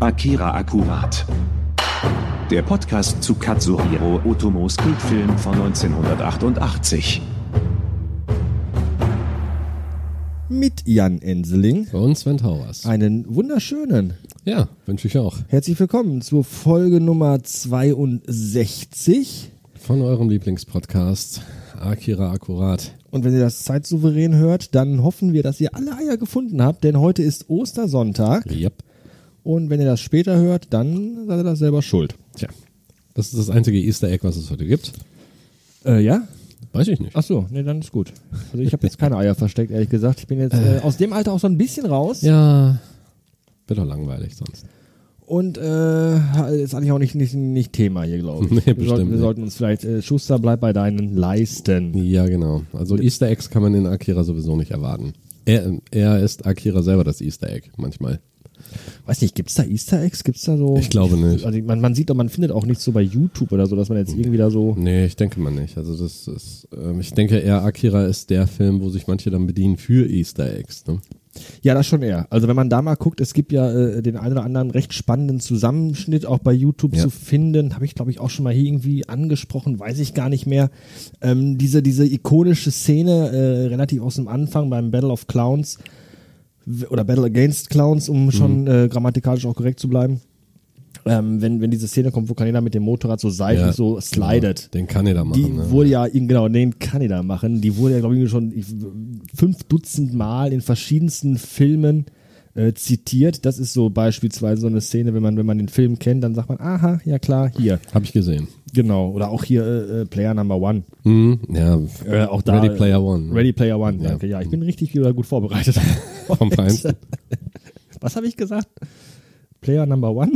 Akira Akkurat. Der Podcast zu Katsuhiro Otomos Kultfilm von 1988. Mit Jan Enseling. Und Sven Tauers. Einen wunderschönen. Ja, wünsche ich auch. Herzlich willkommen zur Folge Nummer 62. Von eurem Lieblingspodcast Akira Akkurat. Und wenn ihr das zeitsouverän hört, dann hoffen wir, dass ihr alle Eier gefunden habt, denn heute ist Ostersonntag. Yep. Und wenn ihr das später hört, dann seid ihr das selber schuld. Tja, das ist das einzige Easter Egg, was es heute gibt. Äh, ja? Weiß ich nicht. Ach so, nee, dann ist gut. Also ich habe jetzt keine Eier versteckt, ehrlich gesagt. Ich bin jetzt äh, aus dem Alter auch so ein bisschen raus. Ja, wird doch langweilig sonst. Und äh, ist eigentlich auch nicht, nicht, nicht Thema hier, glaube ich. Nee, wir, bestimmt sollten, wir nicht. sollten uns vielleicht, äh, Schuster, bleib bei deinen Leisten. Ja, genau. Also Easter Eggs kann man in Akira sowieso nicht erwarten. Er, er ist Akira selber das Easter Egg manchmal. Weiß nicht, gibt's da Easter Eggs? Gibt's da so? Ich glaube nicht. Also man, man sieht doch, man findet auch nichts so bei YouTube oder so, dass man jetzt irgendwie da so. Nee, ich denke mal nicht. Also das ist, ähm, ich denke eher Akira ist der Film, wo sich manche dann bedienen für Easter Eggs. Ne? Ja, das schon eher. Also wenn man da mal guckt, es gibt ja äh, den einen oder anderen recht spannenden Zusammenschnitt auch bei YouTube Ja. zu finden. Habe ich, glaube ich, auch schon mal hier irgendwie angesprochen, weiß ich gar nicht mehr. Ähm, diese, diese ikonische Szene, äh, relativ aus dem Anfang beim Battle of Clowns oder Battle Against Clowns, um schon äh, grammatikalisch auch korrekt zu bleiben. Ähm, wenn, wenn diese Szene kommt, wo Kaneda mit dem Motorrad so seitlich Ja, so slidet. Genau. Den kann er da machen. Die ne? wurde ja, genau, den kann ich da machen. Die wurde ja, glaube ich, schon fünf Dutzend Mal in verschiedensten Filmen äh, zitiert. Das ist so beispielsweise so eine Szene, wenn man, wenn man den Film kennt, dann sagt man, aha, ja klar, hier. Habe ich gesehen. Genau. Oder auch hier äh, äh, Player Number One. Mhm, ja, Äh, auch da, Ready Player One. Ready Player One, Ja. danke. Ja, ich bin richtig wieder gut vorbereitet. Vom Feinsten. Was habe ich gesagt? Player Number One?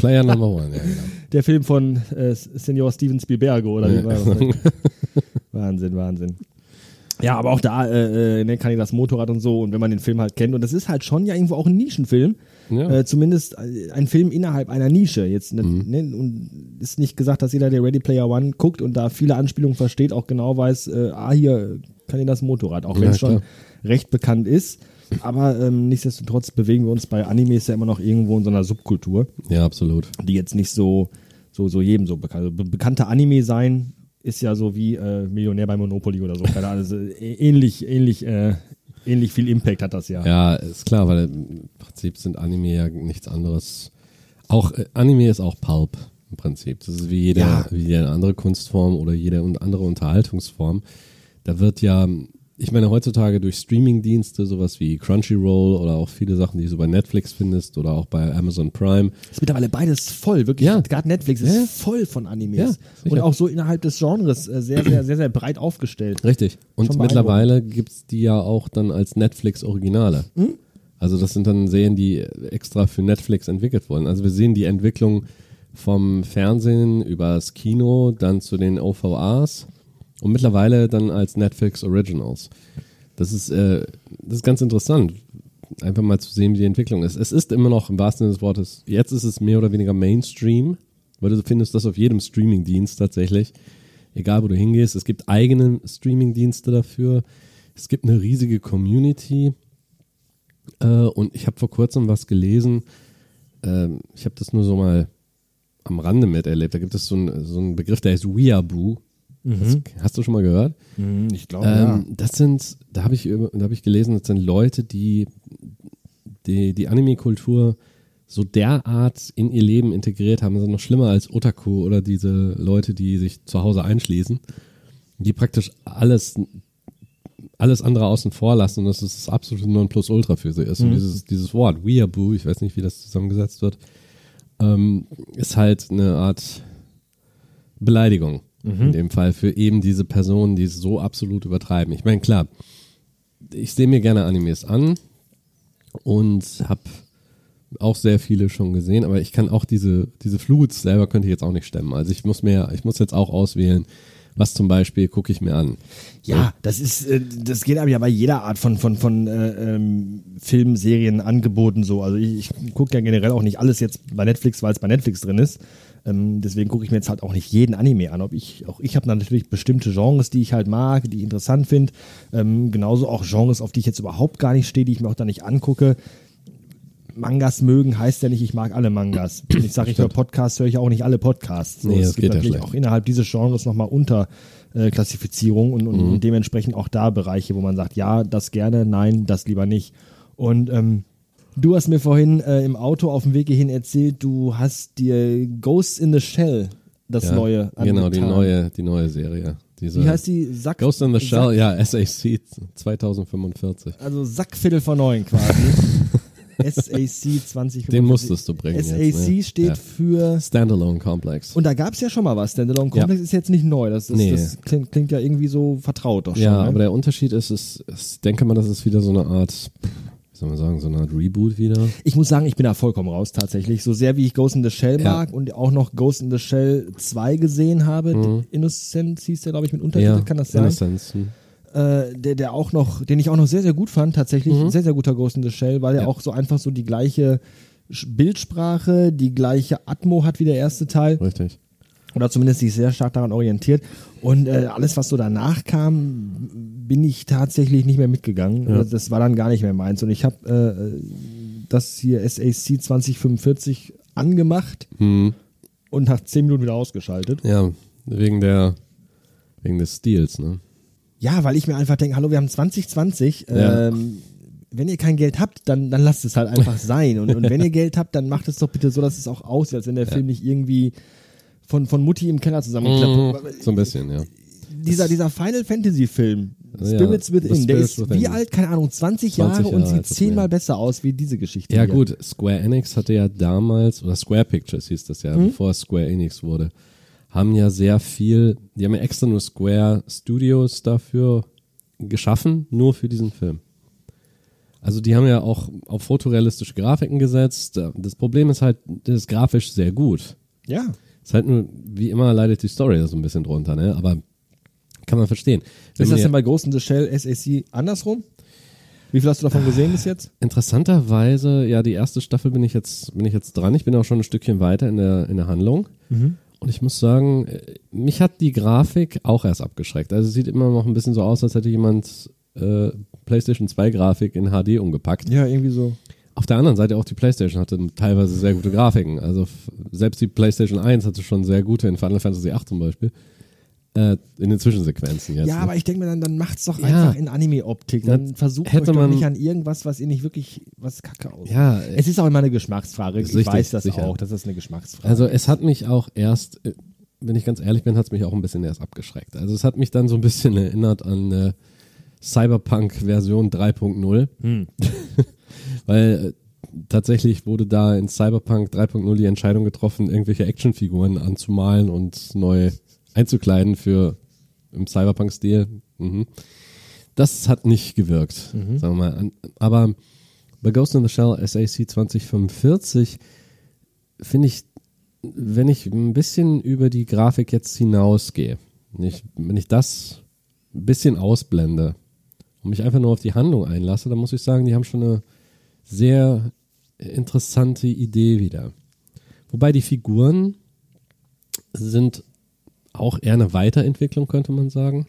Player Number One, ja, genau. Der Film von äh, Senior Steven Spielberg, oder wie war das? Wahnsinn, Wahnsinn. Ja, aber auch da äh, äh, ne, kann ich das Motorrad und so und wenn man den Film halt kennt und das ist halt schon ja irgendwo auch ein Nischenfilm, Ja. äh, zumindest äh, ein Film innerhalb einer Nische. Jetzt ne, ne, und ist nicht gesagt, dass jeder, der Ready Player One guckt und da viele Anspielungen versteht, auch genau weiß, äh, ah hier kann ich das Motorrad, auch wenn Ja, es schon recht bekannt ist. Aber ähm, nichtsdestotrotz bewegen wir uns bei Animes ja immer noch irgendwo in so einer Subkultur Ja, absolut. die jetzt nicht so, so, so jedem so bekannt. Also be bekannte Anime sein ist ja so wie äh, Millionär bei Monopoly oder so. Keine Ahnung. Also, äh, ähnlich, ähnlich, äh, ähnlich viel Impact hat das ja. Ja, ist klar, weil im Prinzip sind Anime ja nichts anderes. Auch äh, Anime ist auch Pulp im Prinzip. Das ist wie jede, Ja. wie jede andere Kunstform oder jede andere Unterhaltungsform. Da wird ja, ich meine, heutzutage durch Streamingdienste, sowas wie Crunchyroll oder auch viele Sachen, die du bei Netflix findest oder auch bei Amazon Prime, Ist mittlerweile beides voll, wirklich. Ja. Gerade Netflix ist Ja. voll von Animes. Ja. Und auch so innerhalb des Genres äh, sehr, sehr, sehr, sehr breit aufgestellt. Richtig. Und mittlerweile gibt's die ja auch dann als Netflix-Originale. Also das sind dann Serien, die extra für Netflix entwickelt wurden. Also wir sehen die Entwicklung vom Fernsehen übers Kino, dann zu den OVAs und mittlerweile dann als Netflix Originals. Das ist, äh, das ist ganz interessant, einfach mal zu sehen, wie die Entwicklung ist. Es ist immer noch im wahrsten Sinne des Wortes, jetzt ist es mehr oder weniger Mainstream, weil du findest das auf jedem Streamingdienst tatsächlich egal wo du hingehst. Es gibt eigene Streaming-Dienste dafür. Es gibt eine riesige Community. Äh, und ich habe vor kurzem was gelesen. Ähm, ich habe das nur so mal am Rande miterlebt. Da gibt es so, ein, so einen Begriff, der heißt Weeaboo. Das, hast du schon mal gehört? Mhm, ich glaube, Ähm, Das sind, da habe ich, da habe ich gelesen, das sind Leute, die die, die Anime-Kultur so derart in ihr Leben integriert haben. Das ist noch schlimmer als Otaku oder diese Leute, die sich zu Hause einschließen, die praktisch alles, alles andere außen vor lassen und das ist das absolute Nonplusultra für sie ist. Und dieses, dieses Wort, Weeaboo, ich weiß nicht, wie das zusammengesetzt wird, ähm, ist halt eine Art Beleidigung in dem Fall für eben diese Personen, die es so absolut übertreiben. Ich meine, klar, ich sehe mir gerne Animes an und habe auch sehr viele schon gesehen, aber ich kann auch diese, diese Fluts selber könnte ich jetzt auch nicht stemmen. Also ich muss mir, ich muss jetzt auch auswählen, was zum Beispiel gucke ich mir an. Ja, das ist, äh, das geht aber ja bei jeder Art von, von, von äh, ähm, Filmen, Serien, Angeboten so. Also ich, ich gucke ja generell auch nicht alles jetzt bei Netflix, weil es bei Netflix drin ist. Ähm, deswegen gucke ich mir jetzt halt auch nicht jeden Anime an. Ob ich, auch ich habe natürlich bestimmte Genres, die ich halt mag, die ich interessant finde. Ähm, genauso auch Genres, auf die ich jetzt überhaupt gar nicht stehe, die ich mir auch da nicht angucke. Mangas mögen, heißt ja nicht, ich mag alle Mangas. Wenn ich sage, ich höre Podcasts, höre ich auch nicht alle Podcasts. So, Nee, es gibt ja natürlich schlecht. auch innerhalb dieses Genres nochmal Unterklassifizierungen und, und, Mhm. und dementsprechend auch da Bereiche, wo man sagt, ja, das gerne, nein, das lieber nicht. Und ähm, du hast mir vorhin äh, im Auto auf dem Weg hierhin erzählt, du hast dir Ghost in the Shell, das Ja, neue, Genau, die angetan. neue, die neue Serie. Diese Wie heißt die? Sack, Ghost in the Shell, Sack, ja, SAC 2045. Also Sackviertel vor neun quasi. SAC 20. Den musstest du bringen SAC jetzt, ne? steht Ja. für. Standalone Complex. Und da gab es ja schon mal was. Standalone Complex ist jetzt nicht neu. Das, das, Nee. das klingt, klingt ja irgendwie so vertraut doch schon. ja, ne? aber der Unterschied ist, ist, ist, denke mal, das ist wieder so eine Art, soll man sagen, so eine Art Reboot wieder. Ich muss sagen, ich bin da vollkommen raus tatsächlich. So sehr wie ich Ghost in the Shell Ja. mag und auch noch Ghost in the Shell 2 gesehen habe. Innocence hieß der, glaube ich, mit Untertitel, Mhm. Ja, kann das sein? Innocence. hm. äh, der, der auch noch, den ich auch noch sehr, sehr gut fand, tatsächlich. Ein sehr, sehr guter Ghost in the Shell, weil er Mhm. Ja. auch so einfach so die gleiche Bildsprache, die gleiche Atmo hat wie der erste Teil. Richtig. Oder zumindest sich sehr stark daran orientiert. Und äh, alles, was so danach kam, bin ich tatsächlich nicht mehr mitgegangen. Ja. Das war dann gar nicht mehr meins. Und ich habe äh, das hier SAC 2045 angemacht Hm. und nach 10 Minuten wieder ausgeschaltet. Ja, wegen der, wegen des Stils, ne? Ja, weil ich mir einfach denke, hallo, wir haben 2020. Ja. Ähm, wenn ihr kein Geld habt, dann, dann lasst es halt einfach sein. Und, und wenn ihr Geld habt, dann macht es doch bitte so, dass es auch aussieht, als wenn der Film nicht irgendwie von, von Mutti im Keller zusammengeklappt Mhm. So ein bisschen, ja. dieser, dieser Final Fantasy Film, Ja, Spirits The Within, der Spirits ist Within. wie alt, keine Ahnung, 20 20 Jahre und Jahre sieht zehnmal ja. besser aus wie diese Geschichte. Ja hier. gut, Square Enix hatte ja damals, oder Square Pictures hieß das ja, Mhm. bevor Square Enix wurde, haben ja sehr viel, die haben ja extra nur Square Studios dafür geschaffen, nur für diesen Film. Also die haben ja auch auf fotorealistische Grafiken gesetzt. Das Problem ist halt, das ist grafisch sehr gut. Ja. Ist halt nur, wie immer leidet die Story da so ein bisschen drunter, ne? Aber kann man verstehen. Wenn Ist das denn bei in the Shell SAC andersrum? Wie viel hast du davon gesehen bis jetzt? Interessanterweise, ja, die erste Staffel bin ich jetzt, bin ich jetzt dran. Ich bin auch schon ein Stückchen weiter in der, in der Handlung. Und ich muss sagen, äh, mich hat die Grafik auch erst abgeschreckt. Also es sieht immer noch ein bisschen so aus, als hätte jemand äh, PlayStation 2 Grafik in HD umgepackt. Ja, irgendwie so. Auf der anderen Seite auch die PlayStation hatte teilweise sehr gute Grafiken. Also selbst die PlayStation 1 hatte schon sehr gute in Final Fantasy 8 zum Beispiel. Äh, in den Zwischensequenzen jetzt. Ja, ne? aber ich denke mir dann, dann macht's doch Ja. einfach in Anime-Optik. Dann versucht hätte euch doch man- nicht an irgendwas, was ihr nicht wirklich, was kacke aussieht. ja, Es ist auch immer eine Geschmacksfrage. Ist Ich richtig, weiß das sicher. auch, das ist eine Geschmacksfrage. Also es hat mich auch erst, äh, wenn ich ganz ehrlich bin, hat es mich auch ein bisschen erst abgeschreckt. Also es hat mich dann so ein bisschen erinnert an äh, Cyberpunk Version 3.0. Weil äh, tatsächlich wurde da in Cyberpunk 3.0 die Entscheidung getroffen, irgendwelche Actionfiguren anzumalen und neu einzukleiden für im Cyberpunk-Stil. Mhm. Das hat nicht gewirkt, sagen wir mal. Aber bei Ghost in the Shell SAC 2045 finde ich, wenn ich ein bisschen über die Grafik jetzt hinausgehe, wenn ich, wenn ich das ein bisschen ausblende und mich einfach nur auf die Handlung einlasse, dann muss ich sagen, die haben schon eine sehr interessante Idee wieder. Wobei die Figuren sind auch eher eine Weiterentwicklung, könnte man sagen.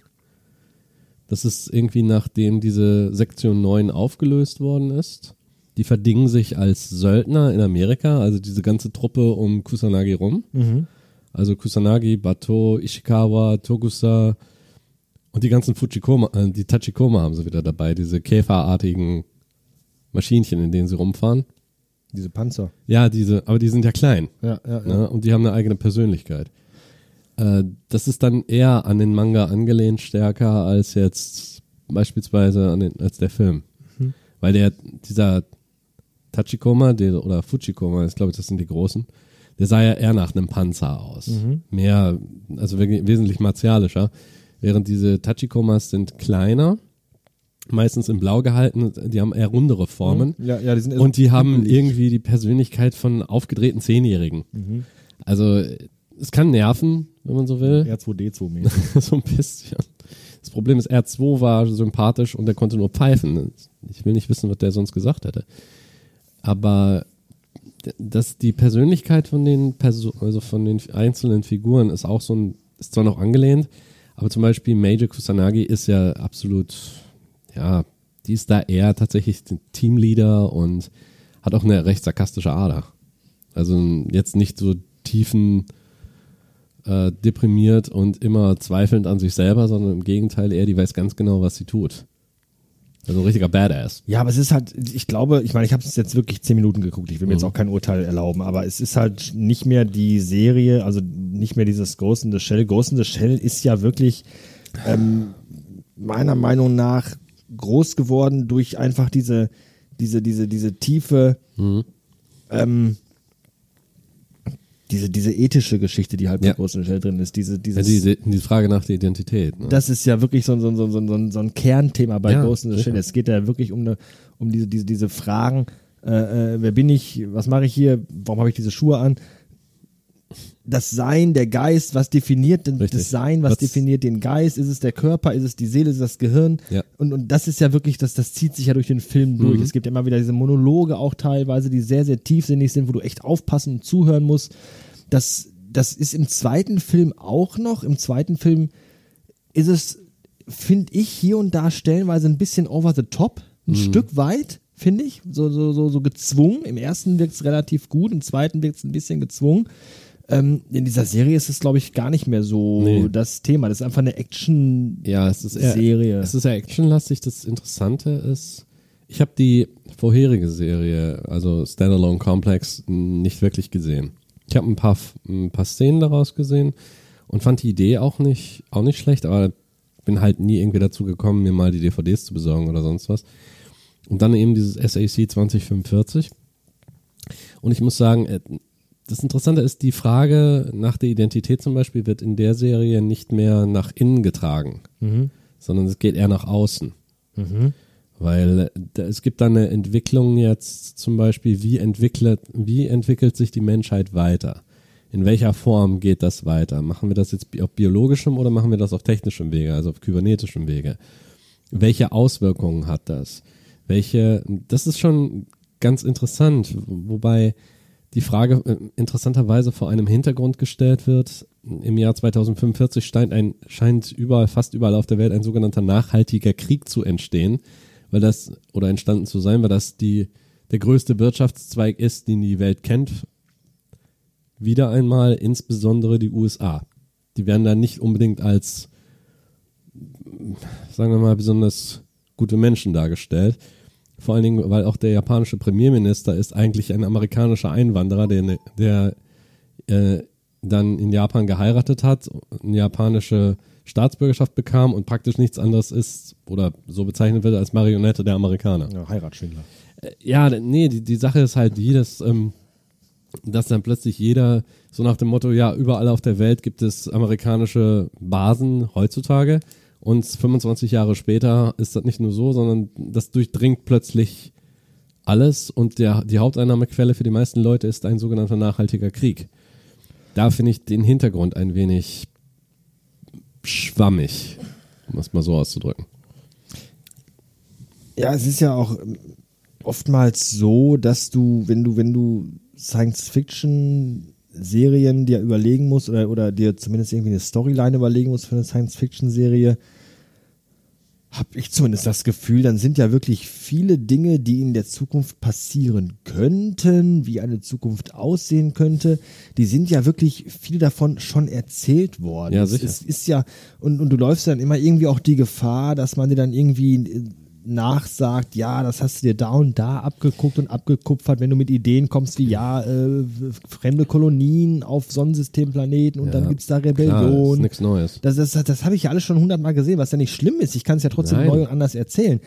Das ist irgendwie nachdem diese Sektion 9 aufgelöst worden ist. Die verdingen sich als Söldner in Amerika, also diese ganze Truppe um Kusanagi rum. Also Kusanagi, Bato, Ishikawa, Togusa und die ganzen Fujikoma, äh, die Tachikoma haben sie wieder dabei, diese käferartigen Maschinchen, in denen sie rumfahren. Diese Panzer. Ja, diese, aber die sind ja klein. Ja, ja, ja. Ne? Und die haben eine eigene Persönlichkeit. Äh, das ist dann eher an den Manga angelehnt stärker als jetzt beispielsweise an den, als der Film. Weil der, dieser Tachikoma der, oder Fujikoma, ich glaube, das sind die großen, der sah ja eher nach einem Panzer aus. Mehr, also wesentlich martialischer. Während diese Tachikomas sind kleiner, meistens in blau gehalten, die haben eher rundere Formen. Ja, ja, die sind eher Und die haben irgendwie die Persönlichkeit von aufgedrehten Zehnjährigen. Also es kann nerven, wenn man so will. R2D2 mäßig. so ein bisschen. Das Problem ist, R2 war sympathisch und er konnte nur pfeifen. Ich will nicht wissen, was der sonst gesagt hätte. Aber dass die Persönlichkeit von den Perso also von den einzelnen Figuren ist auch so ein, ist zwar noch angelehnt, aber zum Beispiel Major Kusanagi ist ja absolut, ja, die ist da eher tatsächlich Teamleader und hat auch eine recht sarkastische Ader. Also jetzt nicht so tiefen äh, deprimiert und immer zweifelnd an sich selber, sondern im Gegenteil eher, die weiß ganz genau, was sie tut. Also ein richtiger Badass. Ja, aber es ist halt, ich glaube, ich meine, ich habe es jetzt wirklich zehn Minuten geguckt. Ich will mir Mhm. jetzt auch kein Urteil erlauben, aber es ist halt nicht mehr die Serie, also nicht mehr dieses Ghost in the Shell. Ghost in the Shell ist ja wirklich ähm, meiner Meinung nach groß geworden durch einfach diese, diese, diese, diese tiefe, Mhm. ähm, diese, diese ethische Geschichte, die halt bei Ja. In the Shell drin ist. Diese, Ja, dieses, diese, die Frage nach der Identität. Ne? das ist ja wirklich so, ein- so, ein- so, ein- so, ein- so ein Kernthema bei Ja, the sicher. Shell. Es geht ja wirklich um, eine, um diese, diese, diese Fragen, äh, äh, wer bin ich, was mache ich hier, warum habe ich diese Schuhe an? Das Sein, der Geist, was definiert denn Richtig. das Sein, was Was- definiert den Geist? Ist es der Körper, ist es die Seele, ist es das Gehirn? Ja. Und, und das ist ja wirklich, das, das zieht sich ja durch den Film durch. Mhm. Es gibt ja immer wieder diese Monologe auch teilweise, die sehr, sehr tiefsinnig sind, wo du echt aufpassen und zuhören musst. Das, das ist im zweiten Film auch noch. Im zweiten Film ist es, finde ich, hier und da stellenweise ein bisschen over the top. Ein Stück weit, finde ich. So, so, so, so gezwungen. Im ersten wirkt es relativ gut, im zweiten wirkt es ein bisschen gezwungen. Ähm, in dieser Serie ist es, glaube ich, gar nicht mehr so Nee. das Thema. Das ist einfach eine Action. Ja, es ist eher, Serie. Es ist ja actionlastig. Das Interessante ist, ich habe die vorherige Serie, also Standalone Complex, nicht wirklich gesehen. Ich habe ein paar, ein paar Szenen daraus gesehen und fand die Idee auch nicht, auch nicht schlecht, aber bin halt nie irgendwie dazu gekommen, mir mal die DVDs zu besorgen oder sonst was. Und dann eben dieses SAC 2045. Und ich muss sagen, äh, das Interessante ist, die Frage nach der Identität zum Beispiel wird in der Serie nicht mehr nach innen getragen, sondern es geht eher nach außen. Weil äh, es gibt da eine Entwicklung jetzt zum Beispiel, wie entwickelt, wie entwickelt sich die Menschheit weiter? In welcher Form geht das weiter? Machen wir das jetzt auf biologischem oder machen wir das auf technischem Wege, also auf kybernetischem Wege? Welche Auswirkungen hat das? Welche, das ist schon ganz interessant, wobei die Frage äh, interessanterweise vor einem Hintergrund gestellt wird. Im Jahr 2045 scheint, ein, scheint überall, fast überall auf der Welt ein sogenannter nachhaltiger Krieg zu entstehen, weil das, oder entstanden zu sein, weil das die, der größte Wirtschaftszweig ist, den die Welt kennt. Wieder einmal insbesondere die USA. Die werden da nicht unbedingt als, sagen wir mal, besonders gute Menschen dargestellt. Vor allen Dingen, weil auch der japanische Premierminister ist eigentlich ein amerikanischer Einwanderer, der, der äh, dann in Japan geheiratet hat, eine japanische Staatsbürgerschaft bekam und praktisch nichts anderes ist oder so bezeichnet wird als Marionette der Amerikaner. Ja, Heiratsschwindler. Ja, nee, die, die Sache ist halt die, dass, ähm, dass dann plötzlich jeder so nach dem Motto, ja, überall auf der Welt gibt es amerikanische Basen heutzutage und 25 Jahre später ist das nicht nur so, sondern das durchdringt plötzlich alles und der, die Haupteinnahmequelle für die meisten Leute ist ein sogenannter nachhaltiger Krieg. Da finde ich den Hintergrund ein wenig schwammig, um es mal so auszudrücken. Ja, es ist ja auch oftmals so, dass du, wenn du, wenn du Science-Fiction-Serien dir überlegen musst oder, oder dir zumindest irgendwie eine Storyline überlegen musst für eine Science-Fiction-Serie, habe ich zumindest das Gefühl, dann sind ja wirklich viele Dinge, die in der Zukunft passieren könnten, wie eine Zukunft aussehen könnte, die sind ja wirklich viele davon schon erzählt worden. Ja, Es sicher. ist, ist ja, und, und du läufst dann immer irgendwie auch die Gefahr, dass man dir dann irgendwie äh, nachsagt, ja, das hast du dir da und da abgeguckt und abgekupfert, wenn du mit Ideen kommst wie, ja, äh, fremde Kolonien auf Sonnensystemplaneten und Ja, dann gibt's da Klar, Rebellion. ist nichts Neues. Das, das, das habe ich ja alles schon hundertmal gesehen, was ja nicht schlimm ist. Ich kann es ja trotzdem Nein. neu und anders erzählen.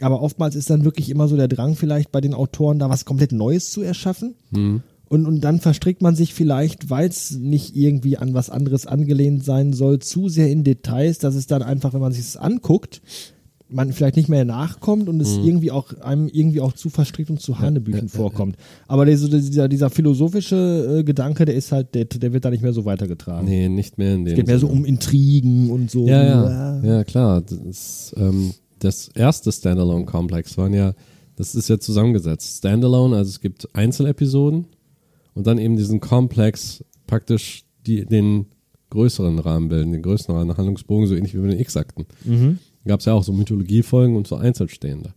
Aber oftmals ist dann wirklich immer so der Drang vielleicht bei den Autoren, da was komplett Neues zu erschaffen. Mhm. Und, und dann verstrickt man sich vielleicht, weil es nicht irgendwie an was anderes angelehnt sein soll, zu sehr in Details, dass es dann einfach, wenn man sich das anguckt, man vielleicht nicht mehr nachkommt und es irgendwie auch einem irgendwie auch zu verstrickt und zu Hanebüchen vorkommt. Aber dieser, dieser, dieser philosophische äh, Gedanke, der ist halt, der, der wird da nicht mehr so weitergetragen. Nee, nicht mehr in dem Es geht mehr so um Intrigen und so. Ja, ja, ja, klar. Das, ähm, das erste Standalone-Komplex waren ja, das ist ja zusammengesetzt. Standalone, also es gibt Einzelepisoden und dann eben diesen Komplex praktisch die, den größeren Rahmen bilden, den größeren Handlungsbogen, so ähnlich wie bei den X-Akten. Mhm. Gab es ja auch so Mythologiefolgen und so Einzelstehende.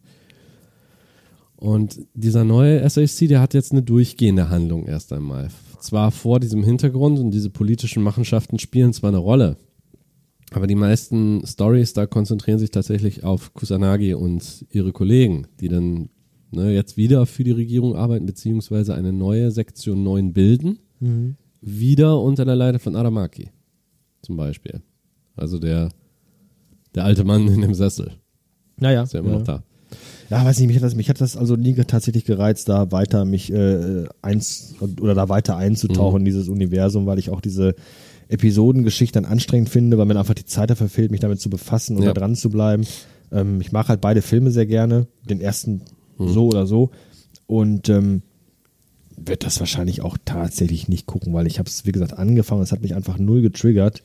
Und dieser neue SAC, der hat jetzt eine durchgehende Handlung erst einmal. Zwar vor diesem Hintergrund und diese politischen Machenschaften spielen zwar eine Rolle, aber die meisten Stories da konzentrieren sich tatsächlich auf Kusanagi und ihre Kollegen, die dann ne, jetzt wieder für die Regierung arbeiten, beziehungsweise eine neue Sektion 9 bilden, wieder unter der Leitung von Aramaki zum Beispiel. Also der, der alte Mann in dem Sessel Naja. ist ja immer ja. noch da. Ja, weiß nicht, mich hat das, mich hat das also nie tatsächlich gereizt, da weiter mich äh, eins oder da weiter einzutauchen in dieses Universum, weil ich auch diese Episodengeschichte dann anstrengend finde, weil mir einfach die Zeit dafür fehlt, mich damit zu befassen und Ja. da dran zu bleiben. Ähm, ich mag halt beide Filme sehr gerne, den ersten so oder so und ähm, wird das wahrscheinlich auch tatsächlich nicht gucken, weil ich habe es wie gesagt angefangen, es hat mich einfach null getriggert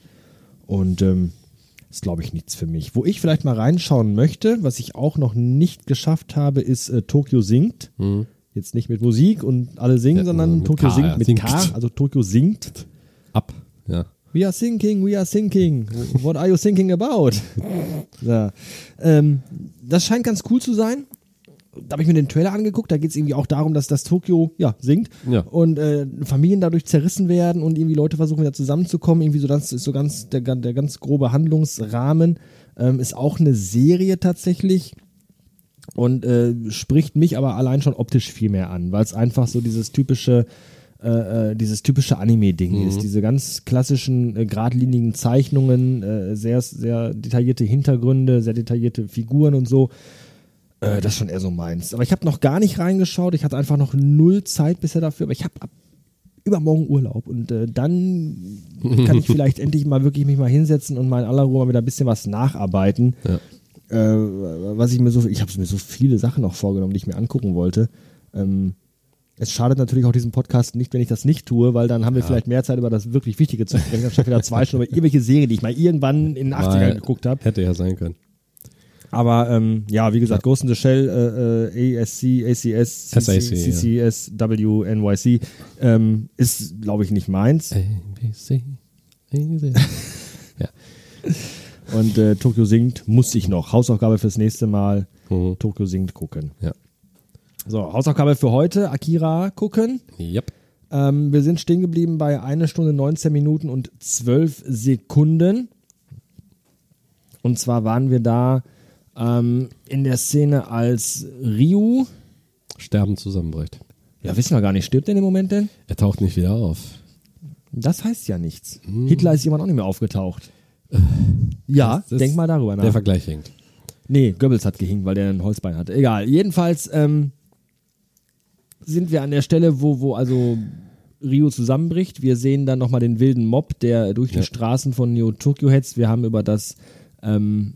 und ähm, ist, glaube ich, nichts für mich. Wo ich vielleicht mal reinschauen möchte, was ich auch noch nicht geschafft habe, ist äh, Tokio singt. Jetzt nicht mit Musik und alle singen, Ja, sondern Tokio singt ja, mit singt. K, also Tokio singt. Ab, ja. We are thinking, we are thinking. What are you thinking about? So. Ähm, das scheint ganz cool zu sein. Da habe ich mir den Trailer angeguckt. Da geht es irgendwie auch darum, dass das Tokio ja, singt Ja. und äh, Familien dadurch zerrissen werden und irgendwie Leute versuchen wieder zusammenzukommen. Irgendwie so, das ist so ganz der, der ganz grobe Handlungsrahmen. Ähm, ist auch eine Serie tatsächlich und äh, spricht mich aber allein schon optisch viel mehr an, weil es einfach so dieses typische äh, äh, dieses typische Anime-Ding ist, diese ganz klassischen äh, geradlinigen Zeichnungen, äh, sehr sehr detaillierte Hintergründe, sehr detaillierte Figuren und so. Äh, das ist schon eher so meins. Aber ich habe noch gar nicht reingeschaut. Ich hatte einfach noch null Zeit bisher dafür. Aber ich habe ab übermorgen Urlaub und äh, dann kann ich vielleicht endlich mal wirklich mich mal hinsetzen und mal in aller Ruhe mal wieder ein bisschen was nacharbeiten. Ja. Äh, was ich mir so, ich habe mir so viele Sachen noch vorgenommen, die ich mir angucken wollte. Ähm, es schadet natürlich auch diesem Podcast nicht, wenn ich das nicht tue, weil dann haben wir vielleicht mehr Zeit über das wirklich Wichtige zu sprechen, anstatt wieder zwei Stunden über irgendwelche Serien, die ich mal irgendwann in den 80ern Weil- geguckt habe. Hätte ja sein können. Aber ähm, ja, wie gesagt, Ghost in the Shell, äh, äh, ASC, ACS, SAC, CCSW, NYC ähm, ist, glaube ich, nicht meins. A, B, C, A, C. ja. Und äh, Tokyo singt muss ich noch. Hausaufgabe fürs nächste Mal. Mhm. Tokyo singt gucken. Ja. So, Hausaufgabe für heute. Akira gucken. Yep. Ähm, wir sind stehen geblieben bei 1 Stunde 19 Minuten und 12 Sekunden. Und zwar waren wir da ähm, in der Szene, als Ryu, Sterben zusammenbricht. ja wissen wir gar nicht, stirbt er in dem Moment denn? Er taucht nicht wieder auf. Das heißt ja nichts. Hitler ist jemand auch nicht mehr aufgetaucht. Ja, Das- das- denk mal darüber nach. Der Vergleich hinkt. Nee, Goebbels hat gehinkt, weil der ein Holzbein hatte. Egal. Jedenfalls ähm, sind wir an der Stelle, wo, wo also Rio zusammenbricht. Wir sehen dann nochmal den wilden Mob, der durch die Ja. Straßen von Neo Tokyo hetzt. Wir haben über das ähm,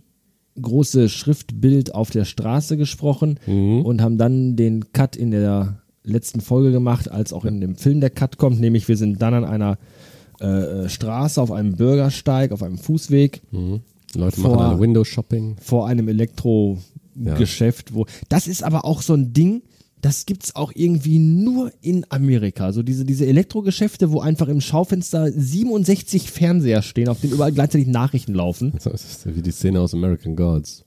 große Schriftbild auf der Straße gesprochen und haben dann den Cut in der letzten Folge gemacht, als auch in dem Film der Cut kommt. Nämlich wir sind dann an einer äh, Straße, auf einem Bürgersteig, auf einem Fußweg Leute Vor- machen alle Windows-Shopping. vor einem Elektrogeschäft, wo das ist aber auch so ein Ding, das gibt's auch irgendwie nur in Amerika. So diese, diese Elektrogeschäfte, wo einfach im Schaufenster 67 Fernseher stehen, auf denen überall gleichzeitig Nachrichten laufen. Das ist wie die Szene aus American Gods.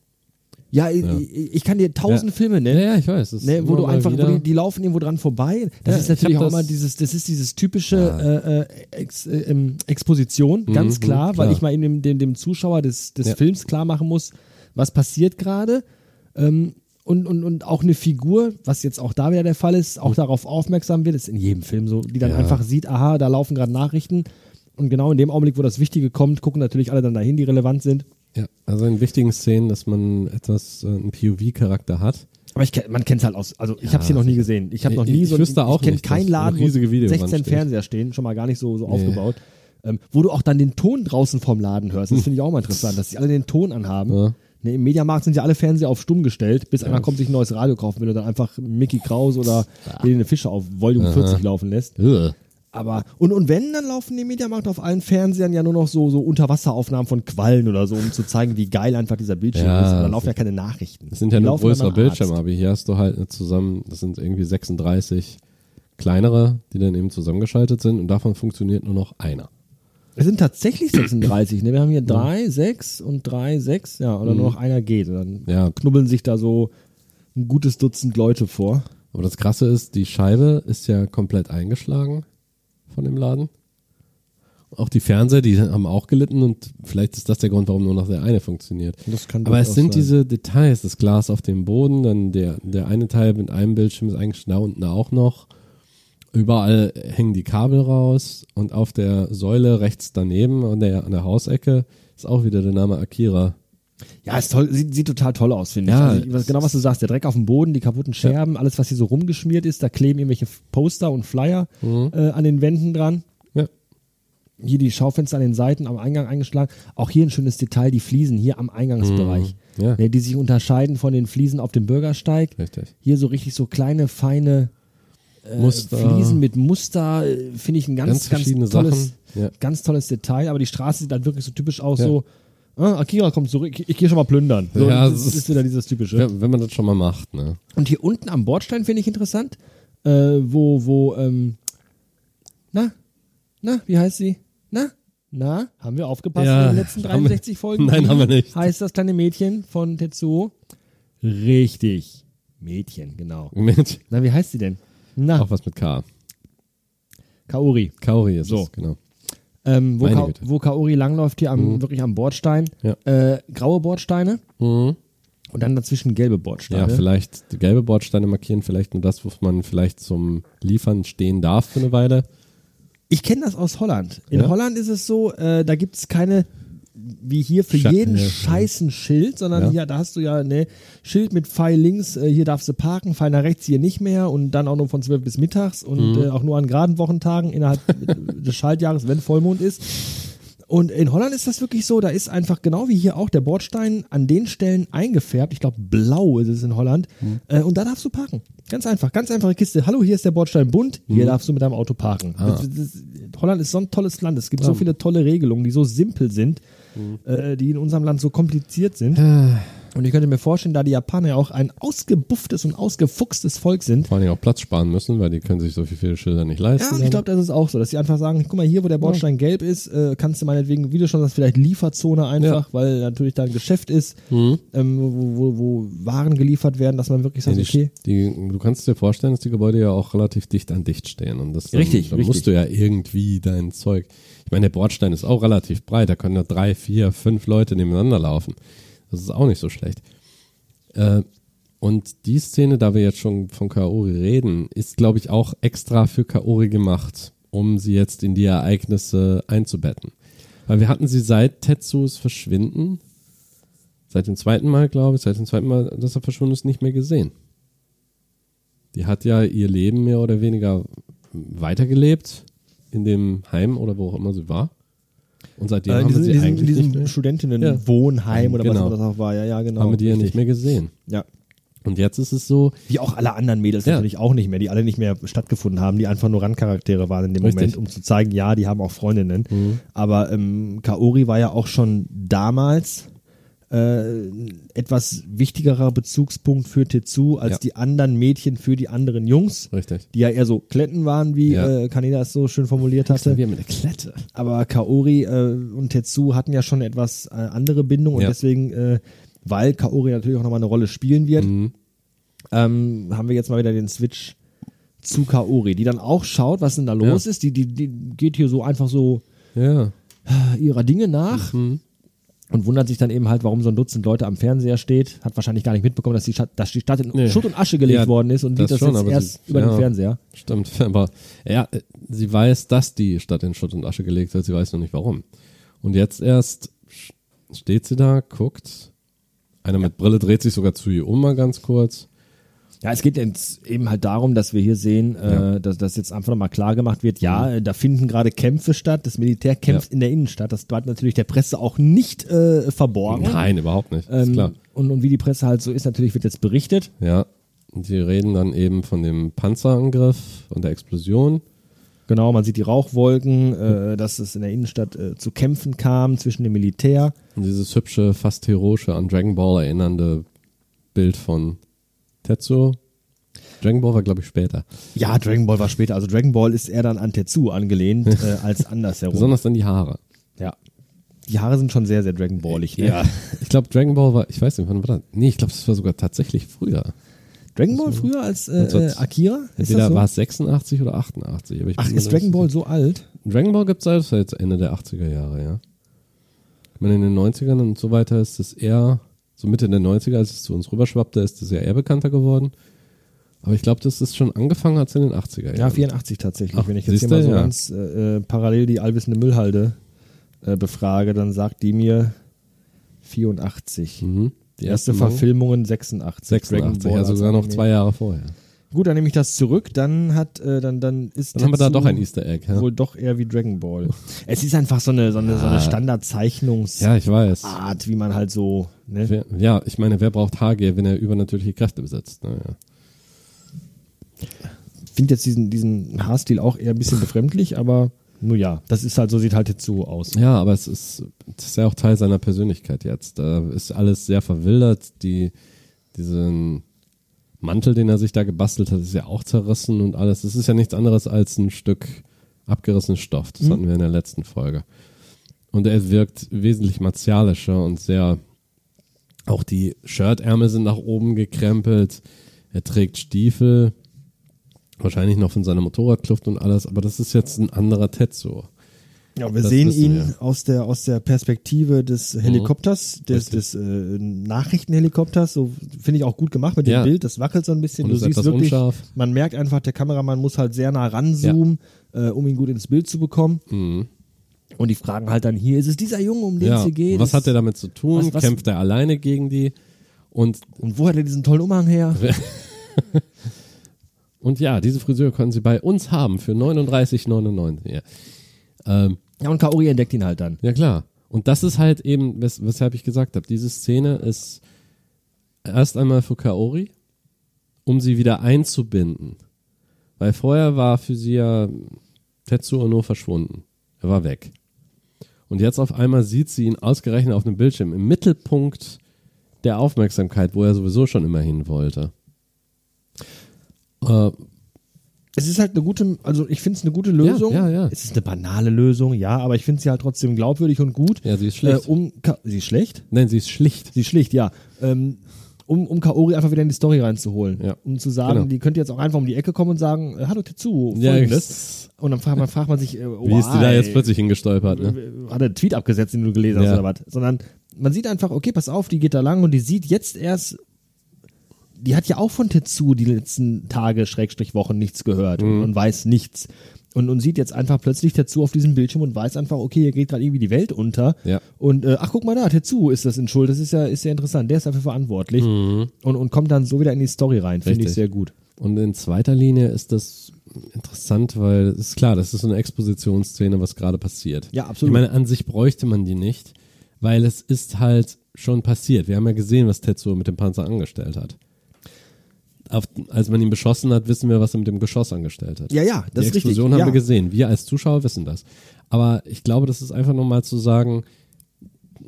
Ja, Ich, ich kann dir tausend Ja. Filme nennen. ja, ich weiß. Ne, wo du einfach, wo die, die laufen irgendwo dran vorbei. Das Ja, ist natürlich ich auch immer dieses, das ist dieses typische äh, äh, Ex, äh, ähm, Exposition, ganz Mhm, klar, weil klar. ich mal eben dem, dem, dem Zuschauer des, des Ja. Films klar machen muss, was passiert gerade. Ähm, und, und, und auch eine Figur, was jetzt auch da wieder der Fall ist, auch darauf aufmerksam wird, ist in jedem Film so, die dann Ja. einfach sieht, aha, da laufen gerade Nachrichten. Und genau in dem Augenblick, wo das Wichtige kommt, gucken natürlich alle dann dahin, die relevant sind. Ja, also in wichtigen Szenen, dass man etwas, äh, einen POV-Charakter hat. Aber ich, man kennt es halt aus. Also ich Ja, habe es hier noch nie gesehen. Ich habe noch Ich- nie ich so. auch ich kenne keinen Laden, wo Videowand 16 steht. Fernseher stehen, schon mal gar nicht so, so aufgebaut. Ähm, wo du auch dann den Ton draußen vom Laden hörst. Das finde ich auch mal interessant, dass die alle den Ton anhaben. Ja. Ne, Im Mediamarkt sind ja alle Fernseher auf stumm gestellt, bis einer kommt, sich ein neues Radio kaufen will und dann einfach Mickey Kraus oder Helene Fischer auf Volume 40 laufen lässt. Ugh. Aber, und, und wenn, dann laufen die Mediamarkt auf allen Fernsehern ja nur noch so, so Unterwasseraufnahmen von Quallen oder so, um zu zeigen, wie geil einfach dieser Bildschirm Ja, ist. Und dann laufen ja keine Nachrichten. Das sind ja Die nur größere. Bildschirme, aber hier hast du halt zusammen, das sind irgendwie 36 kleinere, die dann eben zusammengeschaltet sind und davon funktioniert nur noch einer. Es sind tatsächlich 36, ne? Wir haben hier drei, sechs und drei, sechs, ja, oder nur noch einer geht. Und dann Ja. knubbeln sich da so ein gutes Dutzend Leute vor. Aber das Krasse ist, die Scheibe ist ja komplett eingeschlagen von dem Laden. Auch die Fernseher, die haben auch gelitten und vielleicht ist das der Grund, warum nur noch der eine funktioniert. Aber es sind sein. diese Details, das Glas auf dem Boden, dann der, der eine Teil mit einem Bildschirm ist eigentlich da unten auch noch. Überall hängen die Kabel raus und auf der Säule rechts daneben an der, an der Hausecke ist auch wieder der Name Akira. Ja, ist toll, sieht, sieht total toll aus, finde Ja, ich. Also, genau was du sagst, der Dreck auf dem Boden, die kaputten Scherben, alles, was hier so rumgeschmiert ist, da kleben irgendwelche Poster und Flyer äh, an den Wänden dran. Ja. Hier die Schaufenster an den Seiten am Eingang eingeschlagen. Auch hier ein schönes Detail, die Fliesen hier am Eingangsbereich. Mhm. Ja. Ne, die sich unterscheiden von den Fliesen auf dem Bürgersteig. Richtig. Hier so richtig so kleine, feine Muster. Fliesen mit Muster, äh, finde ich ein ganz, Ganz ganz, tolles. Ja. ganz tolles Detail. Aber die Straße sieht dann wirklich so typisch aus, Ja. so, ah, Akira kommt zurück, ich, ich gehe schon mal plündern. So, Ja, das das ist, wieder dieses typische. Wenn, wenn man das schon mal macht, ne? Und hier unten am Bordstein finde ich interessant, äh, wo, wo, ähm, na, na, wie heißt sie? Na, na, haben wir aufgepasst Ja, in den letzten haben wir- 63 Folgen? Nein, haben wir nicht. Heißt das kleine Mädchen von Tetsuo? Richtig. Mädchen, genau. Mit, Na, wie heißt sie denn? Na, auch was mit K. Kaori. Kaori ist So. es, genau. Ähm, wo, Ka wo Kaori langläuft, hier am, wirklich am Bordstein. Ja. Äh, graue Bordsteine Mhm. und dann dazwischen gelbe Ja, Bordsteine. vielleicht die gelbe Bordsteine markieren, vielleicht nur das, wo man vielleicht zum Liefern stehen darf für eine Weile. Ich kenne das aus Holland. In Ja? Holland ist es so, äh, da gibt es keine, wie hier für Scha- jeden ja, ja. scheißen Schild, sondern Ja. hier, da hast du ja ne Schild mit Pfeil links, äh, hier darfst du parken, Pfeil nach rechts hier nicht mehr und dann auch nur von 12 bis mittags und Mhm. äh, auch nur an geraden Wochentagen innerhalb des Schaltjahres, wenn Vollmond ist. Und in Holland ist das wirklich so, da ist einfach genau wie hier auch der Bordstein an den Stellen eingefärbt. Ich glaube, blau ist es in Holland. Mhm. Äh, und da darfst du parken. Ganz einfach, ganz einfache Kiste. Hallo, hier ist der Bordstein bunt, hier Mhm. darfst du mit deinem Auto parken. Ah. Das, das, Holland ist so ein tolles Land. Es gibt so viele tolle Regelungen, die so simpel sind, Mhm. äh, die in unserem Land so kompliziert sind. Und ich könnte mir vorstellen, da die Japaner ja auch ein ausgebufftes und ausgefuchstes Volk sind, Vor allem auch Platz sparen müssen, weil die können sich so viele Schilder nicht ja, leisten. und ich glaube, das ist auch so, dass sie einfach sagen, guck mal, hier, wo der Bordstein gelb ist, äh, kannst du meinetwegen, wie du schon sagst, vielleicht Lieferzone einfach, weil natürlich da ein Geschäft ist, Mhm. ähm, wo, wo, wo Waren geliefert werden, dass man wirklich Ja, sagt, die, okay, die, du kannst dir vorstellen, dass die Gebäude ja auch relativ dicht an dicht stehen. Und das dann, Richtig, dann richtig. musst du ja irgendwie dein Zeug. Ich meine, der Bordstein ist auch relativ breit, da können ja drei, vier, fünf Leute nebeneinander laufen. Das ist auch nicht so schlecht. Äh, und die Szene, da wir jetzt schon von Kaori reden, ist, glaube ich, auch extra für Kaori gemacht, um sie jetzt in die Ereignisse einzubetten. Weil wir hatten sie seit Tetsus Verschwinden, seit dem zweiten Mal, glaube ich, seit dem zweiten Mal, dass er verschwunden ist, nicht mehr gesehen. Die hat ja ihr Leben mehr oder weniger weitergelebt in dem Heim oder wo auch immer sie war. Und seitdem äh, haben wir diesem, sie in diesem, eigentlich in diesem nicht mehr, Studentinnenwohnheim oder Genau. was das auch war, ja, ja, genau. haben wir die ja nicht mehr gesehen. Ja. Und jetzt ist es so, Wie auch alle anderen Mädels Ja. natürlich auch nicht mehr, die alle nicht mehr stattgefunden haben, die einfach nur Randcharaktere waren in dem Richtig. Moment, um zu zeigen, ja, die haben auch Freundinnen. Aber ähm, Kaori war ja auch schon damals äh, etwas wichtigerer Bezugspunkt für Tetsu als Ja. die anderen Mädchen für die anderen Jungs, richtig. die ja eher so Kletten waren, wie Ja. äh, Kaneda es so schön formuliert hatte. Wir mit der Klette. Aber Kaori äh, und Tetsu hatten ja schon etwas äh, andere Bindung und Ja. deswegen, äh, weil Kaori natürlich auch nochmal eine Rolle spielen wird, Mhm. ähm, haben wir jetzt mal wieder den Switch zu Kaori, die dann auch schaut, was denn da los ist. Die, die, die geht hier so einfach so ihrer Dinge nach Mhm. Und wundert sich dann eben halt, warum so ein Dutzend Leute am Fernseher steht. Hat wahrscheinlich gar nicht mitbekommen, dass die Stadt, dass die Stadt in Nee. Schutt und Asche gelegt Ja, worden ist und das sieht das schon, jetzt erst sie- über ja. den Fernseher. Stimmt, aber ja, sie weiß, dass die Stadt in Schutt und Asche gelegt wird, sie weiß noch nicht warum. Und jetzt erst steht sie da, guckt, einer mit Brille dreht sich sogar zu ihr um mal ganz kurz. Ja, es geht jetzt eben halt darum, dass wir hier sehen, Ja. äh, dass das jetzt einfach nochmal klar gemacht wird, ja, äh, da finden gerade Kämpfe statt, das Militär kämpft Ja. in der Innenstadt, das bleibt natürlich der Presse auch nicht äh, verborgen. Nein, überhaupt nicht, ist Ähm, klar. Und, und wie die Presse halt so ist, natürlich wird jetzt berichtet. Ja, und sie reden dann eben von dem Panzerangriff und der Explosion. Genau, man sieht die Rauchwolken, äh, dass es in der Innenstadt äh, zu Kämpfen kam zwischen dem Militär. Und dieses hübsche, fast heroische, an Dragon Ball erinnernde Bild von Tetsuo. Dragon Ball war, glaube ich, später. Ja, Dragon Ball war später. Also Dragon Ball ist eher dann an Tetsu angelehnt äh, als andersherum. Besonders dann die Haare. ja. Die Haare sind schon sehr, sehr Dragon Ballig. Ne? Ich glaube, Dragon Ball war, ich weiß nicht, wann war das? Nee, ich glaube, das war sogar tatsächlich früher. Dragon Ball früher als äh, äh, Akira? Entweder so? war es 86 oder 88. Aber ich Ach, ist Dragon Ball so alt? Dragon Ball gibt es seit Ende der 80er Jahre, ja. Ich meine, in den 90ern und so weiter ist es eher, so Mitte der 90er, als es zu uns rüberschwappte, ist es ja eher bekannter geworden. Aber ich glaube, das ist schon angefangen als in den 80er Jahren. Ja, 84 tatsächlich. Ach, Wenn ich jetzt hier mal so ja. ganz äh, äh, parallel die allwissende Müllhalde äh, befrage, dann sagt die mir 84. Mhm. Die Erste ersten Manga- Verfilmungen 86. 86, Dragon Ball also als sogar noch zwei Jahre vorher. Gut, dann nehme ich das zurück. Dann hat, äh, dann, dann ist Dann haben wir da doch ein Easter Egg. Ja, wohl doch eher wie Dragon Ball. es ist einfach so eine, so eine, so eine Standardzeichnungsart, ja ich weiß. wie man halt so, ne? Wer, ja, ich meine, wer braucht Hage, wenn er übernatürliche Kräfte besitzt? Naja. finde jetzt diesen, diesen Haarstil auch eher ein bisschen befremdlich, aber nur ja, das ist halt so, sieht halt jetzt so aus. Ja, aber es ist, das ist ja auch Teil seiner Persönlichkeit jetzt. Da ist alles sehr verwildert. Die, diesen Mantel, den er sich da gebastelt hat, ist ja auch zerrissen und alles. Es ist ja nichts anderes als ein Stück abgerissenen Stoff. Das hatten wir in der letzten Folge. Und er wirkt wesentlich martialischer und sehr, auch die Shirtärmel sind nach oben gekrempelt. Er trägt Stiefel, wahrscheinlich noch von seiner Motorradkluft und alles, aber das ist jetzt ein anderer Tetsuo. Ja, wir Das sehen ihn wir. aus der aus der Perspektive des Helikopters, des, des äh, Nachrichtenhelikopters. So finde ich auch gut gemacht mit dem Ja. Bild. Das wackelt so ein bisschen. Und du siehst wirklich, unscharf. man merkt einfach, der Kameramann muss halt sehr nah ranzoomen, äh, um ihn gut ins Bild zu bekommen. Mhm. Und die fragen halt dann hier, ist es dieser Junge, um den Ja, es hier geht? was hat er damit zu tun? Was- was- Kämpft er alleine gegen die? Und, Und wo hat er diesen tollen Umhang her? und ja, diese Friseur können Sie bei uns haben für 39,99. Ja. Ähm, Ja, und Kaori entdeckt ihn halt dann. ja, klar. Und das ist halt eben, wes weshalb ich gesagt habe, diese Szene ist erst einmal für Kaori, um sie wieder einzubinden. Weil vorher war für sie ja Tetsuo nur verschwunden. Er war weg. Und jetzt auf einmal sieht sie ihn ausgerechnet auf einem Bildschirm im Mittelpunkt der Aufmerksamkeit, wo er sowieso schon immer hin wollte. Äh, Es ist halt eine gute, also ich finde es eine gute Lösung. ja, ja. Es ist eine banale Lösung, ja, aber ich finde sie halt trotzdem glaubwürdig und gut. Ja, sie ist schlecht. Äh, um Ka sie ist schlecht? nein, sie ist schlicht. Sie ist schlicht, ja. Ähm, um, um Kaori einfach wieder in die Story reinzuholen. Ja. Um zu sagen, Genau. die könnte jetzt auch einfach um die Ecke kommen und sagen, äh, hallo Tetsu, Ja, folgendes. und dann fragt man, fragt man sich, äh, Wie ist die da jetzt plötzlich hingestolpert? Ne? Hat er einen Tweet abgesetzt, den du gelesen hast Ja. oder was? Sondern man sieht einfach, okay, pass auf, die geht da lang und die sieht jetzt erst, die hat ja auch von Tetsu die letzten Tage, Schrägstrich Wochen nichts gehört Mhm. und, und weiß nichts. Und, und sieht jetzt einfach plötzlich Tetsu auf diesem Bildschirm und weiß einfach, okay, hier geht gerade irgendwie die Welt unter. Ja. Und äh, ach, guck mal da, Tetsu ist das in Schuld. Das ist ja, ist ja interessant. Der ist dafür verantwortlich. Und, und kommt dann so wieder in die Story rein. Finde ich Mhm. Sehr gut. Und in zweiter Linie ist das interessant, weil es ist klar, das ist so eine Expositionsszene, was gerade passiert. Ja, absolut. Ich meine, an sich bräuchte man die nicht, weil es ist halt schon passiert. Wir haben ja gesehen, was Tetsuo mit dem Panzer angestellt hat. Auf, als man ihn beschossen hat, wissen wir, was er mit dem Geschoss angestellt hat. Ja, ja, das die ist richtig. Explosion haben Ja. wir gesehen. Wir als Zuschauer wissen das. Aber ich glaube, das ist einfach nochmal zu sagen,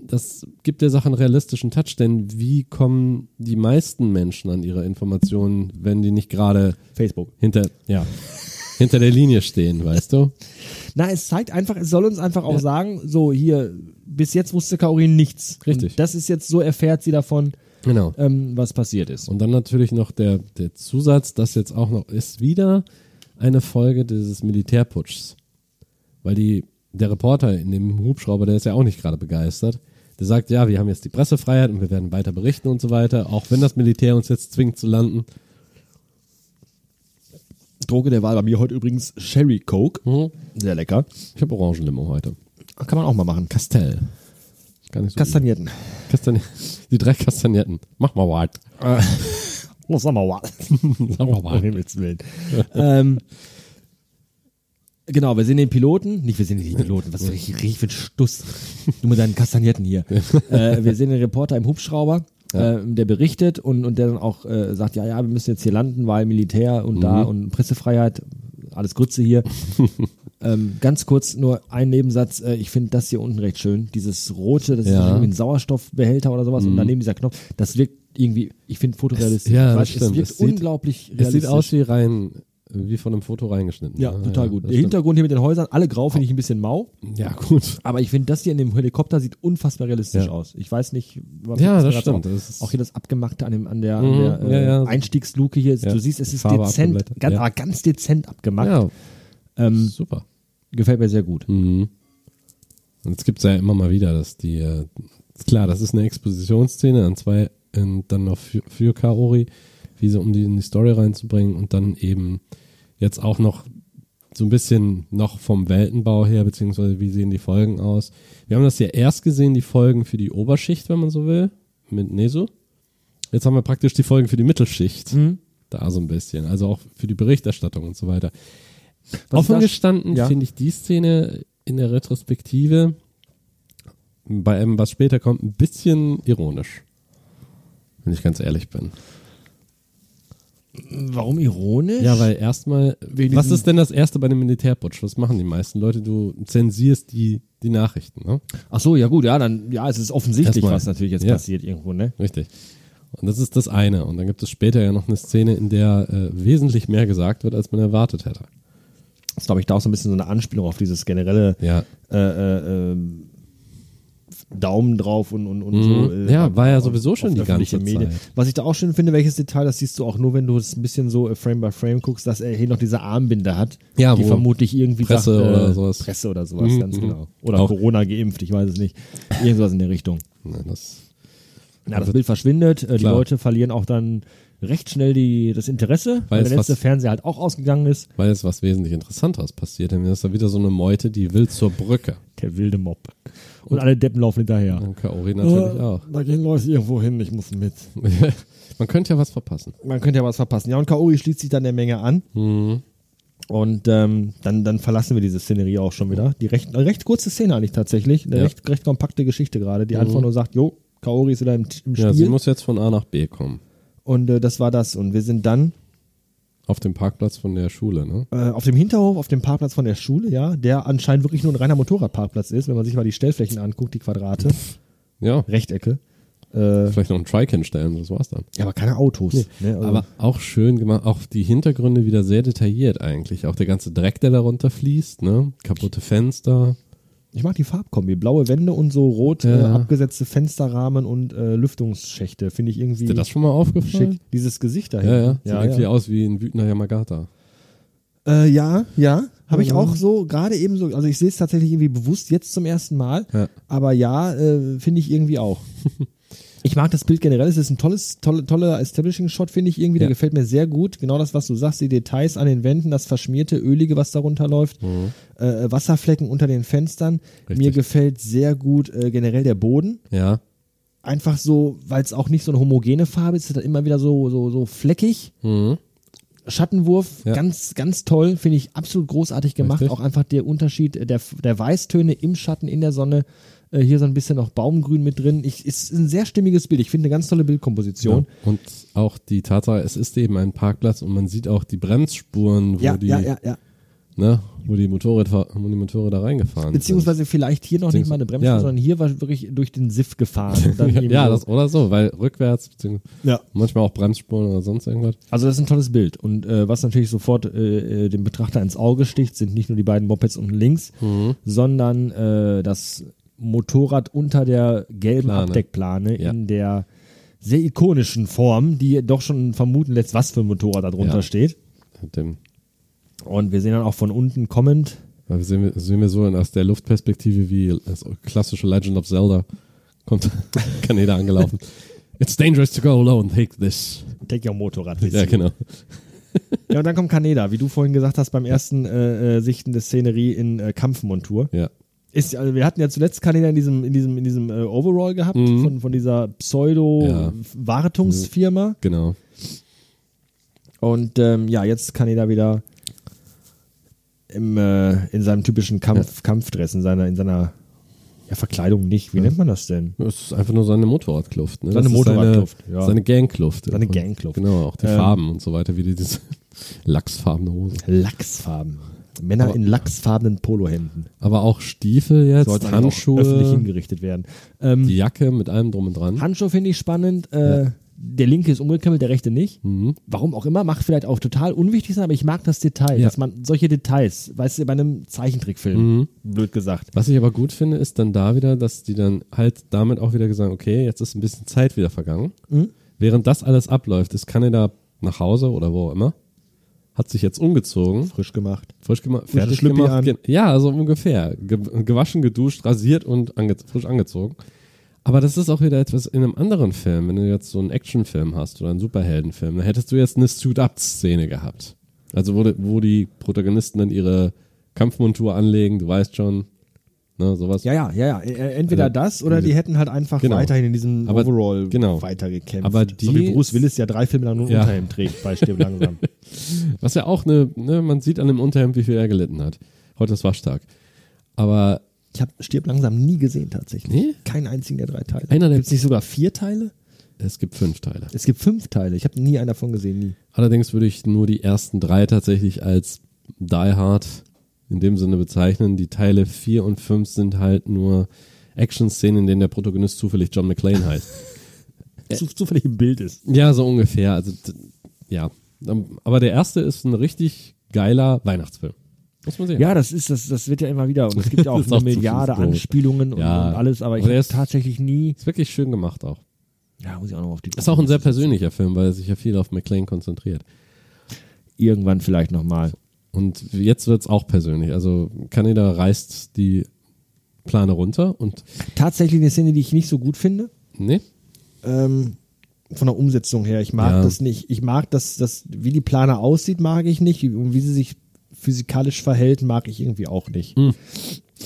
das gibt der Sache einen realistischen Touch, denn wie kommen die meisten Menschen an ihre Informationen, wenn die nicht gerade Facebook. hinter, ja, hinter der Linie stehen, weißt du? Na, es zeigt einfach, es soll uns einfach auch sagen, so hier, bis jetzt wusste Kaori nichts. Richtig. Und das ist jetzt, so erfährt sie davon, Genau. ähm, was passiert ist. Und dann natürlich noch der, der Zusatz, das jetzt auch noch ist wieder eine Folge dieses Militärputschs. Weil die, der Reporter in dem Hubschrauber, der ist ja auch nicht gerade begeistert. Der sagt, ja, wir haben jetzt die Pressefreiheit und wir werden weiter berichten und so weiter, auch wenn das Militär uns jetzt zwingt zu landen. Droge der Wahl bei mir heute übrigens Sherry Coke. Mhm. Sehr lecker. Ich habe Orangenlimo heute. Kann man auch mal machen. Castell. Gar nicht so Kastanierten. Kastanie die drei Kastagnetten. Mach mal was. Oh, sag mal was. Sag mal Um was. Himmels Willen. ähm, genau, wir sehen den Piloten. Nicht, wir sehen den Piloten. Was ich riech für ein Stuss. Du mit deinen Kastagnetten hier. äh, wir sehen den Reporter im Hubschrauber. Äh, der berichtet und, und der dann auch äh, sagt, ja, ja, wir müssen jetzt hier landen, weil Militär und da und Pressefreiheit, alles Grütze hier. Ähm, ganz kurz nur ein Nebensatz, äh, ich finde das hier unten recht schön, dieses rote, das ist Ja. irgendwie ein Sauerstoffbehälter oder sowas und daneben dieser Knopf, das wirkt irgendwie, ich finde fotorealistisch. ja, Weil das es stimmt. wirkt Es sieht- unglaublich Es realistisch. sieht aus wie rein wie von einem Foto reingeschnitten. Ja, ne? total gut. das Der stimmt. Hintergrund hier mit den Häusern, alle grau, finde ich ein bisschen mau. Ja, gut. Aber ich finde, das hier in dem Helikopter sieht unfassbar realistisch Ja. aus. Ich weiß nicht, was Ja, das gerade stimmt. Das ist- auch hier das Abgemachte an, dem, an der, Mhm, an der äh, ja, ja. Einstiegsluke hier. Ja, Du siehst, es ist Farbe dezent, ganz, ja. aber ganz dezent abgemacht. Ja, Ähm, super. Gefällt mir sehr gut. Mhm. Und es gibt ja immer mal wieder, dass die, äh, klar, das ist eine Expositionsszene an zwei, und dann noch für, für Kaori, wie sie, um die in die Story reinzubringen und dann eben jetzt auch noch so ein bisschen noch vom Weltenbau her, beziehungsweise wie sehen die Folgen aus. Wir haben das ja erst gesehen, die Folgen für die Oberschicht, wenn man so will, mit Neso. Jetzt haben wir praktisch die Folgen für die Mittelschicht. Mhm. Da so ein bisschen. Also auch für die Berichterstattung und so weiter. Was Offen gestanden Ja. finde ich die Szene in der Retrospektive bei einem, was später kommt, ein bisschen ironisch. Wenn ich ganz ehrlich bin. Warum ironisch? Ja, weil erstmal, Wegen was ist denn das Erste bei einem Militärputsch? Was machen die meisten Leute? Du zensierst die, die Nachrichten, ne? Ach so, ja gut, ja, dann, ja, es ist offensichtlich, Erstmal. was natürlich jetzt Ja. passiert irgendwo, ne? Richtig. Und das ist das eine. Und dann gibt es später ja noch eine Szene, in der äh, wesentlich mehr gesagt wird, als man erwartet hätte. Das ist, glaube ich, da auch so ein bisschen so eine Anspielung auf dieses generelle Ja. äh, äh, ähm, Daumen drauf und, und, und Mhm. so. äh, Ja, war ja sowieso schon die ganze Medien. Zeit. Was ich da auch schön finde, welches Detail, das siehst du auch nur, wenn du es ein bisschen so äh, Frame by Frame guckst, dass er hier noch diese Armbinde hat, Ja, die wo vermutlich irgendwie Presse sagt, äh, oder sowas. Presse oder sowas, Mhm, ganz mhm. genau. Oder Auch- Corona geimpft, ich weiß es nicht. Irgendwas in der Richtung. Nein, das, Ja, das Bild verschwindet, äh, die. Leute verlieren auch dann recht schnell die, das Interesse, weil es der letzte was- Fernseher halt auch ausgegangen ist. weil jetzt was wesentlich Interessanteres passiert. Denn ist da wieder so eine Meute, die will zur Brücke. Der wilde Mob. Und alle Deppen laufen hinterher. Und Kaori natürlich Äh, auch. Da gehen Leute irgendwo hin, ich muss mit. Man könnte ja was verpassen. Man könnte ja was verpassen. Ja, und Kaori schließt sich dann der Menge an. Mhm. Und ähm, dann, dann verlassen wir diese Szenerie auch schon wieder. Die recht, eine recht kurze Szene eigentlich tatsächlich. Eine Ja. recht, recht kompakte Geschichte gerade, die einfach nur sagt, jo, Kaori ist wieder im, im Ja, sie Spiel. muss jetzt von A nach B kommen. Und äh, das war das. Und wir sind dann Auf dem Parkplatz von der Schule, ne? äh, auf dem Hinterhof, auf dem Parkplatz von der Schule, ja, der anscheinend wirklich nur ein reiner Motorradparkplatz ist, wenn man sich mal die Stellflächen anguckt, die Quadrate, Ja, Rechtecke. Äh, vielleicht noch ein Trike hinstellen, das war's dann. ja, aber keine Autos. Nee, ne? also, Aber auch schön gemacht, auch die Hintergründe wieder sehr detailliert eigentlich. Auch der ganze Dreck, der darunter fließt, ne? Kaputte Fenster. Ich mag die Farbkombi. Blaue Wände und so rot äh, Ja. abgesetzte Fensterrahmen und äh, Lüftungsschächte. Finde ich irgendwie Ist dir das schon mal aufgefallen? schick. Dieses Gesicht dahinter. Ja, ja. Sieht ja, irgendwie ja. aus wie ein wütender Yamagata. Äh, ja, ja. Habe ich auch so, gerade eben so, also ich sehe es tatsächlich irgendwie bewusst jetzt zum ersten Mal, aber ja, äh, finde ich irgendwie auch. Ich mag das Bild generell, es ist ein tolles, tolle, tolle Establishing-Shot, finde ich irgendwie, der Ja. gefällt mir sehr gut. Genau das, was du sagst, die Details an den Wänden, das verschmierte, ölige, was darunter läuft, äh, Wasserflecken unter den Fenstern. Mhm. Richtig. Mir gefällt sehr gut äh, generell der Boden. Ja. einfach so, weil es auch nicht so eine homogene Farbe ist, ist das immer wieder so, so, so fleckig. Mhm. Schattenwurf, Ja. ganz, ganz toll, finde ich absolut großartig gemacht. Richtig. Auch einfach der Unterschied der, der Weißtöne im Schatten, in der Sonne. Äh, hier so ein bisschen noch Baumgrün mit drin. Ich, ist ein sehr stimmiges Bild. Ich finde eine ganz tolle Bildkomposition. Ja. Und auch die Tatsache, es ist eben ein Parkplatz und man sieht auch die Bremsspuren, wo Ja, die, ja, ja, ja. Ne, wo die Motorräder, wo die Motorräder reingefahren Beziehungsweise vielleicht hier noch nicht mal eine Bremse, Ja. sondern hier war wirklich durch den Siff gefahren. Und dann sind. irgendwie Ja, so- das oder so, weil rückwärts, beziehungsweise ja. manchmal auch Bremsspuren oder sonst irgendwas. Also das ist ein tolles Bild. Und äh, was natürlich sofort äh, äh, dem Betrachter ins Auge sticht, sind nicht nur die beiden Mopeds unten links, Mhm. sondern äh, das Motorrad unter der gelben Plane. Abdeckplane Ja. in der sehr ikonischen Form, die doch schon vermuten lässt, was für ein Motorrad da drunter Ja. steht. Dem, Und wir sehen dann auch von unten kommend, weil wir sehen, wir- sehen wir so in, aus der Luftperspektive wie das klassische Legend of Zelda kommt Kaneda angelaufen. It's dangerous to go alone, take this. take your Motorrad. Ja, genau. Ja, und dann kommt Kaneda, wie du vorhin gesagt hast, beim ersten äh, äh, Sichten der Szenerie in äh, Kampfmontur. Ja. Ist, also wir hatten ja zuletzt Kaneda in diesem, in diesem, in diesem äh, Overall gehabt, Mhm. von, von dieser Ja. Pseudo-Wartungsfirma. Genau. Und ähm, ja, jetzt Kaneda wieder im, äh, in seinem typischen Kampf, Kampfdress, in seiner, in seiner ja, Verkleidung nicht. Wie nennt man das denn? Das ist einfach nur seine Motorradkluft. Ne? Seine Motorradkluft, Seine, ja. seine Gangkluft. Seine Gangkluft. Genau, auch die Ähm, Farben und so weiter, wie die diese lachsfarbene Hose. Lachsfarben. Männer Aber- in lachsfarbenen Polohemden. Aber auch Stiefel jetzt, Sollten eigentlich auch öffentlich Handschuhe, hingerichtet werden. Ähm, die Jacke mit allem drum und dran. Handschuhe finde ich spannend. Äh, der linke ist umgekrempelt, der rechte nicht. Mhm. Warum auch immer, macht vielleicht auch total unwichtig sein, aber ich mag das Detail, Ja. dass man solche Details, weißt du, bei einem Zeichentrickfilm, Mhm. blöd gesagt. Was ich aber gut finde, ist dann da wieder, dass die dann halt damit auch wieder gesagt, okay, jetzt ist ein bisschen Zeit wieder vergangen. Mhm. Während das alles abläuft, ist Kaneda nach Hause oder wo auch immer, hat sich jetzt umgezogen, Frisch gemacht. frisch gemacht, fertig gemacht. an. Ja, so ungefähr. Ge gewaschen, geduscht, rasiert und ange frisch angezogen. Aber das ist auch wieder etwas in einem anderen Film. Wenn du jetzt so einen Actionfilm hast oder einen Superheldenfilm, dann hättest du jetzt eine Suit-Up-Szene gehabt. Also wo, die- wo die Protagonisten dann ihre Kampfmontur anlegen, du weißt schon, ne, sowas. Ja, ja, ja, ja. Äh, Entweder Also, das oder die hätten halt einfach Genau. weiterhin in diesem Aber- Overall genau. weitergekämpft. Aber so wie die- Bruce Willis ja drei Filme lang nur Ja. Unterhemd trägt bei Stirb langsam. Was ja auch eine, ne, man sieht an dem Unterhemd, wie viel er gelitten hat. Heute ist Waschtag. Aber Ich habe Stirb langsam nie gesehen tatsächlich. Nee? Keinen einzigen der drei Teile. Einer der- Gibt es nicht sogar vier Teile? es gibt fünf Teile. Es gibt fünf Teile. Ich habe nie einen davon gesehen, nie. Allerdings würde ich nur die ersten drei tatsächlich als Die Hard in dem Sinne bezeichnen. Die Teile vier und fünf sind halt nur Action-Szenen, in denen der Protagonist zufällig John McClane heißt. Zu, zufällig im Bild ist. ja, so ungefähr. Also, ja. Aber der erste ist ein richtig geiler Weihnachtsfilm. Muss man sehen. Ja, das ist, das, das wird ja immer wieder. Und es gibt ja auch eine Milliarde. Anspielungen und, Ja. und alles, aber ich habe ist- tatsächlich nie. Ist wirklich schön gemacht auch. Ja, muss ich auch noch auf die. Ist auch ein sehr persönlicher Film, weil er sich ja viel auf McClane konzentriert. Irgendwann vielleicht nochmal. Und jetzt wird's auch persönlich. Also Kaneda reißt die Plane runter und Tatsächlich eine Szene, die ich nicht so gut finde. nee, ähm, von der Umsetzung her. Ich mag Ja. das nicht. Ich mag das, das, wie die Plane aussieht, mag ich nicht. Und wie sie sich physikalisch verhält, mag ich irgendwie auch nicht.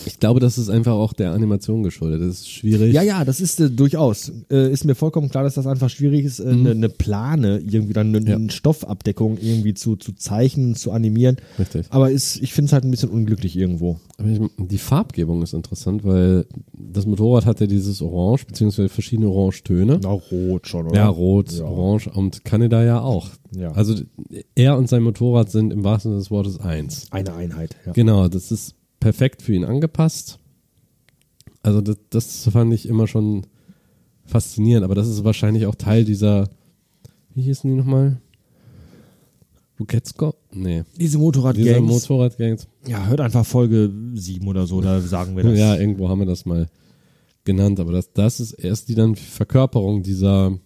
Ich glaube, das ist einfach auch der Animation geschuldet. Das ist schwierig. Ja, ja, das ist äh, durchaus. Äh, ist mir vollkommen klar, dass das einfach schwierig ist, eine äh, ne Plane irgendwie dann eine Ja. ne Stoffabdeckung irgendwie zu, zu zeichnen, zu animieren. Richtig. Aber ist, ich finde es halt ein bisschen unglücklich irgendwo. Ich, die Farbgebung ist interessant, weil das Motorrad hat ja dieses Orange, beziehungsweise verschiedene Orangetöne. Na, rot schon, Ja, rot, Ja. orange und Kaneda ja auch. Ja. Also er und sein Motorrad sind im wahrsten Sinne des Wortes eins. Eine Einheit. Ja. Genau, das ist perfekt für ihn angepasst. Also das, das fand ich immer schon faszinierend, aber das ist wahrscheinlich auch Teil dieser, wie hießen die nochmal? Buketzko? Nee. Diese Motorradgangs. Motorradgangs. ja, hört einfach Folge 7 oder so, da sagen wir das. Ja, irgendwo haben wir das mal genannt, aber das, das ist erst die dann Verkörperung dieser,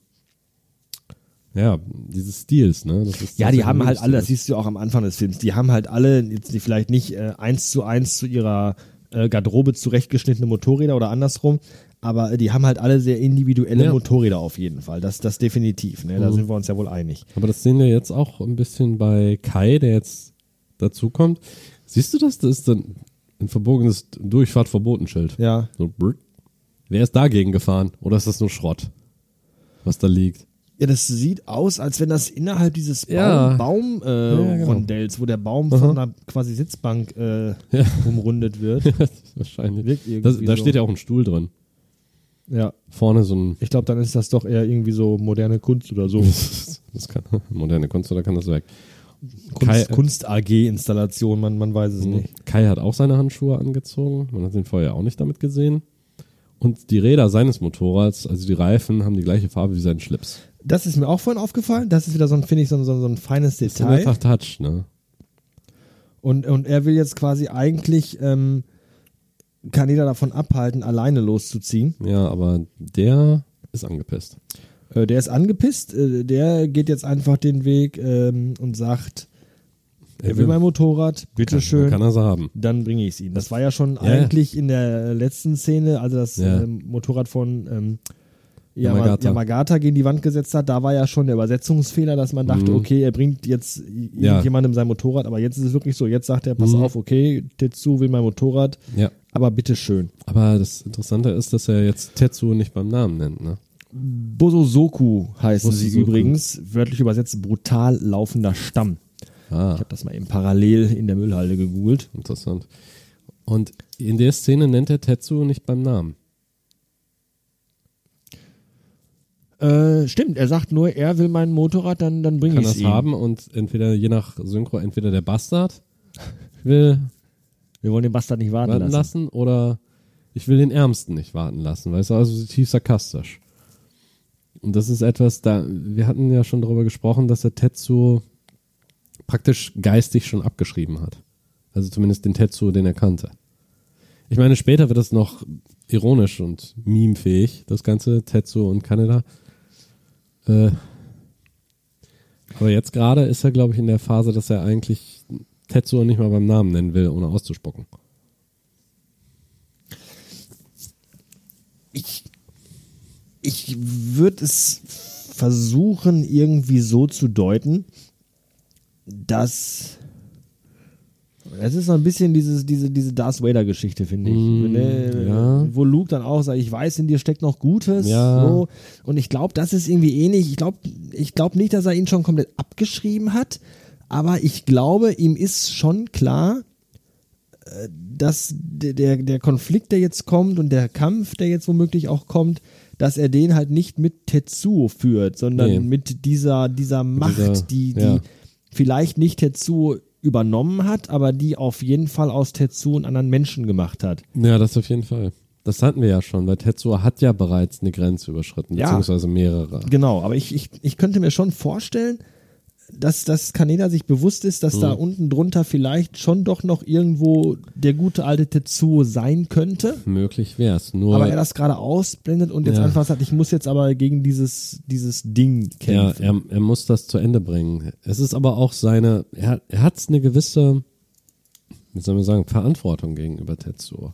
ja, dieses Stils, ne? Ja, die haben halt alle, das siehst du auch am Anfang des Films, die haben halt alle, jetzt die vielleicht nicht äh, eins zu eins zu ihrer äh, Garderobe zurechtgeschnittene Motorräder oder andersrum, aber äh, die haben halt alle sehr individuelle Ja. Motorräder auf jeden Fall. Das, das definitiv, ne? Da Mhm. sind wir uns ja wohl einig. Aber das sehen wir jetzt auch ein bisschen bei Kai, der jetzt dazukommt. Siehst du das? Das ist dann ein verbogenes Durchfahrtverbotenschild. Ja. So, brr. Wer ist dagegen gefahren? Oder ist das nur Schrott, was da liegt? Ja, das sieht aus, als wenn das innerhalb dieses Ja. Baum, äh, Ja, genau. Rondells, wo der Baum Aha. von einer quasi Sitzbank äh, Ja. umrundet wird. Wahrscheinlich. Das, da so. steht ja auch ein Stuhl drin. ja. Vorne so ein. Ich glaube, dann ist das doch eher irgendwie so moderne Kunst oder so. Das kann moderne Kunst oder kann das weg? Kunst, Kai- Kunst AG-Installation, man, man weiß es nicht. Kai hat auch seine Handschuhe angezogen. Man hat ihn vorher auch nicht damit gesehen. Und die Räder seines Motorrads, also die Reifen, haben die gleiche Farbe wie sein Schlips. Das ist mir auch vorhin aufgefallen. Das ist wieder so ein, finde ich, so ein, so ein, so ein feines Das ist Detail. einfach Touch, ne? Und, und er will jetzt quasi eigentlich ähm, Kaneda davon abhalten, alleine loszuziehen. Ja, aber der ist angepisst. Äh, der ist angepisst. Äh, der geht jetzt einfach den Weg ähm, und sagt, er will mein Motorrad, bitteschön. Kann er sie haben. Dann bringe ich es ihm. Das war ja schon Ja, eigentlich in der letzten Szene, also das Ja. ähm, Motorrad von ähm, Yamagata. Yamagata. Gegen die Wand gesetzt hat, da war ja schon der Übersetzungsfehler, dass man dachte, Mhm. okay, er bringt jetzt Ja. irgendjemandem sein Motorrad, aber jetzt ist es wirklich so, jetzt sagt er, pass Mhm. auf, okay, Tetsu will mein Motorrad, Ja. aber bitteschön. Aber das Interessante ist, dass er jetzt Tetsuo nicht beim Namen nennt, ne? Bosozoku heißen sie Bosozoku. übrigens, wörtlich übersetzt brutal laufender Stamm. Ah, Ich habe das mal eben parallel in der Müllhalde gegoogelt. interessant. Und in der Szene nennt er Tetsuo nicht beim Namen. Äh, stimmt, er sagt nur, er will mein Motorrad, dann, dann bringe Kann ich es das ihm. haben und entweder, je nach Synchro, entweder der Bastard will Wir wollen den Bastard nicht warten, warten lassen. lassen oder ich will den Ärmsten nicht warten lassen, weißt du, also tief sarkastisch. Und das ist etwas, da, wir hatten ja schon darüber gesprochen, dass er Tetsuo praktisch geistig schon abgeschrieben hat. Also zumindest den Tetsuo, den er kannte. Ich meine, später wird das noch ironisch und memefähig, das ganze Tetsuo und Kaneda. Äh, aber jetzt gerade ist er, glaube ich, in der Phase, dass er eigentlich Tetsuo nicht mal beim Namen nennen will, ohne auszuspucken. Ich, ich würde es versuchen, irgendwie so zu deuten, dass es ist so ein bisschen dieses, diese, diese Darth Vader-Geschichte, finde ich. Mm, Ne, ja. Wo Luke dann auch sagt, ich weiß, in dir steckt noch Gutes. Ja. So. Und ich glaube, das ist irgendwie ähnlich. Ich glaube ich glaub nicht, dass er ihn schon komplett abgeschrieben hat, aber ich glaube, ihm ist schon klar, äh, dass der, der, der Konflikt, der jetzt kommt und der Kampf, der jetzt womöglich auch kommt, dass er den halt nicht mit Tetsuo führt, sondern Nee. mit dieser, dieser Macht, dieser- die, die ja. vielleicht nicht Tetsuo übernommen hat, aber die auf jeden Fall aus Tetsuo einen anderen Menschen gemacht hat. Ja, das auf jeden Fall. Das hatten wir ja schon, weil Tetsuo hat ja bereits eine Grenze überschritten, Ja. beziehungsweise mehrere. Genau, aber ich, ich, ich könnte mir schon vorstellen, dass, dass Kaneda sich bewusst ist, dass da unten drunter vielleicht schon doch noch irgendwo der gute alte Tetsuo sein könnte. Möglich wär's. Nur aber er das gerade ausblendet und jetzt Ja. einfach sagt, ich muss jetzt aber gegen dieses, dieses Ding ja, kämpfen. er, er muss das zu Ende bringen. Es ist aber auch seine, er, er hat eine gewisse, wie soll man sagen, Verantwortung gegenüber Tetsuo.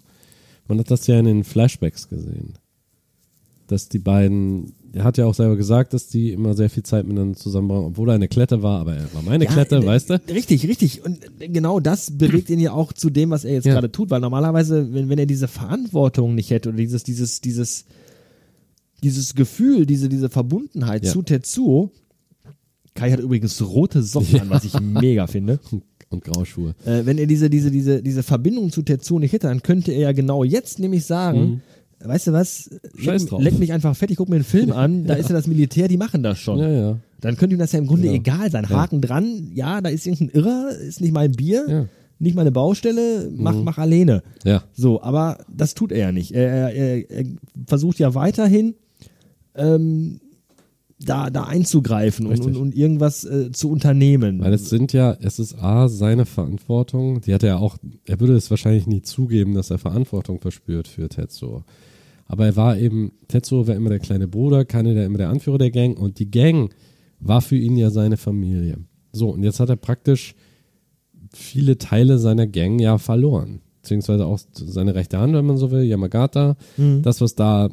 Man hat das ja in den Flashbacks gesehen. Dass die beiden, er hat ja auch selber gesagt, dass die immer sehr viel Zeit miteinander zusammenbrauchen, obwohl er eine Klette war, aber er war meine Ja, Klette, äh, weißt du? Richtig, richtig. Und genau das bewegt ihn ja auch zu dem, was er jetzt Ja. gerade tut, weil normalerweise, wenn, wenn er diese Verantwortung nicht hätte oder dieses, dieses, dieses, dieses Gefühl, diese, diese Verbundenheit Ja. zu Tetsuo, Kai hat übrigens rote Socken an, was ich mega finde. Und Grauschuhe. Äh, wenn er diese, diese, diese, diese Verbindung zu Tetsuo nicht hätte, dann könnte er ja genau jetzt nämlich sagen, weißt du was, Mhm. Scheiß drauf. leck mich einfach fett, ich guck mir einen Film an, da ist ja das Militär, die machen das schon. Ja, ja. Dann könnte ihm das ja im Grunde Ja. egal sein. Haken dran, ja, da ist irgendein Irrer, ist nicht mein Bier, Ja. nicht meine Baustelle, mach, mach alleine. Ja. So, aber das tut er ja nicht. Er, er, er, er versucht ja weiterhin, ähm, da, da einzugreifen und, und, und irgendwas äh, zu unternehmen. Weil es sind ja, es ist A, seine Verantwortung, die hat er auch, er würde es wahrscheinlich nie zugeben, dass er Verantwortung verspürt für Tetsuo. Aber er war eben, Tetsuo war immer der kleine Bruder, keine der immer der Anführer der Gang und die Gang war für ihn ja seine Familie. So, und jetzt hat er praktisch viele Teile seiner Gang ja verloren. Beziehungsweise auch seine rechte Hand, wenn man so will, Yamagata. Das, was da,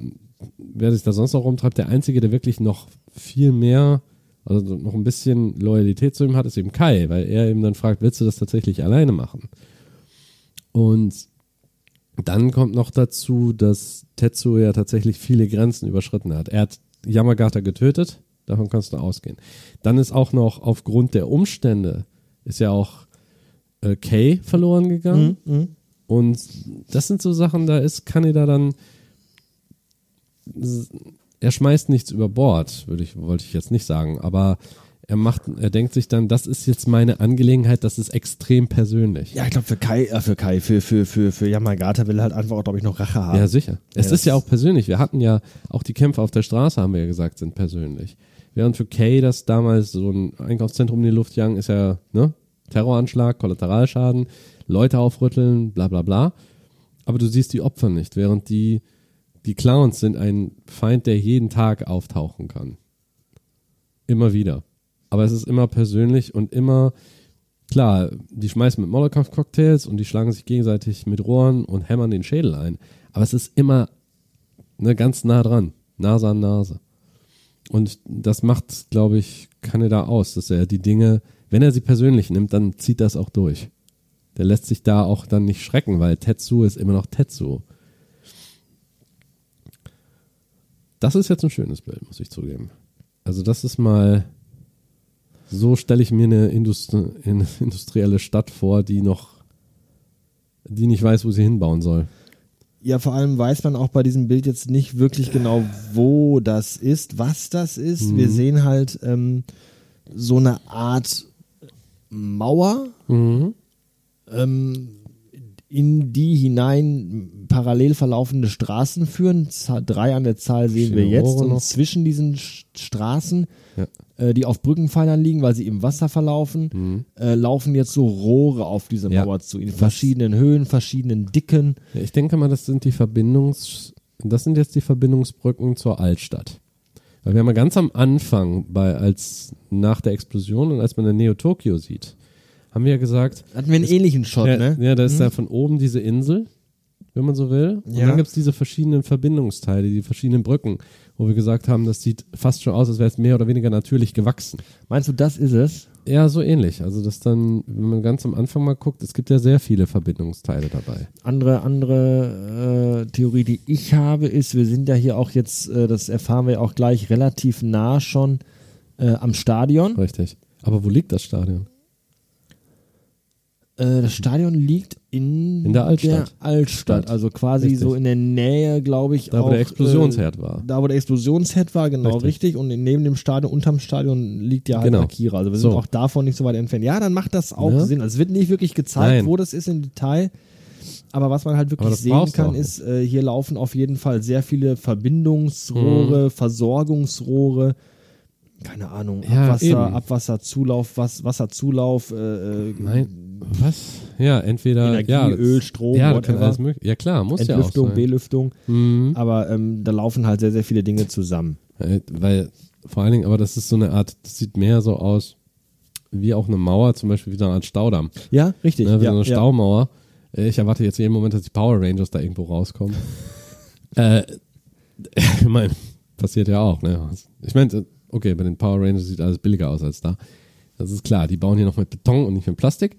wer sich da sonst noch rumtreibt, der Einzige, der wirklich noch viel mehr, also noch ein bisschen Loyalität zu ihm hat, ist eben Kai, weil er eben dann fragt, willst du das tatsächlich alleine machen? Und dann kommt noch dazu, dass Tetsuo ja tatsächlich viele Grenzen überschritten hat. Er hat Yamagata getötet, davon kannst du ausgehen. Dann ist auch noch aufgrund der Umstände, ist ja auch äh, Kay verloren gegangen. Und das sind so Sachen, da ist Kaneda dann, er schmeißt nichts über Bord, würde ich, wollte ich jetzt nicht sagen, aber er macht, er denkt sich dann, das ist jetzt meine Angelegenheit, das ist extrem persönlich. ja, ich glaube für Kai, äh, für Kai, für, für, für, für Yamagata will er halt einfach, glaube ich, noch Rache haben. Ja, sicher. Es Ja, ist ja auch persönlich. Wir hatten ja auch die Kämpfe auf der Straße, haben wir ja gesagt, sind persönlich. Während für Kay das damals so ein Einkaufszentrum in die Luft jagen, ist ja, ne? Terroranschlag, Kollateralschaden, Leute aufrütteln, bla bla bla. Aber du siehst die Opfer nicht, während die, die Clowns sind ein Feind, der jeden Tag auftauchen kann. Immer wieder. Aber es ist immer persönlich und immer, klar, die schmeißen mit Molotow-Cocktails und die schlagen sich gegenseitig mit Rohren und hämmern den Schädel ein. Aber es ist immer ne, ganz nah dran, Nase an Nase. Und das macht, glaube ich, Kaneda aus, dass er die Dinge, wenn er sie persönlich nimmt, dann zieht das auch durch. Der lässt sich da auch dann nicht schrecken, weil Tetsu ist immer noch Tetsu. Das ist jetzt ein schönes Bild, muss ich zugeben. Also das ist mal, so stelle ich mir eine, Industri eine industrielle Stadt vor, die noch, die nicht weiß, wo sie hinbauen soll. Ja, vor allem weiß man auch bei diesem Bild jetzt nicht wirklich genau, wo das ist, was das ist. Wir sehen halt ähm, so eine Art Mauer, ähm, in die hinein parallel verlaufende Straßen führen. Drei an der Zahl sehen wir Verschiedene jetzt. Rohre Und noch. zwischen diesen Straßen, Ja. äh, die auf Brückenpfeilern liegen, weil sie im Wasser verlaufen, äh, laufen jetzt so Rohre auf diese Mhm. Ja. Mauer zu. In verschiedenen Höhen, verschiedenen Dicken. Ja, ich denke mal, das sind die Verbindungs, das sind jetzt die Verbindungsbrücken zur Altstadt. Weil wir haben ja ganz am Anfang, bei, als nach der Explosion und als man dann Neo Tokyo sieht, haben wir ja gesagt, Hatten wir einen ähnlichen Shot, ja, ne? ja, da ist ja von oben diese Insel, wenn man so will. Und Ja. dann gibt es diese verschiedenen Verbindungsteile, die verschiedenen Brücken, wo wir gesagt haben, das sieht fast schon aus, als wäre es mehr oder weniger natürlich gewachsen. Meinst du, das ist es? Ja, so ähnlich. Also das dann, wenn man ganz am Anfang mal guckt, es gibt ja sehr viele Verbindungsteile dabei. Andere, andere äh, Theorie, die ich habe, ist, wir sind ja hier auch jetzt, äh, das erfahren wir auch gleich, relativ nah schon äh, am Stadion. Richtig. Aber wo liegt das Stadion? Äh, das Stadion liegt in, In der Altstadt. Der Altstadt, also quasi Richtig. so in der Nähe, glaube ich, Da, auch, wo der Explosionsherd äh, war. Da, wo der Explosionsherd war, genau Richtig. richtig. Und neben dem Stadion, unterm Stadion liegt ja halt Genau. Akira. Also wir sind So. auch davon nicht so weit entfernt. Ja, dann macht das auch Ja. Sinn. Also es wird nicht wirklich gezeigt, Nein. wo das ist im Detail. Aber was man halt wirklich sehen kann, ist, äh, hier laufen auf jeden Fall sehr viele Verbindungsrohre, Mhm. Versorgungsrohre, keine Ahnung, Ja, Abwasser, eben. Abwasserzulauf, was, Wasserzulauf, äh, äh, Nein, was? Ja, entweder Energie, ja, Öl, Strom, ja, whatever. alles möglich. Ja klar, muss ja auch Entlüftung, sein. Belüftung. Mhm. Aber ähm, da laufen halt sehr, sehr viele Dinge zusammen. Äh, Weil vor allen Dingen, aber das ist so eine Art, das sieht mehr so aus wie auch eine Mauer, zum Beispiel wie so eine Art Staudamm. Ja, richtig. Ne, wie ja, so eine ja. Staumauer. Äh, Ich erwarte jetzt jeden Moment, dass die Power Rangers da irgendwo rauskommen. äh, ich meine, passiert ja auch. Ne? Ich meine, okay, bei den Power Rangers sieht alles billiger aus als da. Das ist klar, die bauen hier noch mit Beton und nicht mit Plastik.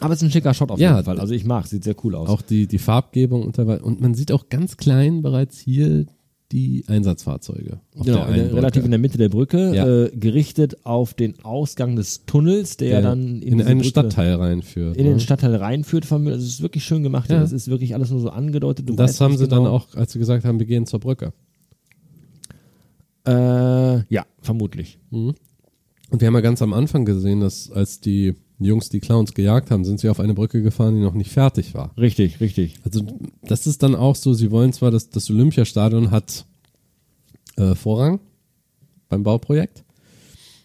Aber es ist ein schicker Shot auf Ja, jeden Fall. Also ich mag, sieht sehr cool aus. Auch die, die Farbgebung und dabei. Und man sieht auch ganz klein bereits hier die Einsatzfahrzeuge. auf genau, der in der, relativ in der Mitte der Brücke, Ja. äh, gerichtet auf den Ausgang des Tunnels, der, der dann in, in, einen Brücke, Stadtteil reinführt. in ne? den Stadtteil reinführt. Von mir. Also es ist wirklich schön gemacht. Ja. Das ist wirklich alles nur so angedeutet. Du das haben sie dann genau. auch, als sie gesagt haben, wir gehen zur Brücke. Äh, ja, vermutlich. Und wir haben ja ganz am Anfang gesehen, dass als die Jungs die Clowns gejagt haben, sind sie auf eine Brücke gefahren, die noch nicht fertig war. Richtig, richtig. Also das ist dann auch so, sie wollen zwar, dass das Olympiastadion hat äh, Vorrang beim Bauprojekt.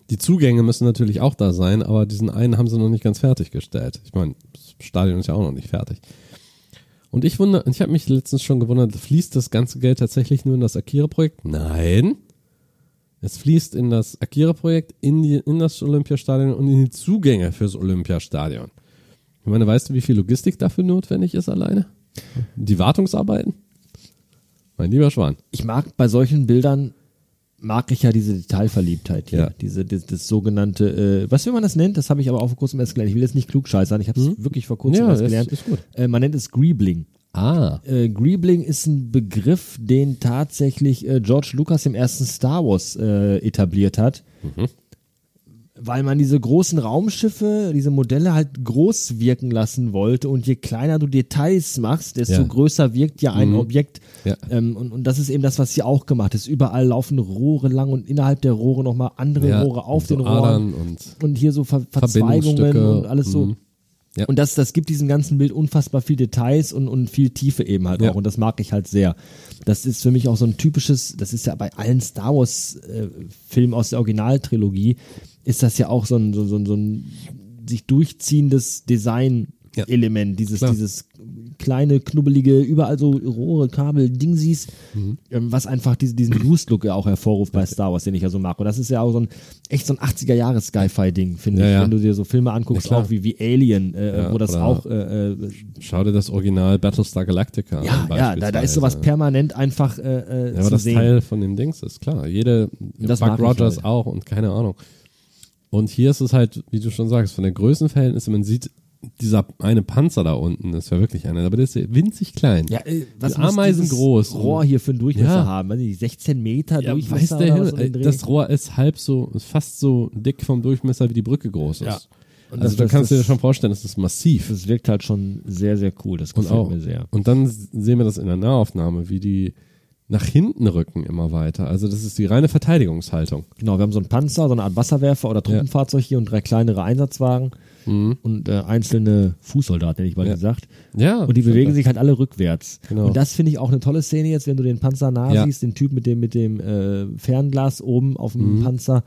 Die Zugänge müssen natürlich auch da sein, aber diesen einen haben sie noch nicht ganz fertiggestellt. Ich meine, das Stadion ist ja auch noch nicht fertig. Und ich wundere, ich habe mich letztens schon gewundert, fließt das ganze Geld tatsächlich nur in das Akira-Projekt? Nein. Es fließt in das Akira-Projekt, in, die, in das Olympiastadion und in die Zugänge fürs Olympiastadion. Ich meine, weißt du, wie viel Logistik dafür notwendig ist alleine? Die Wartungsarbeiten? Mein lieber Schwan. Ich mag bei solchen Bildern mag ich ja diese Detailverliebtheit hier, Ja. diese das, das sogenannte, äh, was will man das nennt? Das habe ich aber auch vor kurzem erst gelernt. Ich will jetzt nicht klugscheißern, ich habe es wirklich vor kurzem Mhm. Ja, erst ist- gelernt. ist gut. Äh, man nennt es Greebling. Ah. Äh, Greebling ist ein Begriff, den tatsächlich äh, George Lucas im ersten Star Wars äh, etabliert hat. Mhm. Weil man diese großen Raumschiffe, diese Modelle halt groß wirken lassen wollte und je kleiner du Details machst, desto Ja. größer wirkt ja ein Mhm. Objekt. Ja. Ähm, und, und das ist eben das, was hier auch gemacht ist. Überall laufen Rohre lang und innerhalb der Rohre nochmal andere Ja, Rohre auf so den Rohren und und hier so Ver Verzweigungen und alles so. Ja. Und das, das gibt diesem ganzen Bild unfassbar viel Details und, und viel Tiefe eben halt Ja. auch. Und das mag ich halt sehr. Das ist für mich auch so ein typisches, das ist ja bei allen Star Wars äh, Filmen aus der Originaltrilogie, ist das ja auch so ein, so, so, so ein sich durchziehendes Design-Element. Dieses, Klar. dieses kleine, knubbelige, überall so Rohre, Kabel, Dingsies, Mhm. ähm, was einfach diese, diesen Used-Look ja auch hervorruft bei Star Wars, den ich ja so mag. Und das ist ja auch so ein, echt so ein 80er-Jahre-Sci-Fi-Ding, finde Ja, ich. ja. Wenn du dir so Filme anguckst, Ja, auch wie, wie Alien, äh, Ja, wo das auch, äh, äh, Schau dir das Original Battlestar Galactica an. ja, ja, da, da ist sowas permanent einfach äh, äh, Ja, aber das sehen. Teil von dem Dings ist klar. Jede, Das Buck ich Rogers halt. auch und keine Ahnung. Und hier ist es halt, wie du schon sagst, von der Größenverhältnisse, man sieht, dieser eine Panzer da unten ist ja wirklich einer, aber der ist winzig klein. ja, äh, was Ameisen groß. Rohr hier für einen Durchmesser Ja. haben? Weiß nicht, 16 Meter Ja, weiß Durchmesser der oder Himmel, Dreh? das Rohr ist halb so, ist fast so dick vom Durchmesser, wie die Brücke groß ist. Ja. Und also das- da das- kannst du dir das- schon vorstellen, das ist massiv. das wirkt halt schon sehr, sehr cool. Das gefällt auch, mir sehr. und dann sehen wir das in der Nahaufnahme, wie die nach hinten rücken immer weiter. Also das ist die reine Verteidigungshaltung. Genau, wir haben so einen Panzer, so eine Art Wasserwerfer oder Truppenfahrzeug hier und drei kleinere Einsatzwagen. Und äh, einzelne Fußsoldaten, hätte ich mal Ja. gesagt. Ja. Und die bewegen sich halt alle rückwärts. Genau. Und das finde ich auch eine tolle Szene jetzt, wenn du den Panzer nah Ja. siehst, den Typ mit dem, mit dem äh, Fernglas oben auf dem Mhm. Panzer.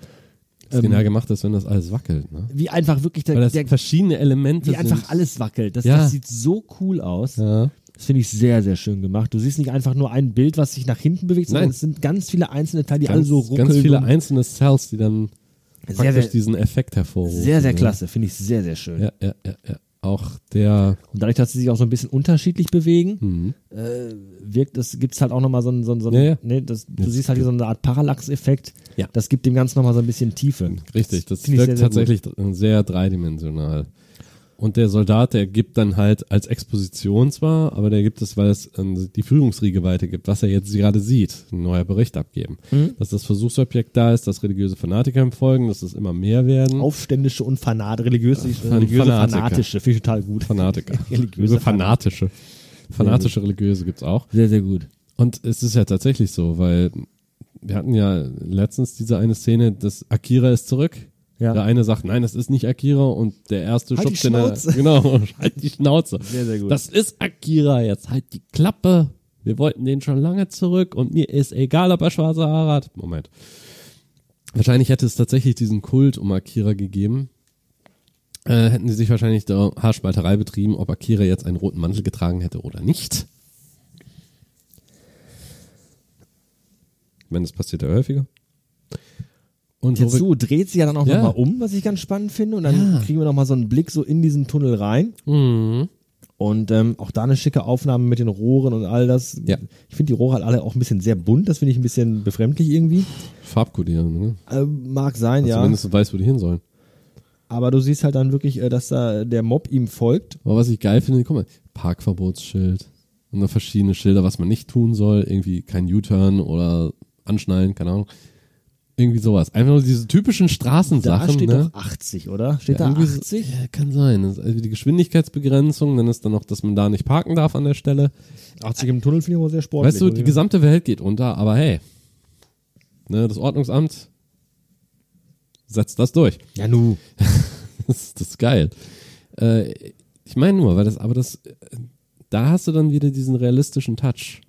Das genial gemacht ist, wenn das alles wackelt. Ne? Wie einfach wirklich der, Weil das der verschiedene Elemente wie einfach sind. alles wackelt. Das, Ja. das sieht so cool aus. Ja. Das finde ich sehr, sehr schön gemacht. Du siehst nicht einfach nur ein Bild, was sich nach hinten bewegt, sondern Nein. es sind ganz viele einzelne Teile, die alle Ganz, so ruckeln. ganz viele einzelne Cells, die dann Sehr, sehr- diesen Effekt hervorrufen. Sehr, sehr ne? klasse. Finde ich sehr, sehr schön. Ja, ja, ja, ja. Auch der, Und dadurch, dass sie sich auch so ein bisschen unterschiedlich bewegen, mhm. äh, wirkt es, gibt's halt auch nochmal so ein, so ein, so ein Ja. Ne, das, du siehst halt hier so eine Art Parallax-Effekt. Ja. Das gibt dem Ganzen nochmal so ein bisschen Tiefe. richtig, das ich wirkt sehr, sehr gut. tatsächlich sehr dreidimensional. Und der Soldat, der gibt dann halt als Exposition zwar, aber der gibt es, weil es ähm, die Führungsriege weitergibt, was er jetzt gerade sieht, ein neuer Bericht abgeben. Mhm. Dass das Versuchsobjekt da ist, dass religiöse Fanatiker ihm folgen, dass es immer mehr werden. Aufständische und Fanat, religiöse, Fan- religiöse Fanatiker. fanatische, finde ich total gut. Fanatiker. religiöse fanatische. Fanatische religiöse gibt's auch. Sehr, sehr gut. Und es ist ja tatsächlich so, weil wir hatten ja letztens diese eine Szene, dass Akira ist zurück. Ja. Der eine sagt, nein, das ist nicht Akira und der erste Halt schubst den er-. Genau, halt die Schnauze. Sehr, sehr gut. Das ist Akira, jetzt halt die Klappe. Wir wollten den schon lange zurück und mir ist egal, ob er schwarze Haare hat. Moment. Wahrscheinlich hätte es tatsächlich diesen Kult um Akira gegeben. Äh, hätten sie sich wahrscheinlich der Haarspalterei betrieben, ob Akira jetzt einen roten Mantel getragen hätte oder nicht. Ich meine, das passiert ja häufiger. Und wir- so dreht sie ja dann auch Ja. nochmal um, was ich ganz spannend finde. Und dann Ja. kriegen wir nochmal so einen Blick so in diesen Tunnel rein. Mhm. Und ähm, auch da eine schicke Aufnahme mit den Rohren und all das. Ja. Ich finde die Rohre halt alle auch ein bisschen sehr bunt. Das finde ich ein bisschen befremdlich irgendwie. Farbkodieren, ne? Äh, mag sein, Dass ja. Zumindest du weißt, wo die hin sollen. Aber du siehst halt dann wirklich, äh, dass da der Mob ihm folgt. Aber was ich geil finde, guck mal, Parkverbotsschild und noch verschiedene Schilder, was man nicht tun soll, irgendwie kein U-Turn oder anschnallen, keine Ahnung. Irgendwie sowas. Einfach nur diese typischen Da Straßensachen. steht ne? doch 80, oder? Steht Ja, da irgendwie so- 80? Ja, kann sein. Das ist also die Geschwindigkeitsbegrenzung, dann ist dann noch, dass man da nicht parken darf an der Stelle. 80 im Tunnel finde ich aber sehr sportlich. Weißt du, die gesamte Welt geht unter, aber hey, ne, das Ordnungsamt setzt das durch. Ja, nu. Das, ist- das ist geil. Äh, ich meine nur, weil das, aber das, da hast du dann wieder diesen realistischen Touch.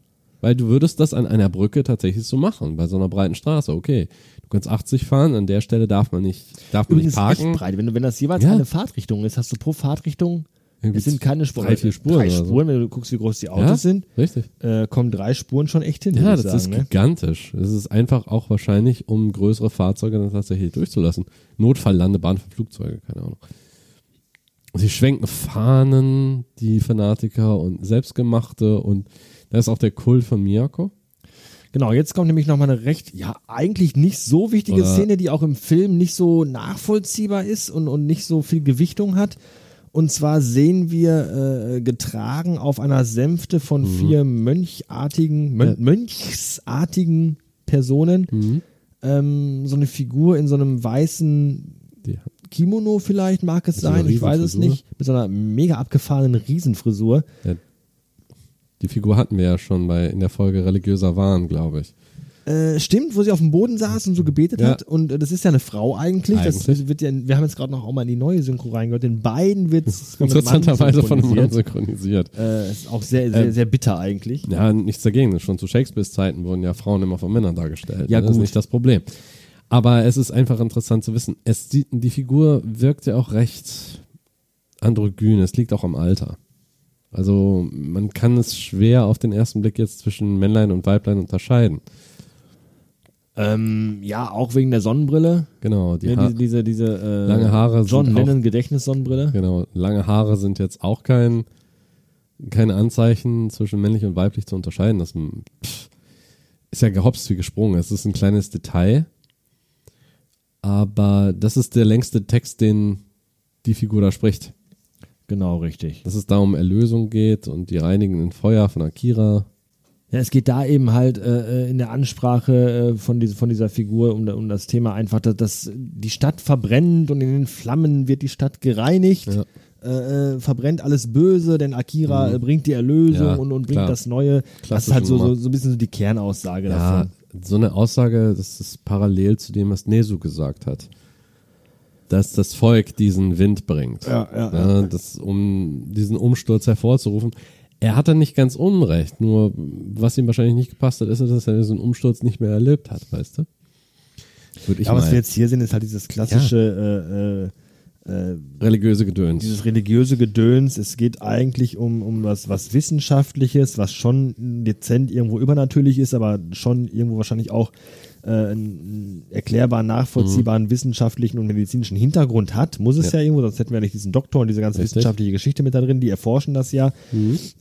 Weil du würdest das an einer Brücke tatsächlich so machen, bei so einer breiten Straße. Okay, du kannst 80 fahren, an der Stelle darf man nicht, darf man Übrigens nicht parken. echt breit. Wenn, du, wenn das jeweils Ja. eine Fahrtrichtung ist, hast du pro Fahrtrichtung, es sind keine Spuren. drei, vier Spuren Drei oder so. Spuren, wenn du guckst, wie groß die Autos Ja, sind, Richtig. äh, kommen drei Spuren schon echt hin. Ja, das ich ist sagen, ne? gigantisch. Das ist einfach auch wahrscheinlich, um größere Fahrzeuge dann tatsächlich durchzulassen. Notfalllandebahn für Flugzeuge, keine Ahnung. Sie schwenken Fahnen, die Fanatiker und selbstgemachte und da ist auch der Kult von Miyako. Genau, jetzt kommt nämlich nochmal eine recht, ja, eigentlich nicht so wichtige Oder- Szene, die auch im Film nicht so nachvollziehbar ist und, und nicht so viel Gewichtung hat. Und zwar sehen wir äh, getragen auf einer Sänfte von vier mönchartigen, Mön Mhm. Ja. mönchsartigen Personen Mhm. ähm, so eine Figur in so einem weißen Die, Kimono vielleicht mag es sein, ich weiß es nicht, mit so einer mega abgefahrenen Riesenfrisur. Die Figur hatten wir ja schon bei in der Folge religiöser Wahn, glaube ich. Äh, stimmt, wo sie auf dem Boden saß und so gebetet Ja. hat. Und äh, das ist ja eine Frau eigentlich. Das Eigentlich. wird ja, wir haben jetzt gerade noch auch mal in die neue Synchro reingehört. In beiden wird es Interessanterweise von einem Mann synchronisiert. Äh, ist auch sehr, sehr, Ähm, sehr bitter eigentlich. Ja, nichts dagegen. Schon zu Shakespeares Zeiten wurden ja Frauen immer von Männern dargestellt. Ja, das ist nicht das Problem. Aber es ist einfach interessant zu wissen. Es sieht, die Figur wirkt ja auch recht androgyn. Es liegt auch am Alter. Also man kann es schwer auf den ersten Blick jetzt zwischen Männlein und Weiblein unterscheiden. Ähm, ja, auch wegen der Sonnenbrille. Genau, die Ja, ha diese, diese, diese äh, Lange Haare John Lennon Gedächtnissonnenbrille. genau, lange Haare sind jetzt auch kein keine Anzeichen zwischen männlich und weiblich zu unterscheiden. Das pff, ist ja gehopst wie gesprungen. Es ist ein kleines Detail. Aber das ist der längste Text, den die Figur da spricht. Genau, richtig. Dass es da um Erlösung geht und die reinigenden Feuer von Akira. Ja, es geht da eben halt äh, äh, in der Ansprache äh, von, diese, von dieser Figur um, um das Thema einfach, dass, dass die Stadt verbrennt und in den Flammen wird die Stadt gereinigt. Ja. Äh, äh, verbrennt alles Böse, denn Akira Mhm. äh, bringt die Erlösung Ja, und, und bringt klar. das Neue. das ist Klassische halt so, so, so ein bisschen so die Kernaussage Ja, davon. so eine Aussage, das ist parallel zu dem, was Nesu gesagt hat. Dass das Volk diesen Wind bringt. Ja, ja, ja. Das, um diesen Umsturz hervorzurufen. Er hatte nicht ganz unrecht, nur was ihm wahrscheinlich nicht gepasst hat, ist, dass er diesen Umsturz nicht mehr erlebt hat, weißt du? Würde ich Ja, was mal- wir jetzt hier sehen, ist halt dieses klassische äh, äh, äh, religiöse Gedöns. dieses religiöse Gedöns. Es geht eigentlich um, um was, was Wissenschaftliches, was schon dezent irgendwo übernatürlich ist, aber schon irgendwo wahrscheinlich auch äh, einen erklärbaren, nachvollziehbaren wissenschaftlichen und medizinischen Hintergrund hat. Muss es ja, Ja. irgendwo, sonst hätten wir nicht diesen Doktor und diese ganze Richtig. wissenschaftliche Geschichte mit da drin. Die erforschen das ja.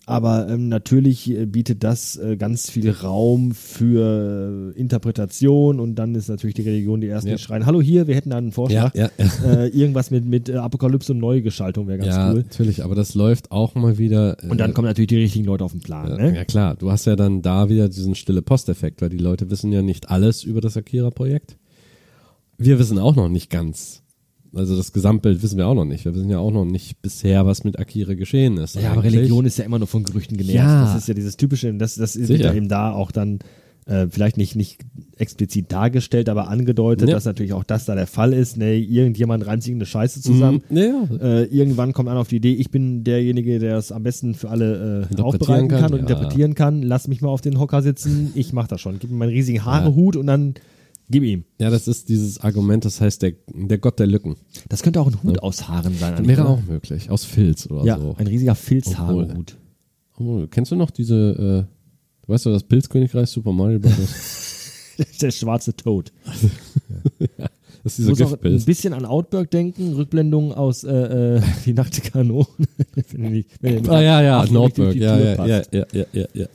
Aber ähm, natürlich äh, bietet das äh, ganz viel Raum für äh, Interpretation und dann ist natürlich die Religion die ersten, Ja. die schreien, hallo hier, wir hätten da einen Vorschlag. ja, ja, ja. Äh, irgendwas mit, mit äh, Apokalypse und Neugestaltung wäre ganz ja, cool. natürlich, aber das läuft auch mal wieder. Und dann kommen natürlich die richtigen Leute auf den Plan. Ja, Ne? ja klar, du hast ja dann da wieder diesen stille Posteffekt, weil die Leute wissen ja nicht alles über das Akira-Projekt. Wir wissen auch noch nicht ganz. Also das Gesamtbild wissen wir auch noch nicht. Wir wissen ja auch noch nicht bisher, was mit Akira geschehen ist. Ja, aber eigentlich. Religion ist ja immer nur von Gerüchten genährt. Ja. Das ist ja dieses typische, das, das ist Sicher. ja eben da auch dann äh, vielleicht nicht, nicht explizit dargestellt, aber angedeutet, Ja. dass natürlich auch das da der Fall ist. Ne, irgendjemand reimt sich eine Scheiße zusammen. Mhm. Ja, Äh, irgendwann kommt einer auf die Idee, ich bin derjenige, der es am besten für alle äh, aufbereiten kann, kann, und ja. interpretieren kann. Lass mich mal auf den Hocker sitzen, ich mach das schon. Gib mir meinen riesigen Haarehut und dann gib ihm. ja, das ist dieses Argument, das heißt der, der Gott der Lücken. Das könnte auch ein Hut aus Haaren sein. Wäre auch möglich, aus Filz oder Ja, so. ein riesiger Filzhaarehut. Kennst du noch diese, äh, weißt du, das Pilzkönigreich Super Mario Bros.? Der schwarze Toad. Das ist Ich dieser muss auch ein bisschen an Outback denken, Rückblendung aus äh, äh, Die nackte Kanone. Ah ja, ja, durch die ja, Tür ja, ja, passt. ja, ja, ja, ja.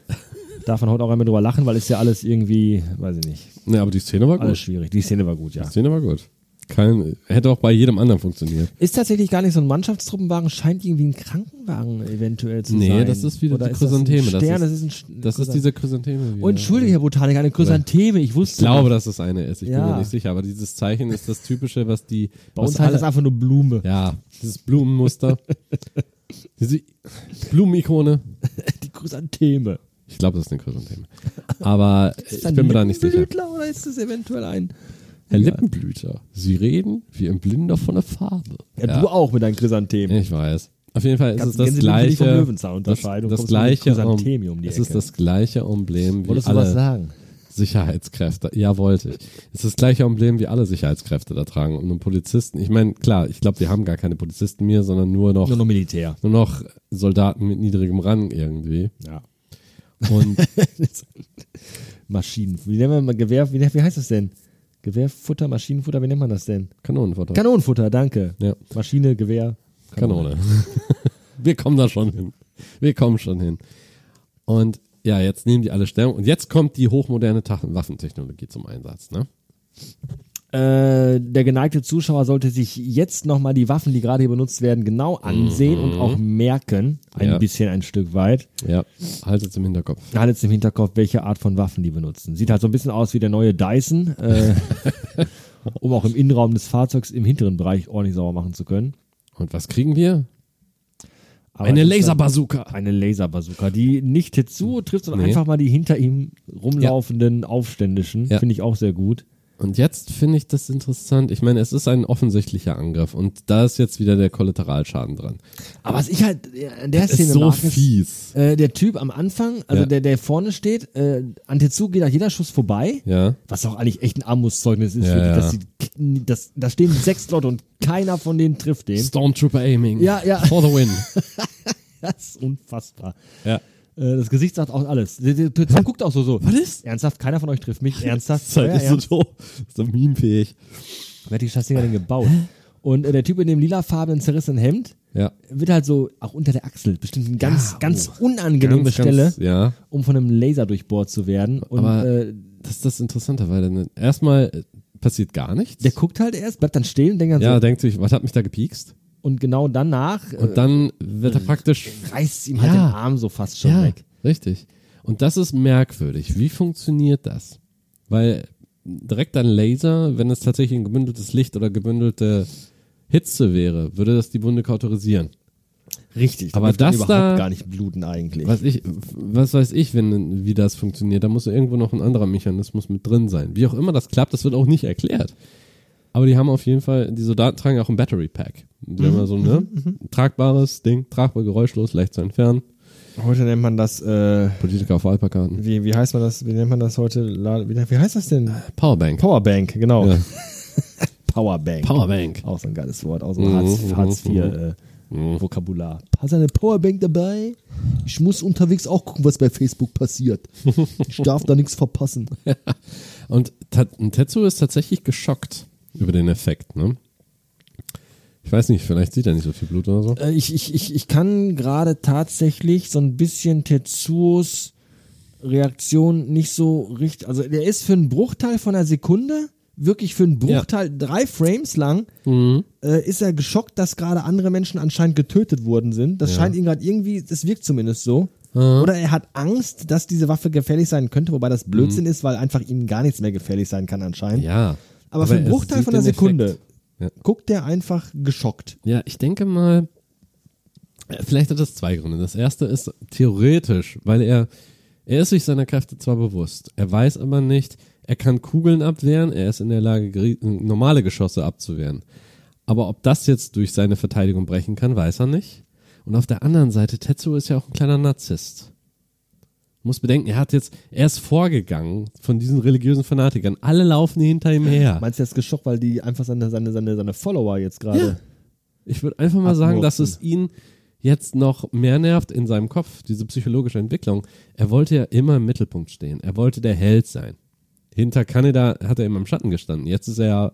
Darf man heute auch einmal drüber lachen, weil ist ja alles irgendwie, weiß ich nicht, Ja, aber die Szene war alles gut. schwierig. Die Szene war gut, ja. Die Szene war gut. Kein, hätte auch bei jedem anderen funktioniert. Ist tatsächlich gar nicht so ein Mannschaftstruppenwagen, scheint irgendwie ein Krankenwagen eventuell zu Nee, sein. das ist wieder Oder die ist das Chrysantheme, das Stern, das ist- ist, ein Das ist diese Chrysantheme. Oh, entschuldige, Herr Botanik, eine Chrysantheme, ich wusste. Ich glaube, dass es eine ist. Ich bin Ja. mir nicht sicher. Aber dieses Zeichen ist das typische, was die. Bei uns heißt das einfach nur Blume. Ja, dieses Blumenmuster. diese Blumenikone. Die Chrysantheme. Ich glaube, das ist eine Chrysantheme. Aber Ist ich das bin mir da nicht sicher. Lippenblütler Oder ist das eventuell ein. Herr Egal. Lippenblüter, Sie reden wie ein Blinder von der Farbe. Ja, du auch mit deinen Chrysanthemen. Ich weiß. Auf jeden Fall ist Kannst es das gleiche. Das, das gleiche. Um, um es ist das gleiche Emblem wie Wolltest du was alle sagen? Sicherheitskräfte. Ja, wollte ich. Es ist das gleiche Emblem wie alle Sicherheitskräfte da tragen. Und einen Polizisten. Ich meine, klar, ich glaube, wir haben gar keine Polizisten mehr, sondern nur noch, Nur noch Militär. nur noch Soldaten mit niedrigem Rang irgendwie. Ja. Und Maschinen. Wie nennen wir mal Gewehr? Wie, wie heißt das denn? Gewehrfutter, Maschinenfutter, wie nennt man das denn? Kanonenfutter. Kanonenfutter, danke. Ja. Maschine, Gewehr. Kanone. Wir kommen da schon hin. Wir kommen schon hin. Und ja, jetzt nehmen die alle Stellung. Und jetzt kommt die hochmoderne Waffentechnologie zum Einsatz. Ne? Äh, der geneigte Zuschauer sollte sich jetzt nochmal die Waffen, die gerade hier benutzt werden, genau ansehen und auch merken, ein Ja. bisschen ein Stück weit, Ja, haltet im Hinterkopf. alles im Hinterkopf, welche Art von Waffen die benutzen. Sieht halt so ein bisschen aus wie der neue Dyson, äh, um auch im Innenraum des Fahrzeugs im hinteren Bereich ordentlich sauber machen zu können. Und was kriegen wir? Aber Eine Laserbazooka. Eine Laserbazooka, die nicht Tetsuo trifft, sondern Nee. einfach mal die hinter ihm rumlaufenden Aufständischen. Ja. Finde ich auch sehr gut. Und jetzt finde ich das interessant. Ich meine, es ist ein offensichtlicher Angriff und da ist jetzt wieder der Kollateralschaden dran. Aber was ich halt äh, an der Das Szene ist so mag, fies. Äh, der Typ am Anfang, also Ja. der, der vorne steht, äh, an Tetsuo geht nach jeder Schuss vorbei. Ja. Was auch eigentlich echt ein Armutszeugnis ist. Ja, für die, ja. Dass die, das, da stehen sechs Leute und keiner von denen trifft den. Stormtrooper aiming. Ja, ja. For the win. Das ist unfassbar. ja. Äh, das Gesicht sagt auch alles. Der, guckt auch so so. Was ist? Ernsthaft, keiner von euch trifft mich. Ernsthaft. Das ist halt Ja, ernst? so ist doch memefähig. Wer hat die Scheißdinger denn gebaut? Und äh, der Typ in dem lilafarbenen zerrissenen Hemd Ja. wird halt so auch unter der Achsel bestimmt eine ganz, ganz unangenehme Ganz, Stelle, Ganz, ja. um von einem Laser durchbohrt zu werden. Und Aber äh, das ist das Interessante, weil dann erstmal äh, passiert gar nichts. der guckt halt erst, bleibt dann stehen und denkt dann ja, so. denkt sich, was hat mich da gepiekst? Und genau danach äh, Und dann wird er praktisch reißt ihm halt Ja. den Arm so fast schon ja, weg. richtig. Und das ist merkwürdig. Wie funktioniert das? Weil direkt ein Laser, wenn es tatsächlich ein gebündeltes Licht oder gebündelte Hitze wäre, würde das die Wunde kautorisieren. Richtig. Aber das überhaupt da- gar nicht bluten eigentlich. Was ich, was weiß ich, wenn, wie das funktioniert, da muss irgendwo noch ein anderer Mechanismus mit drin sein. Wie auch immer das klappt, das wird auch nicht erklärt. Aber die haben auf jeden Fall, die Soldaten tragen auch ein Battery Pack. Die haben ja so ne, ein tragbares Ding, tragbar, geräuschlos, leicht zu entfernen. Heute nennt man das, äh, Politiker auf Wahlplakaten. wie, wie heißt man das, wie nennt man das heute? Wie, wie heißt das denn? Powerbank. Powerbank, genau. Ja. Powerbank. Powerbank. Auch so ein geiles Wort, auch so Mhm, Hartz, mhm, Hartz IV äh, Vokabular. Hast du eine Powerbank dabei? Ich muss unterwegs auch gucken, was bei Facebook passiert. Ich darf da nichts verpassen. Und Ta- und Tetsu ist tatsächlich geschockt über den Effekt, ne? Ich weiß nicht, vielleicht sieht er nicht so viel Blut oder so. Äh, ich, ich, ich, ich kann gerade tatsächlich so ein bisschen Tetsuos Reaktion nicht so richtig. Also der ist für einen Bruchteil von einer Sekunde, wirklich für einen Bruchteil, drei Frames lang, Mhm. äh, ist er geschockt, dass gerade andere Menschen anscheinend getötet worden sind. Das Ja. scheint ihn gerade irgendwie, das wirkt zumindest so. Oder er hat Angst, dass diese Waffe gefährlich sein könnte, wobei das Blödsinn ist, weil einfach ihm gar nichts mehr gefährlich sein kann anscheinend. Mhm. Ja. Aber, für einen Bruchteil von einer Sekunde Effekt. Ja. guckt der einfach geschockt. Ja, ich denke mal, äh, vielleicht hat das zwei Gründe. Das erste ist theoretisch, weil er, er ist sich seiner Kräfte zwar bewusst, er weiß aber nicht, er kann Kugeln abwehren, er ist in der Lage, geri- normale Geschosse abzuwehren. Aber ob das jetzt durch seine Verteidigung brechen kann, weiß er nicht. Und auf der anderen Seite, Tetsuo ist ja auch ein kleiner Narzisst. Muss bedenken, er hat jetzt, er ist vorgegangen von diesen religiösen Fanatikern. Alle laufen hinter ihm her. Meinst du, er ist geschockt, weil die einfach seine, seine, seine, seine Follower jetzt gerade. Ich würde einfach mal sagen, dass es ihn jetzt noch mehr nervt in seinem Kopf, diese psychologische Entwicklung. Er wollte ja immer im Mittelpunkt stehen. Er wollte der Held sein. Hinter Kaneda hat er immer im Schatten gestanden. Jetzt ist er ja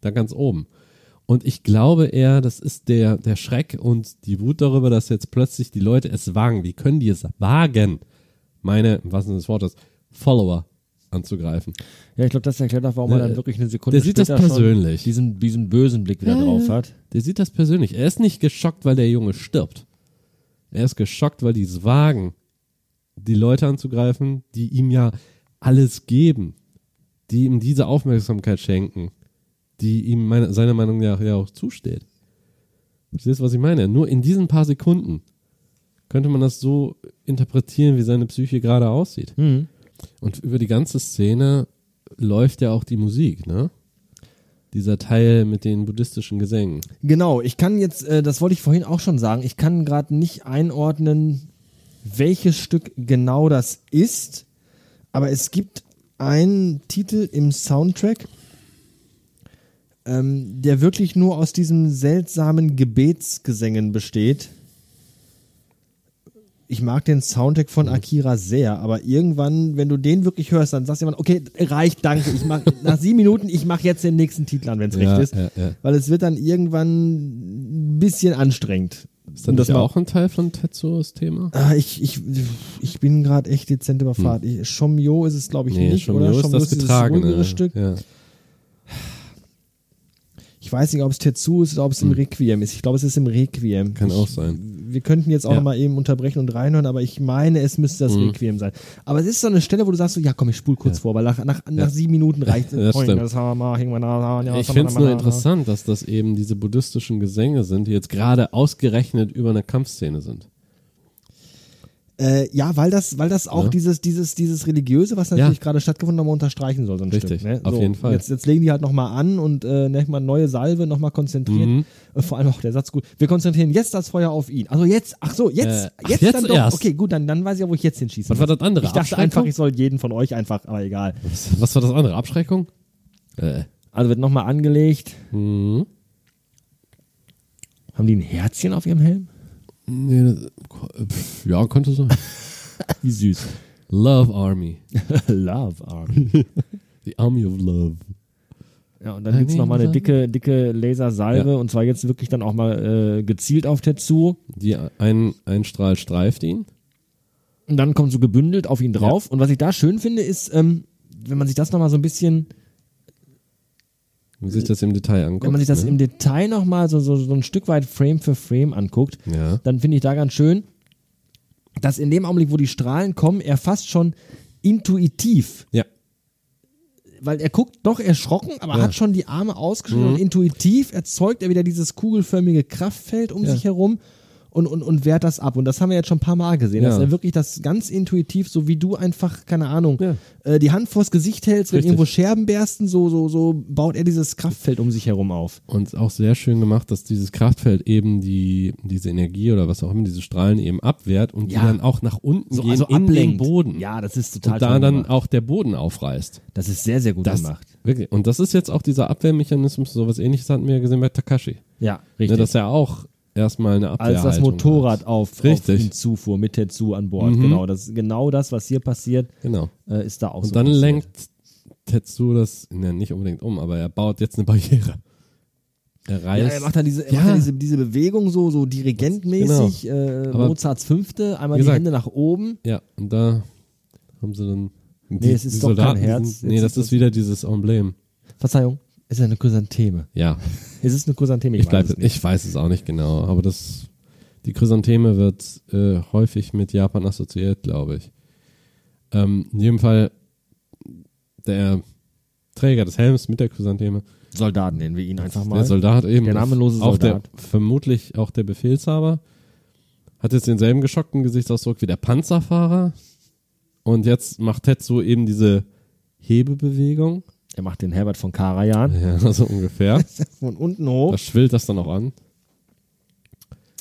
da ganz oben. Und ich glaube eher, das ist der, der Schreck und die Wut darüber, dass jetzt plötzlich die Leute es wagen. Wie können die es wagen, meine, was ist das Wort ist, Follower anzugreifen? Ja, ich glaube, das erklärt auch, warum er Der- dann wirklich eine Sekunde der sieht das persönlich. Diesen, diesen bösen Blick wieder Ja, drauf hat. Der sieht das persönlich. Er ist nicht geschockt, weil der Junge stirbt. Er ist geschockt, weil die es wagen, die Leute anzugreifen, die ihm ja alles geben, die ihm diese Aufmerksamkeit schenken, die ihm meine, seiner Meinung nach ja auch zusteht. Verstehst du, was ich meine? Nur in diesen paar Sekunden könnte man das so interpretieren, wie seine Psyche gerade aussieht. Mhm. Und über die ganze Szene läuft ja auch die Musik, ne? Dieser Teil mit den buddhistischen Gesängen. Genau, ich kann jetzt, äh, das wollte ich vorhin auch schon sagen, ich kann gerade nicht einordnen, welches Stück genau das ist, aber es gibt einen Titel im Soundtrack, ähm, der wirklich nur aus diesen seltsamen Gebetsgesängen besteht. Ich mag den Soundtrack von Akira sehr, aber irgendwann, wenn du den wirklich hörst, dann sagst du jemand, okay, reicht, danke. Ich mach nach sieben Minuten, ich mache jetzt den nächsten Titel an, wenn es Ja, recht ist. ja, ja. Weil es wird dann irgendwann ein bisschen anstrengend. Ist das das mal- auch ein Teil von Tetsuos Thema? Ah, ich, ich, ich bin gerade echt dezent überfahrt. Ich, Shomyo ist es, glaube ich, nicht, schon oder? ist Shomyo das dieses getragene. Stück. Ja. Ich weiß nicht, ob es Tetsu ist oder ob es im Requiem ist. Ich glaube, es ist im Requiem. Hm. Kann ich, auch sein. Wir könnten jetzt auch Ja. mal eben unterbrechen und reinhören, aber ich meine, es müsste das Mhm. Requiem sein. Aber es ist so eine Stelle, wo du sagst, so, ja komm, ich spul kurz Ja. vor, weil nach, nach, nach sieben Minuten reicht es. Ich finde es nur interessant, dass das eben diese buddhistischen Gesänge sind, die jetzt gerade ausgerechnet über eine Kampfszene sind. Äh, ja, weil das, weil das auch Ja. dieses, dieses, dieses religiöse, was natürlich Ja. gerade stattgefunden, nochmal unterstreichen soll, so ein Richtig, Stück. Ne? auf so, jeden Fall. Jetzt, jetzt legen die halt nochmal an und äh, ne, mal neue Salve, nochmal konzentriert. Mhm. Äh, vor allem auch der Satz gut. Wir konzentrieren jetzt das Feuer auf ihn. Also jetzt, ach so, jetzt, Äh, ach, jetzt, jetzt dann doch. erst. Okay, gut, dann, dann weiß ich ja, wo ich jetzt hinschießen Was war das andere? Ich dachte einfach, ich soll jeden von euch einfach, aber egal. Was, was war das andere? Abschreckung? Äh. Also wird nochmal angelegt. Mhm. Haben die ein Herzchen auf ihrem Helm? Nee, das, ja, könnte sein. Wie süß. Love Army. Love Army. The Army of Love. Ja, und dann gibt's noch nochmal eine dicke, dicke Lasersalve Ja. und zwar jetzt wirklich dann auch mal äh, gezielt auf Tetsu. Die, ein, ein Strahl streift ihn. Und dann kommt so gebündelt auf ihn drauf. Und was ich da schön finde, ist, ähm, wenn man sich das nochmal so ein bisschen, Wenn man sich das im Detail anguckt. wenn man sich das ne? im Detail nochmal so, so, so ein Stück weit Frame für Frame anguckt, Ja. dann finde ich da ganz schön, dass in dem Augenblick, wo die Strahlen kommen, er fast schon intuitiv, Ja. weil er guckt doch erschrocken, aber Ja. hat schon die Arme ausgestreckt Mhm. und intuitiv erzeugt er wieder dieses kugelförmige Kraftfeld um Ja. sich herum. Und, und, und wehrt das ab. Und das haben wir jetzt schon ein paar Mal gesehen, Ja. dass er wirklich das ganz intuitiv, so wie du einfach, keine Ahnung, Ja. äh, die Hand vors Gesicht hältst, wenn Richtig. irgendwo Scherben bersten, so, so, so baut er dieses Kraftfeld um sich herum auf. Und auch sehr schön gemacht, dass dieses Kraftfeld eben die, diese Energie oder was auch immer, diese Strahlen eben abwehrt und Ja. die dann auch nach unten So, gehen also in ablenkt. den Boden. Ja, das ist total und da dann gemacht. auch der Boden aufreißt. Das ist sehr, sehr gut Das, gemacht. Wirklich. Und das ist jetzt auch dieser Abwehrmechanismus, sowas ähnliches hatten wir ja gesehen bei Takashi. Ja, Ne, richtig. dass er auch erstmal eine Als Abwehrhaltung das Motorrad hat. auf, auf Richtig. ihn zufuhr, mit Tetsu an Bord. Mhm. Genau, das, genau das, was hier passiert, Genau. äh, ist da auch so. Und dann passiert. lenkt Tetsu das, ne, nicht unbedingt um, aber er baut jetzt eine Barriere. Er Ja, reißt. er macht dann diese, er Ja. macht dann diese, diese Bewegung so, so dirigentmäßig, äh, Aber- Mozarts Fünfte, einmal Wie die gesagt- Hände nach oben. ja, und da haben sie dann. Nee, es ist doch kein Soldaten, die Herz. Sind, nee, das ist wieder dieses Emblem. Verzeihung, ist ja eine Chrysantheme. Ja, Es ist eine Chrysantheme, ich, ich, bleib, weiß es nicht. ich weiß es auch nicht genau, aber das, die Chrysantheme wird äh, häufig mit Japan assoziiert, glaube ich. Ähm, in jedem Fall der Träger des Helms mit der Chrysantheme Soldaten nennen wir ihn einfach mal. Der Soldat eben. Der namenlose auch Soldat. Der, vermutlich auch der Befehlshaber. Hat jetzt denselben geschockten Gesichtsausdruck wie der Panzerfahrer. Und jetzt macht Tetsu eben diese Hebebewegung. Er macht den Herbert von Karajan Ja, so ungefähr. von unten hoch. Da schwillt das dann auch an.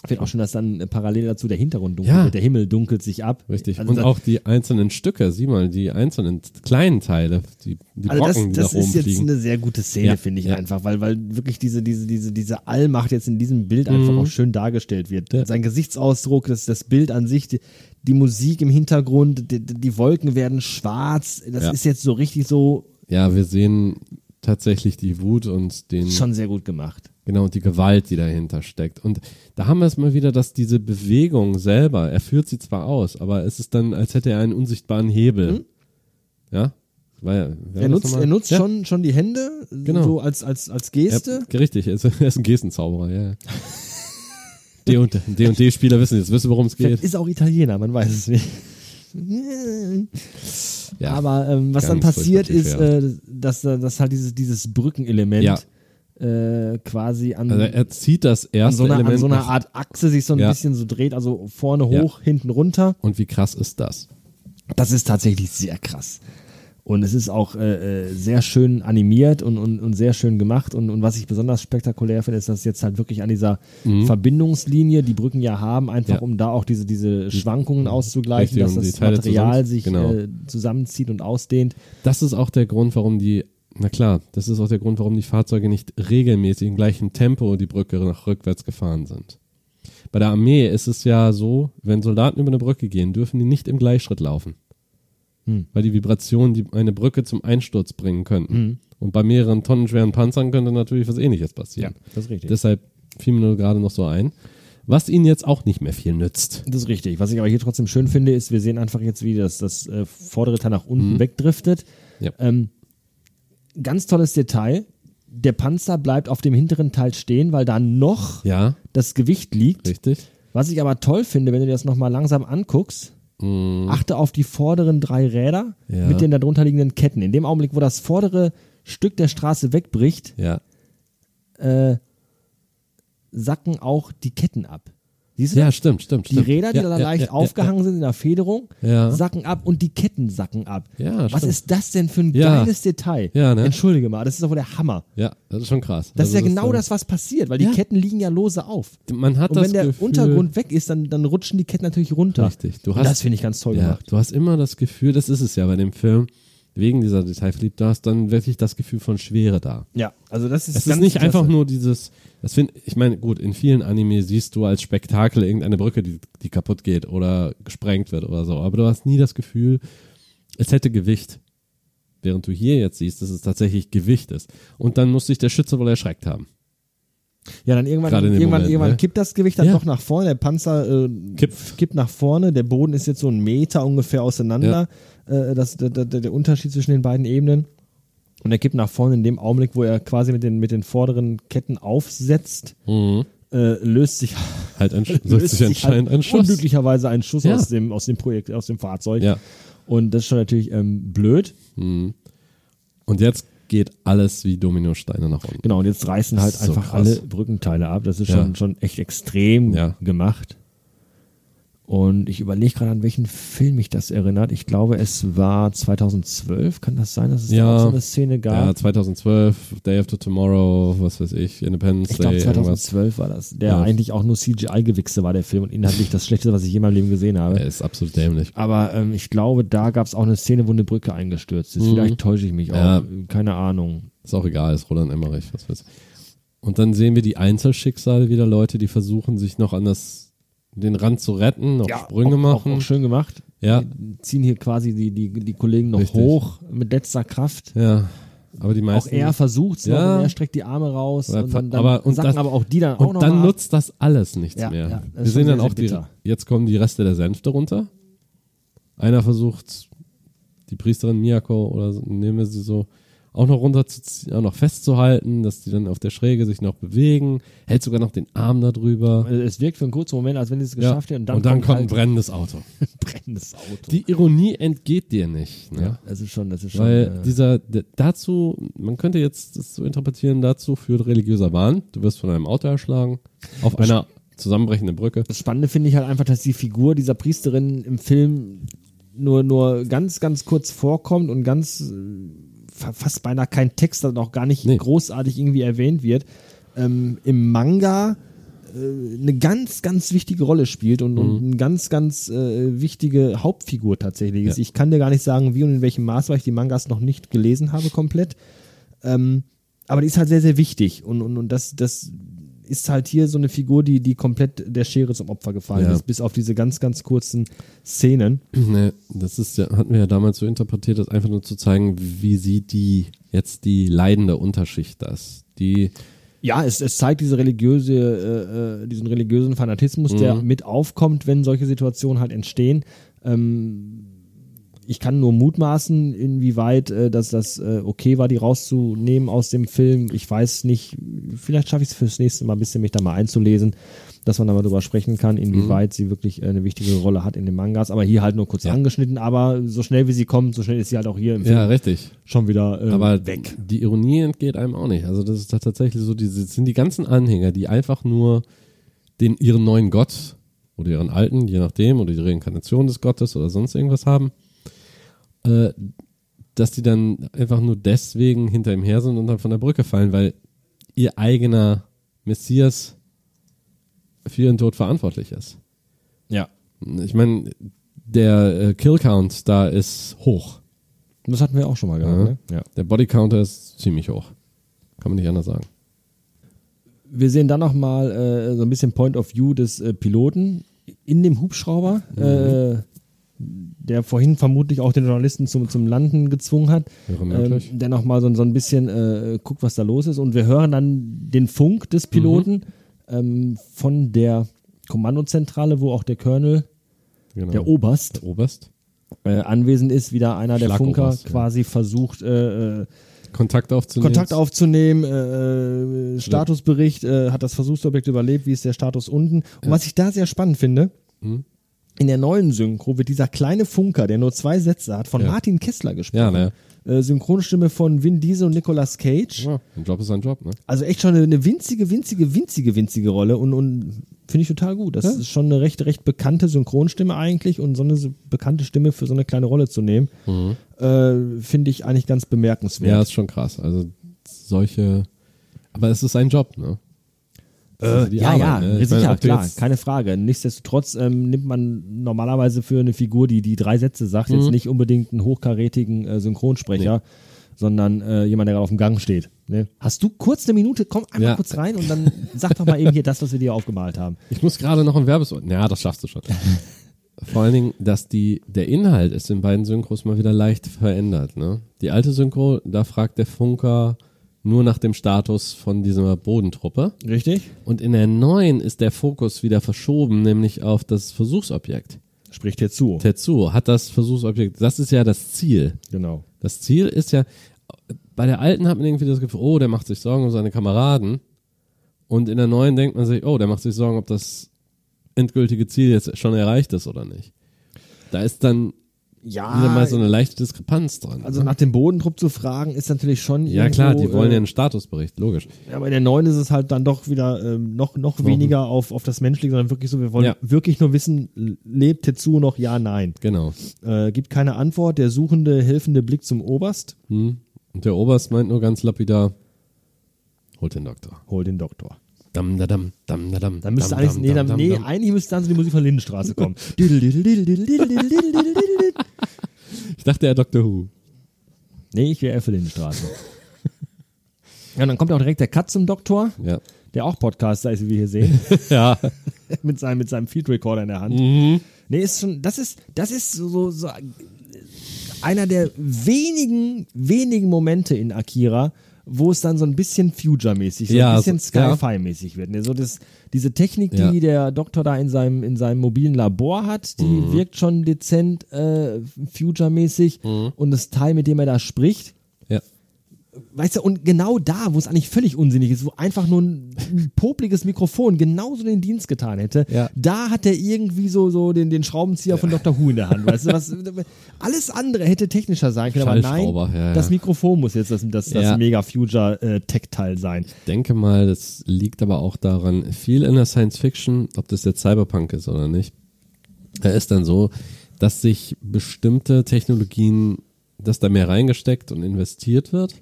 Ich finde auch schon, dass dann äh, parallel dazu der Hintergrund dunkelt Ja. wird. Der Himmel dunkelt sich ab. Richtig. Also und auch die einzelnen Stücke, sieh mal, die einzelnen kleinen Teile, die, die also Brocken, das, das die nach ist jetzt eine sehr gute Szene, Ja, finde ich ja. einfach, weil, weil wirklich diese, diese, diese, diese Allmacht jetzt in diesem Bild einfach Mhm. auch schön dargestellt wird. Sein Gesichtsausdruck, das, das Bild an sich, die, die Musik im Hintergrund, die, die Wolken werden schwarz. Das ist jetzt so richtig so Ja, wir sehen tatsächlich die Wut und den schon sehr gut gemacht. Genau, und die Gewalt, die dahinter steckt. Und da haben wir es mal wieder, dass diese Bewegung selber, er führt sie zwar aus, aber es ist dann, als hätte er einen unsichtbaren Hebel. Ja? War ja, wer Er nutzt, er nutzt ja, schon, schon die Hände, Genau. so als, als, als Geste. Er, richtig, er ist, er ist ein Gestenzauberer, ja. ja. D und D wissen jetzt, wissen, worum es geht. ist auch Italiener, man weiß es nicht. Ja. Aber ähm, was dann passiert ist, äh, dass, äh, dass halt dieses, dieses Brückenelement Ja. äh, quasi an, Also er zieht das an, erste so einer, Element an so einer Art Achse sich so ein Ja. bisschen so dreht, also vorne hoch, hinten runter. Und wie krass ist das? Das ist tatsächlich sehr krass. Und es ist auch äh, äh, sehr schön animiert und, und, und sehr schön gemacht. Und, und was ich besonders spektakulär finde, ist, dass jetzt halt wirklich an dieser Verbindungslinie, die Brücken ja haben, einfach Mhm. Ja. um da auch diese, diese Schwankungen auszugleichen, Richtig, dass um das Material sich genau. äh, zusammenzieht und ausdehnt. Das ist auch der Grund, warum die, na klar, das ist auch der Grund, warum die Fahrzeuge nicht regelmäßig im gleichen Tempo die Brücke nach rückwärts gefahren sind. Bei der Armee ist es ja so, wenn Soldaten über eine Brücke gehen, dürfen die nicht im Gleichschritt laufen. Hm. Weil die Vibrationen die eine Brücke zum Einsturz bringen könnten. Und bei mehreren tonnenschweren Panzern könnte natürlich was ähnliches passieren. das ist richtig. Deshalb fiel mir nur gerade noch so ein. Was ihnen jetzt auch nicht mehr viel nützt. Das ist richtig. Was ich aber hier trotzdem schön finde, ist, wir sehen einfach jetzt, wie das, das äh, vordere Teil nach unten wegdriftet. Mhm. Ja. Ähm, ganz tolles Detail. Der Panzer bleibt auf dem hinteren Teil stehen, weil da noch Ja, das Gewicht liegt. richtig. Was ich aber toll finde, wenn du dir das nochmal langsam anguckst, achte auf die vorderen drei Räder Mhm. Ja. mit den darunter liegenden Ketten. In dem Augenblick, wo das vordere Stück der Straße wegbricht, Ja. äh, sacken auch die Ketten ab. Siehst du Ja, das? stimmt, stimmt, Die. Räder, die ja, da ja, leicht ja, aufgehangen sind in der Federung, Ja. sacken ab und die Ketten sacken ab. Ja, Was stimmt. ist das denn für ein Ja. geiles Detail? Ja, ne? Entschuldige mal, das ist doch wohl der Hammer. Ja, das ist schon krass. Das ist Also ja genau äh, das, was passiert, weil die Ja. Ketten liegen ja lose auf. Man hat Und das wenn der Gefühl, Untergrund weg ist, dann, dann rutschen die Ketten natürlich runter. Richtig. Du hast, das finde ich ganz toll ja, gemacht. du hast immer das Gefühl, das ist es ja bei dem Film, wegen dieser Detailverliebtheit, du hast dann wirklich das Gefühl von Schwere da. Ja, also das ist Es ist nicht einfach nur dieses, das find, ich meine, gut, in vielen Anime siehst du als Spektakel irgendeine Brücke, die, die kaputt geht oder gesprengt wird oder so, aber du hast nie das Gefühl, es hätte Gewicht. Während du hier jetzt siehst, dass es tatsächlich Gewicht ist. Und dann muss sich der Schütze wohl erschreckt haben. Ja, dann irgendwann, irgendwann, Moment, irgendwann ne? kippt das Gewicht dann Ja. doch nach vorne. Der Panzer äh, Kippt. kippt nach vorne. Der Boden ist jetzt so ein Meter ungefähr auseinander. Äh, das, der, der, der Unterschied zwischen den beiden Ebenen. Und er kippt nach vorne in dem Augenblick, wo er quasi mit den, mit den vorderen Ketten aufsetzt, Mhm. äh, löst sich, Halt ein, löst sich anscheinend halt ein Schuss. unglücklicherweise ein Schuss Ja. aus, dem, aus dem Projekt, aus dem Fahrzeug. Ja. Und das ist schon natürlich ähm, blöd. Und jetzt geht alles wie Dominosteine nach unten. Genau, und jetzt reißen halt So einfach krass. alle Brückenteile ab. Das ist Ja. schon, schon echt extrem gemacht. Und ich überlege gerade, an welchen Film mich das erinnert. Ich glaube, es war 2012. Kann das sein, dass es Ja. da auch so eine Szene gab? Ja, 2012, Day After Tomorrow, was weiß ich, Independence ich glaube, Day, irgendwas. 2012 war das. Der Ja. eigentlich auch nur CGI-Gewichse war, der Film. Und inhaltlich das Schlechteste, was ich je in meinem Leben gesehen habe. Er ist absolut dämlich. Aber ähm, ich glaube, da gab es auch eine Szene, wo eine Brücke eingestürzt ist. Mhm. Vielleicht täusche ich mich auch. Ja. Keine Ahnung. Ist auch egal, ist Roland Emmerich, was weiß Und dann sehen wir die Einzelschicksale wieder, Leute, die versuchen, sich noch an das, den Rand zu retten, noch Sprünge auch, machen. Auch, auch schön gemacht. Ja. Die ziehen hier quasi die, die, die Kollegen noch Richtig. hoch mit letzter Kraft. Ja, aber die Auch meisten. er versucht es Ja. er streckt die Arme raus. Ja, Und dann, dann aber- und das- aber auch die dann auch und noch dann nutzt das alles nichts Ja, mehr. ja, Wir sehen dann sehr, auch sehr die, bitter. jetzt kommen die Reste der Sänfte runter. Einer versucht, die Priesterin Miyako oder so, nehmen wir sie so, auch noch runterzuziehen, auch noch festzuhalten, dass die dann auf der Schräge sich noch bewegen, hält sogar noch den Arm da drüber. Also Es wirkt für einen kurzen Moment, als wenn sie es Ja. geschafft hätten. Und dann, kommt ein halt brennendes Auto. ein brennendes Auto. Die Ironie entgeht dir nicht. Ne? ja, das ist schon, das ist schon. Weil äh, dieser, dazu, man könnte jetzt das so interpretieren, dazu führt religiöser Wahn. Du wirst von einem Auto erschlagen, auf einer zusammenbrechenden Brücke. Das Spannende finde ich halt einfach, dass die Figur dieser Priesterin im Film nur, nur ganz, ganz kurz vorkommt und ganz äh, fast beinahe kein Text, dann auch gar nicht Nee. großartig irgendwie erwähnt wird. Ähm, Im Manga äh, eine ganz, ganz wichtige Rolle spielt und, und eine ganz, ganz äh, wichtige Hauptfigur tatsächlich ist. Ja. Ich kann dir gar nicht sagen, wie und in welchem Maß, weil ich die Mangas noch nicht gelesen habe komplett. Ähm, aber die ist halt sehr, sehr wichtig und, und, und das, das ist halt hier so eine Figur, die, die komplett der Schere zum Opfer gefallen Ja. ist, bis auf diese ganz, ganz kurzen Szenen. Ne, das ist ja, hatten wir ja damals so interpretiert, das einfach nur zu zeigen, wie sieht die jetzt die leidende Unterschicht das. Die, Ja, es, es zeigt diese religiöse, äh, äh, diesen religiösen Fanatismus, der Mhm. mit aufkommt, wenn solche Situationen halt entstehen. Ähm, ich kann nur mutmaßen, inwieweit äh, dass das äh, okay war, die rauszunehmen aus dem Film. Ich weiß nicht, vielleicht schaffe ich es fürs nächste Mal ein bisschen mich da mal einzulesen, dass man da mal drüber sprechen kann, inwieweit sie wirklich äh, eine wichtige Rolle hat in den Mangas. Aber hier halt nur kurz Ja. angeschnitten, aber so schnell wie sie kommt, so schnell ist sie halt auch hier im Film ja, richtig. schon wieder äh, Aber weg. die Ironie entgeht einem auch nicht. Also das ist tatsächlich so, diese, das sind die ganzen Anhänger, die einfach nur den, ihren neuen Gott oder ihren alten, je nachdem, oder die Reinkarnation des Gottes oder sonst irgendwas haben, äh, dass die dann einfach nur deswegen hinter ihm her sind und dann von der Brücke fallen, weil ihr eigener Messias für ihren Tod verantwortlich ist. Ja. Ich meine, der äh, Kill-Count da ist hoch. Das hatten wir auch schon mal gehabt, Ja. ne? Ja. Der Bodycounter ist ziemlich hoch. Kann man nicht anders sagen. Wir sehen dann nochmal äh, so ein bisschen Point of View des äh, Piloten in dem Hubschrauber, äh, der vorhin vermutlich auch den Journalisten zum, zum Landen gezwungen hat. Ähm, der nochmal so, so ein bisschen äh, guckt, was da los ist. Und wir hören dann den Funk des Piloten ähm, von der Kommandozentrale, wo auch der Colonel, Genau. der Oberst, Der Oberst. äh, anwesend ist. Wieder einer der Funker Schlagoberst, ja. quasi versucht, äh, äh, Kontakt aufzunehmen. Kontakt aufzunehmen, äh, Statusbericht, äh, hat das Versuchsobjekt überlebt, wie ist der Status unten. Und was ich da sehr spannend finde, Mhm. In der neuen Synchro wird dieser kleine Funker, der nur zwei Sätze hat, von Ja. Martin Kessler Ja, gesprochen. ne. äh, Synchronstimme von Vin Diesel und Nicolas Cage. Ja, ein Job ist ein Job, ne? Also echt schon eine, eine winzige, winzige, winzige, winzige Rolle und, und finde ich total gut. Das Ja. ist schon eine recht, recht bekannte Synchronstimme eigentlich und so eine so bekannte Stimme für so eine kleine Rolle zu nehmen, äh, finde ich eigentlich ganz bemerkenswert. Ja, ist schon krass. Also solche. Aber es ist ein Job, ne? Äh, ja, Arbeit, ja, ne? Ich sicher, meine, klar, keine Frage. Nichtsdestotrotz ähm, nimmt man normalerweise für eine Figur, die die drei Sätze sagt, Mhm. jetzt nicht unbedingt einen hochkarätigen äh, Synchronsprecher, sondern äh, jemand, der gerade auf dem Gang steht. Ne? Hast du kurz eine Minute? Komm einmal Ja. kurz rein und dann sag doch mal eben hier das, was wir dir aufgemalt haben. Ich muss gerade noch ein Werbes. Ja, das schaffst du schon. Vor allen Dingen, dass die, der Inhalt ist in beiden Synchros mal wieder leicht verändert. Ne? Die alte Synchro, da fragt der Funker nur nach dem Status von dieser Bodentruppe. Richtig? Und in der neuen ist der Fokus wieder verschoben, nämlich auf das Versuchsobjekt. Spricht dir zu. Tetsuo hat das Versuchsobjekt, das ist ja das Ziel. Genau. Das Ziel ist ja, bei der alten hat man irgendwie das Gefühl, oh, der macht sich Sorgen um seine Kameraden. Und in der neuen denkt man sich, oh, der macht sich Sorgen, ob das endgültige Ziel jetzt schon erreicht ist oder nicht. Da ist dann Ja, wieder mal so eine leichte Diskrepanz dran. also nach dem Bodentrupp zu fragen, ist natürlich schon ja klar, die irgendwo, wollen ja äh, einen Statusbericht, logisch. Ja, aber in der neuen ist es halt dann doch wieder ähm, noch, noch weniger auf, auf das Menschliche, sondern wirklich so, wir wollen Ja. wirklich nur wissen, lebt Tetsuo noch? Ja, nein. Genau. Äh, gibt keine Antwort. Der suchende, helfende Blick zum Oberst. Hm. Und der Oberst meint nur ganz lapidar, holt den Doktor. Hol den Doktor. Dam, da, dam, dam, da, dam, Dann müsste eigentlich, nee, dam, nee, eigentlich müsste dann so die Musik von Lindenstraße kommen. Dachte, er Doctor Who. nee, ich wäre Lindenstraße. Ja, und dann kommt auch direkt der Cut zum Doktor, Ja. der auch Podcaster ist, wie wir hier sehen, ja. mit seinem, mit seinem Field Recorder in der Hand. Mhm. Nee, ist schon, das ist, das ist so, so, so einer der wenigen, wenigen Momente in Akira, wo es dann so ein bisschen Future-mäßig, so Ja, ein bisschen so- ja. Wird. Ne? So das, diese Technik, Ja. die der Doktor da in seinem, in seinem mobilen Labor hat, die Mhm. wirkt schon dezent äh, Future-mäßig und das Teil, mit dem er da spricht, Ja. Weißt du, und genau da, wo es eigentlich völlig unsinnig ist, wo einfach nur ein, popliges Mikrofon genauso den Dienst getan hätte, Ja. da hat er irgendwie so, so den, den Schraubenzieher von Dr. Who in der Hand. Weißt du, was, alles andere hätte technischer sein können, aber nein, ja, ja. das Mikrofon muss jetzt das, das, das Ja. Mega Future äh, sein. denke mal, das liegt aber auch daran, viel in der Science Fiction, ob das jetzt Cyberpunk ist oder nicht, da ist dann so, dass sich bestimmte Technologien, dass da mehr reingesteckt und investiert wird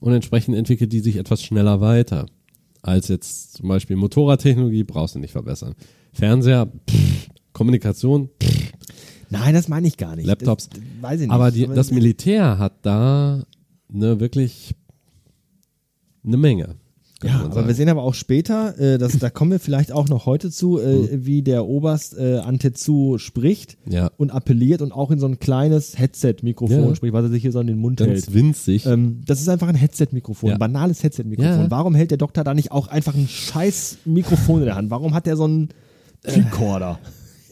und entsprechend entwickelt die sich etwas schneller weiter. Als jetzt zum Beispiel Motorradtechnologie brauchst du nicht verbessern. Fernseher, pff, Kommunikation, pff, Nein, das meine ich gar nicht. Laptops. Das, weiß ich nicht. aber die, das Militär hat da ne, wirklich eine Menge. Ja, aber wir sehen aber auch später, äh, dass, da kommen wir vielleicht auch noch heute zu, äh, wie der Oberst äh, an Tetsu spricht Hm. Ja. und appelliert und auch in so ein kleines Headset-Mikrofon Ja. spricht, was er sich hier so in den Mund hält. ganz winzig. Ähm, das ist einfach ein Headset-Mikrofon, Ja. ein banales Headset-Mikrofon. Warum hält der Doktor da nicht auch einfach ein scheiß Mikrofon in der Hand? Warum hat der so einen Recorder?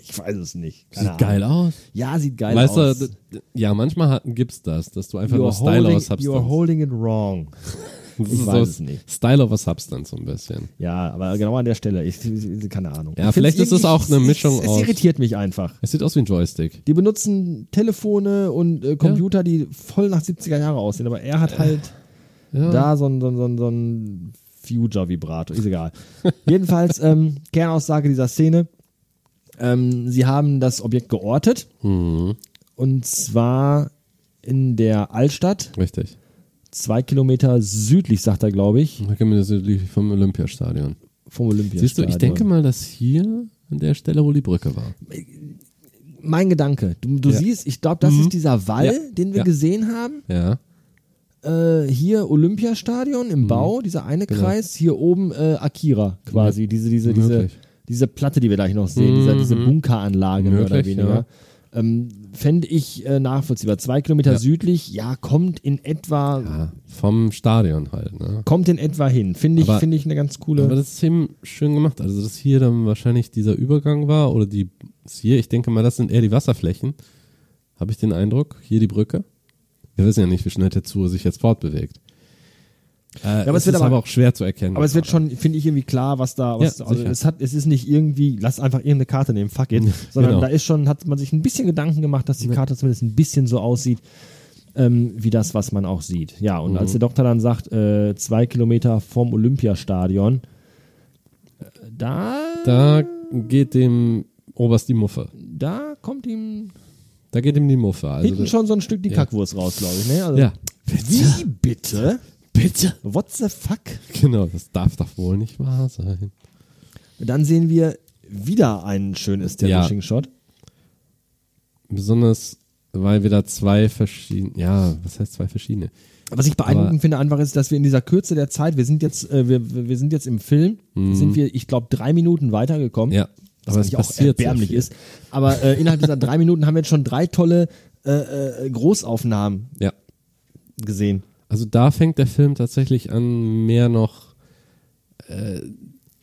Ich weiß es nicht. Keine Sieht geil Ahnung. aus. Ja, sieht geil weißt aus. du, d- d- ja, manchmal hat, gibt's das, dass du einfach You're nur Style holding, over you're Substance. holding it wrong. Das ich ist weiß so es nicht. Style over Substance so ein bisschen. Ja, aber genau an der Stelle. Ich, ich, keine Ahnung. Ja, Ich vielleicht ist es auch eine Mischung es, es aus- irritiert mich einfach. Es sieht aus wie ein Joystick. Die benutzen Telefone und äh, Computer, die voll nach 70er Jahre aussehen, aber er hat halt Ja. da so ein, so ein, so ein, so ein Future-Vibrator, ist egal. Jedenfalls, ähm, Kernaussage dieser Szene, ähm, sie haben das Objekt geortet Mhm. und zwar in der Altstadt, Richtig. Zwei Kilometer südlich, sagt er, glaube ich, kommen wir südlich vom Olympiastadion. vom Olympiastadion. Siehst du, ich denke mal, dass hier an der Stelle, wo die Brücke war. Mein Gedanke, du, du Ja. siehst, ich glaube, das ist dieser Wall, Ja. den wir Ja. gesehen haben. Ja. äh, hier Olympiastadion Mhm. im Bau, dieser eine Genau. Kreis, hier oben äh, Akira quasi, diese, diese, diese, Möglich. diese Platte, die wir gleich noch sehen, Mhm. diese, diese Bunkeranlage mehr oder Möglich, weniger. ja. Ähm, Fände ich äh, nachvollziehbar. Zwei Kilometer Ja. südlich, ja, kommt in etwa, ja. Vom Stadion halt, ne? kommt in etwa hin. Finde ich, Aber- finde ich eine ganz coole. Aber das ist eben schön gemacht. Also, dass hier dann wahrscheinlich dieser Übergang war oder die, das hier, ich denke mal, das sind eher die Wasserflächen. Habe ich den Eindruck? Hier die Brücke? Wir wissen ja nicht, wie schnell Tetsuo sich jetzt fortbewegt. Äh, aber es es wird ist aber- aber auch schwer zu erkennen. aber es wird schon, finde ich, irgendwie klar, was da, was, Ja, also sicher. es hat, es ist nicht irgendwie, lass einfach irgendeine Karte nehmen, fuck it, sondern Genau. da ist schon, hat man sich ein bisschen Gedanken gemacht, dass die Karte zumindest ein bisschen so aussieht, ähm, wie das, was man auch sieht. Ja, und Mhm. als der Doktor dann sagt, äh, zwei Kilometer vom Olympiastadion, äh, da, Da geht dem Oberst die Muffe. da kommt ihm Da geht ihm die Muffe. Also hinten schon so ein Stück die Ja. Kackwurst raus, glaube ich. Ne? Also, Ja. Wie bitte? Bitte. What the fuck? Genau, das darf doch wohl nicht wahr sein. Dann sehen wir wieder einen schönen Establishing Shot. Besonders, weil wir da zwei verschiedene, ja, was heißt zwei verschiedene? Was ich beeindruckend finde einfach ist, dass wir in dieser Kürze der Zeit, wir sind jetzt, äh, wir, wir sind jetzt im Film, sind wir, ich glaube, drei Minuten weitergekommen. Mhm. Ja, was aber es eigentlich auch erbärmlich ist. Aber äh, innerhalb dieser drei Minuten haben wir jetzt schon drei tolle äh, äh, Großaufnahmen Ja. gesehen. Also da fängt der Film tatsächlich an, mehr noch äh,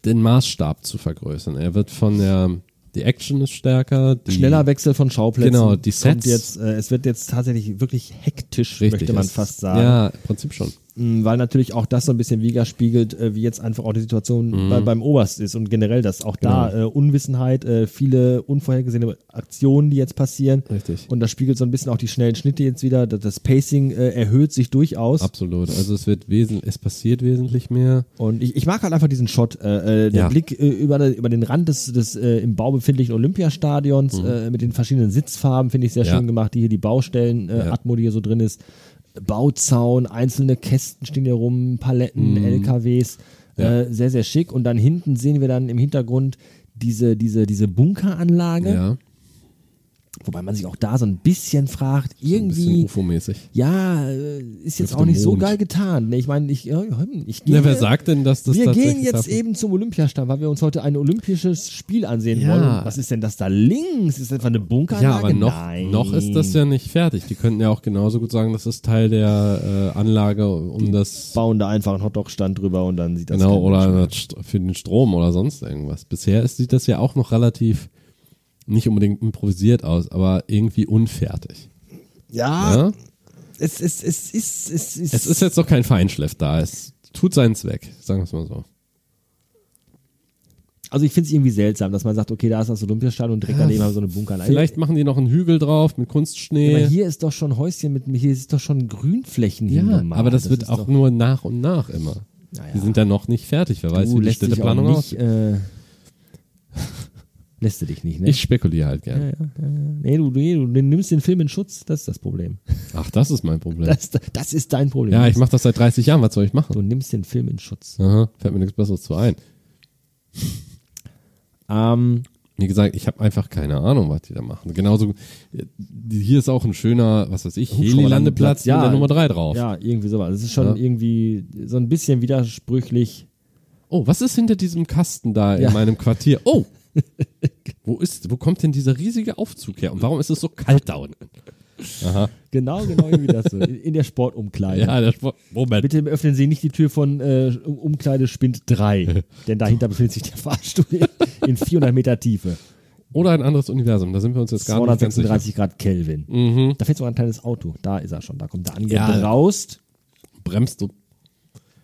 den Maßstab zu vergrößern. Er wird von der, die Action ist stärker, Schneller Wechsel von Schauplätzen. Genau, die Sets. Jetzt, äh, es wird jetzt tatsächlich wirklich hektisch, richtig, möchte man fast sagen. Ja, im Prinzip schon. Mh, weil natürlich auch das so ein bisschen widerspiegelt, äh, wie jetzt einfach auch die Situation bei, beim Oberst ist und generell, dass auch da äh, Unwissenheit, äh, viele unvorhergesehene Aktionen, die jetzt passieren. Richtig. Und das spiegelt so ein bisschen auch die schnellen Schnitte jetzt wieder. Das, das Pacing äh, erhöht sich durchaus. Absolut. Also es wird wesen es passiert wesentlich mehr. Und ich, ich mag halt einfach diesen Shot, äh, äh, der Ja. Blick über, über den Rand des, des im Bau befindlichen Olympiastadions äh, mit den verschiedenen Sitzfarben, finde ich sehr Mhm. Ja. schön gemacht, die hier die Baustellen, Ja. Atmo, die hier so drin ist. Bauzaun, einzelne Kästen stehen hier rum, Paletten, LKWs, Mhm. Ja. äh, sehr, sehr schick. Und dann hinten sehen wir dann im Hintergrund diese, diese, diese Bunkeranlage, Ja. Wobei man sich auch da so ein bisschen fragt, Ein bisschen irgendwie, UFO-mäßig. ja, äh, ist jetzt Auf auch nicht so geil getan. Ich meine, ich, ich gehe Ja, wer sagt denn, dass das wir gehen jetzt dafür- eben zum Olympiastadion, weil wir uns heute ein olympisches Spiel ansehen Ja. wollen. Was ist denn das da links? Ist das etwa eine Bunkeranlage? Ja, aber noch, Nein. noch ist das ja nicht fertig. Die könnten ja auch genauso gut sagen, das ist Teil der äh, Anlage, um das Bauen da einfach einen Hotdog-Stand drüber und dann sieht das genau oder für den Strom oder sonst irgendwas. Bisher ist, sieht das ja auch noch relativ nicht unbedingt improvisiert aus, aber irgendwie unfertig. Ja, Ja? Es, es, es, ist, es, ist, Es ist jetzt noch kein Feinschliff da. Es tut seinen Zweck, sagen wir es mal so. also ich finde es irgendwie seltsam, dass man sagt, okay, da ist das Olympiastadion und direkt daneben haben wir so eine Bunkeranlage. Vielleicht machen die noch einen Hügel drauf mit aber Kunstschnee. hier ist doch schon Häuschen mit, hier ist doch schon Grünflächen Ja, hingemalt. aber das, wird ist auch doch, nur nach und nach immer. Naja. Die sind ja noch nicht fertig. Wer weiß, du wie die Städteplanung aussieht. äh, lässt du dich nicht, ne? Ich spekuliere halt gerne. ja, ja, ja. Nee, du, nee, du nimmst den Film in Schutz, das ist das Problem. Ach, das ist mein Problem. Das, das ist dein Problem. ja, ich mache das seit 30 Jahren. Was soll ich machen? Du nimmst den Film in Schutz. Aha, fällt mir nichts Besseres zu ein. Ähm, Wie gesagt, ich habe einfach keine Ahnung, was die da machen. Genauso, äh, hier ist auch ein schöner, was weiß ich, Heli-Landeplatz ja. mit der Nummer 3 drauf. ja, irgendwie sowas. Das ist schon irgendwie so ein bisschen widersprüchlich. Oh, was ist hinter diesem Kasten da in meinem Quartier? Oh! wo ist, wo kommt denn dieser riesige Aufzug her? Und warum ist es so kalt da unten? Aha. Genau, genau wie das so. In in der Sportumkleide. Ja, der Sport. Moment. Bitte öffnen Sie nicht die Tür von äh, Umkleide Spind 3, denn dahinter befindet sich der Fahrstuhl in 400 Meter Tiefe. Oder ein anderes Universum. Da sind wir uns jetzt gar nicht ganz sicher. 236 Grad Kelvin. Mhm. Da fehlt sogar ein kleines Auto. Da ist er schon. Da kommt er Ja. angebraust. Bremst du.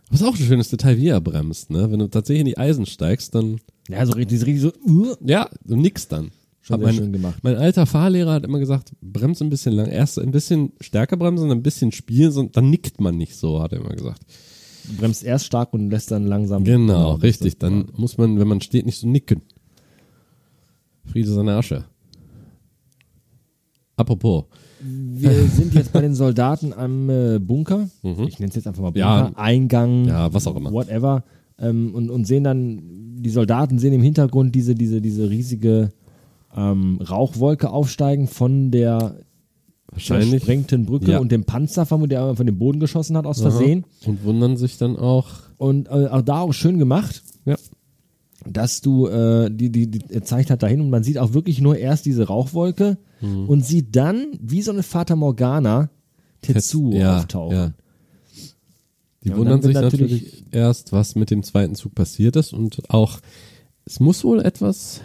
Was auch ein schönes Detail, wie er bremst, ne? Wenn du tatsächlich in die Eisen steigst, dann, Ja, so richtig, richtig so. Uh, ja, du nix dann. Schon mein, schön gemacht. Mein alter Fahrlehrer hat immer gesagt, bremst ein bisschen lang. Erst ein bisschen stärker bremsen, dann ein bisschen spielen, so- dann nickt man nicht so, hat er immer gesagt. Du bremst erst stark und lässt dann langsam. Genau, richtig. Dann muss man, wenn man steht, nicht so nicken. Friede seine Asche. Apropos. Wir sind jetzt bei den Soldaten am äh, Bunker. Ich nenne es jetzt einfach mal Bunker. Ja. Eingang. Ja, was auch immer. Whatever. Ähm, und, und sehen dann, die Soldaten sehen im Hintergrund diese, diese, diese riesige ähm, Rauchwolke aufsteigen von der Wahrscheinlich. zersprengten Brücke Ja. und dem Panzer, der von dem Boden geschossen hat, aus Versehen. Und wundern sich dann auch. Und äh, auch da auch schön gemacht, Ja. dass du, äh, die, die, die zeigt halt dahin und man sieht auch wirklich nur erst diese Rauchwolke Mhm. und sieht dann, wie so eine Fata Morgana, Tetsu ja, auftauchen. Ja. Die Ja, und wundern sich natürlich, natürlich- erst, was mit dem zweiten Zug passiert ist und auch, es muss wohl etwas,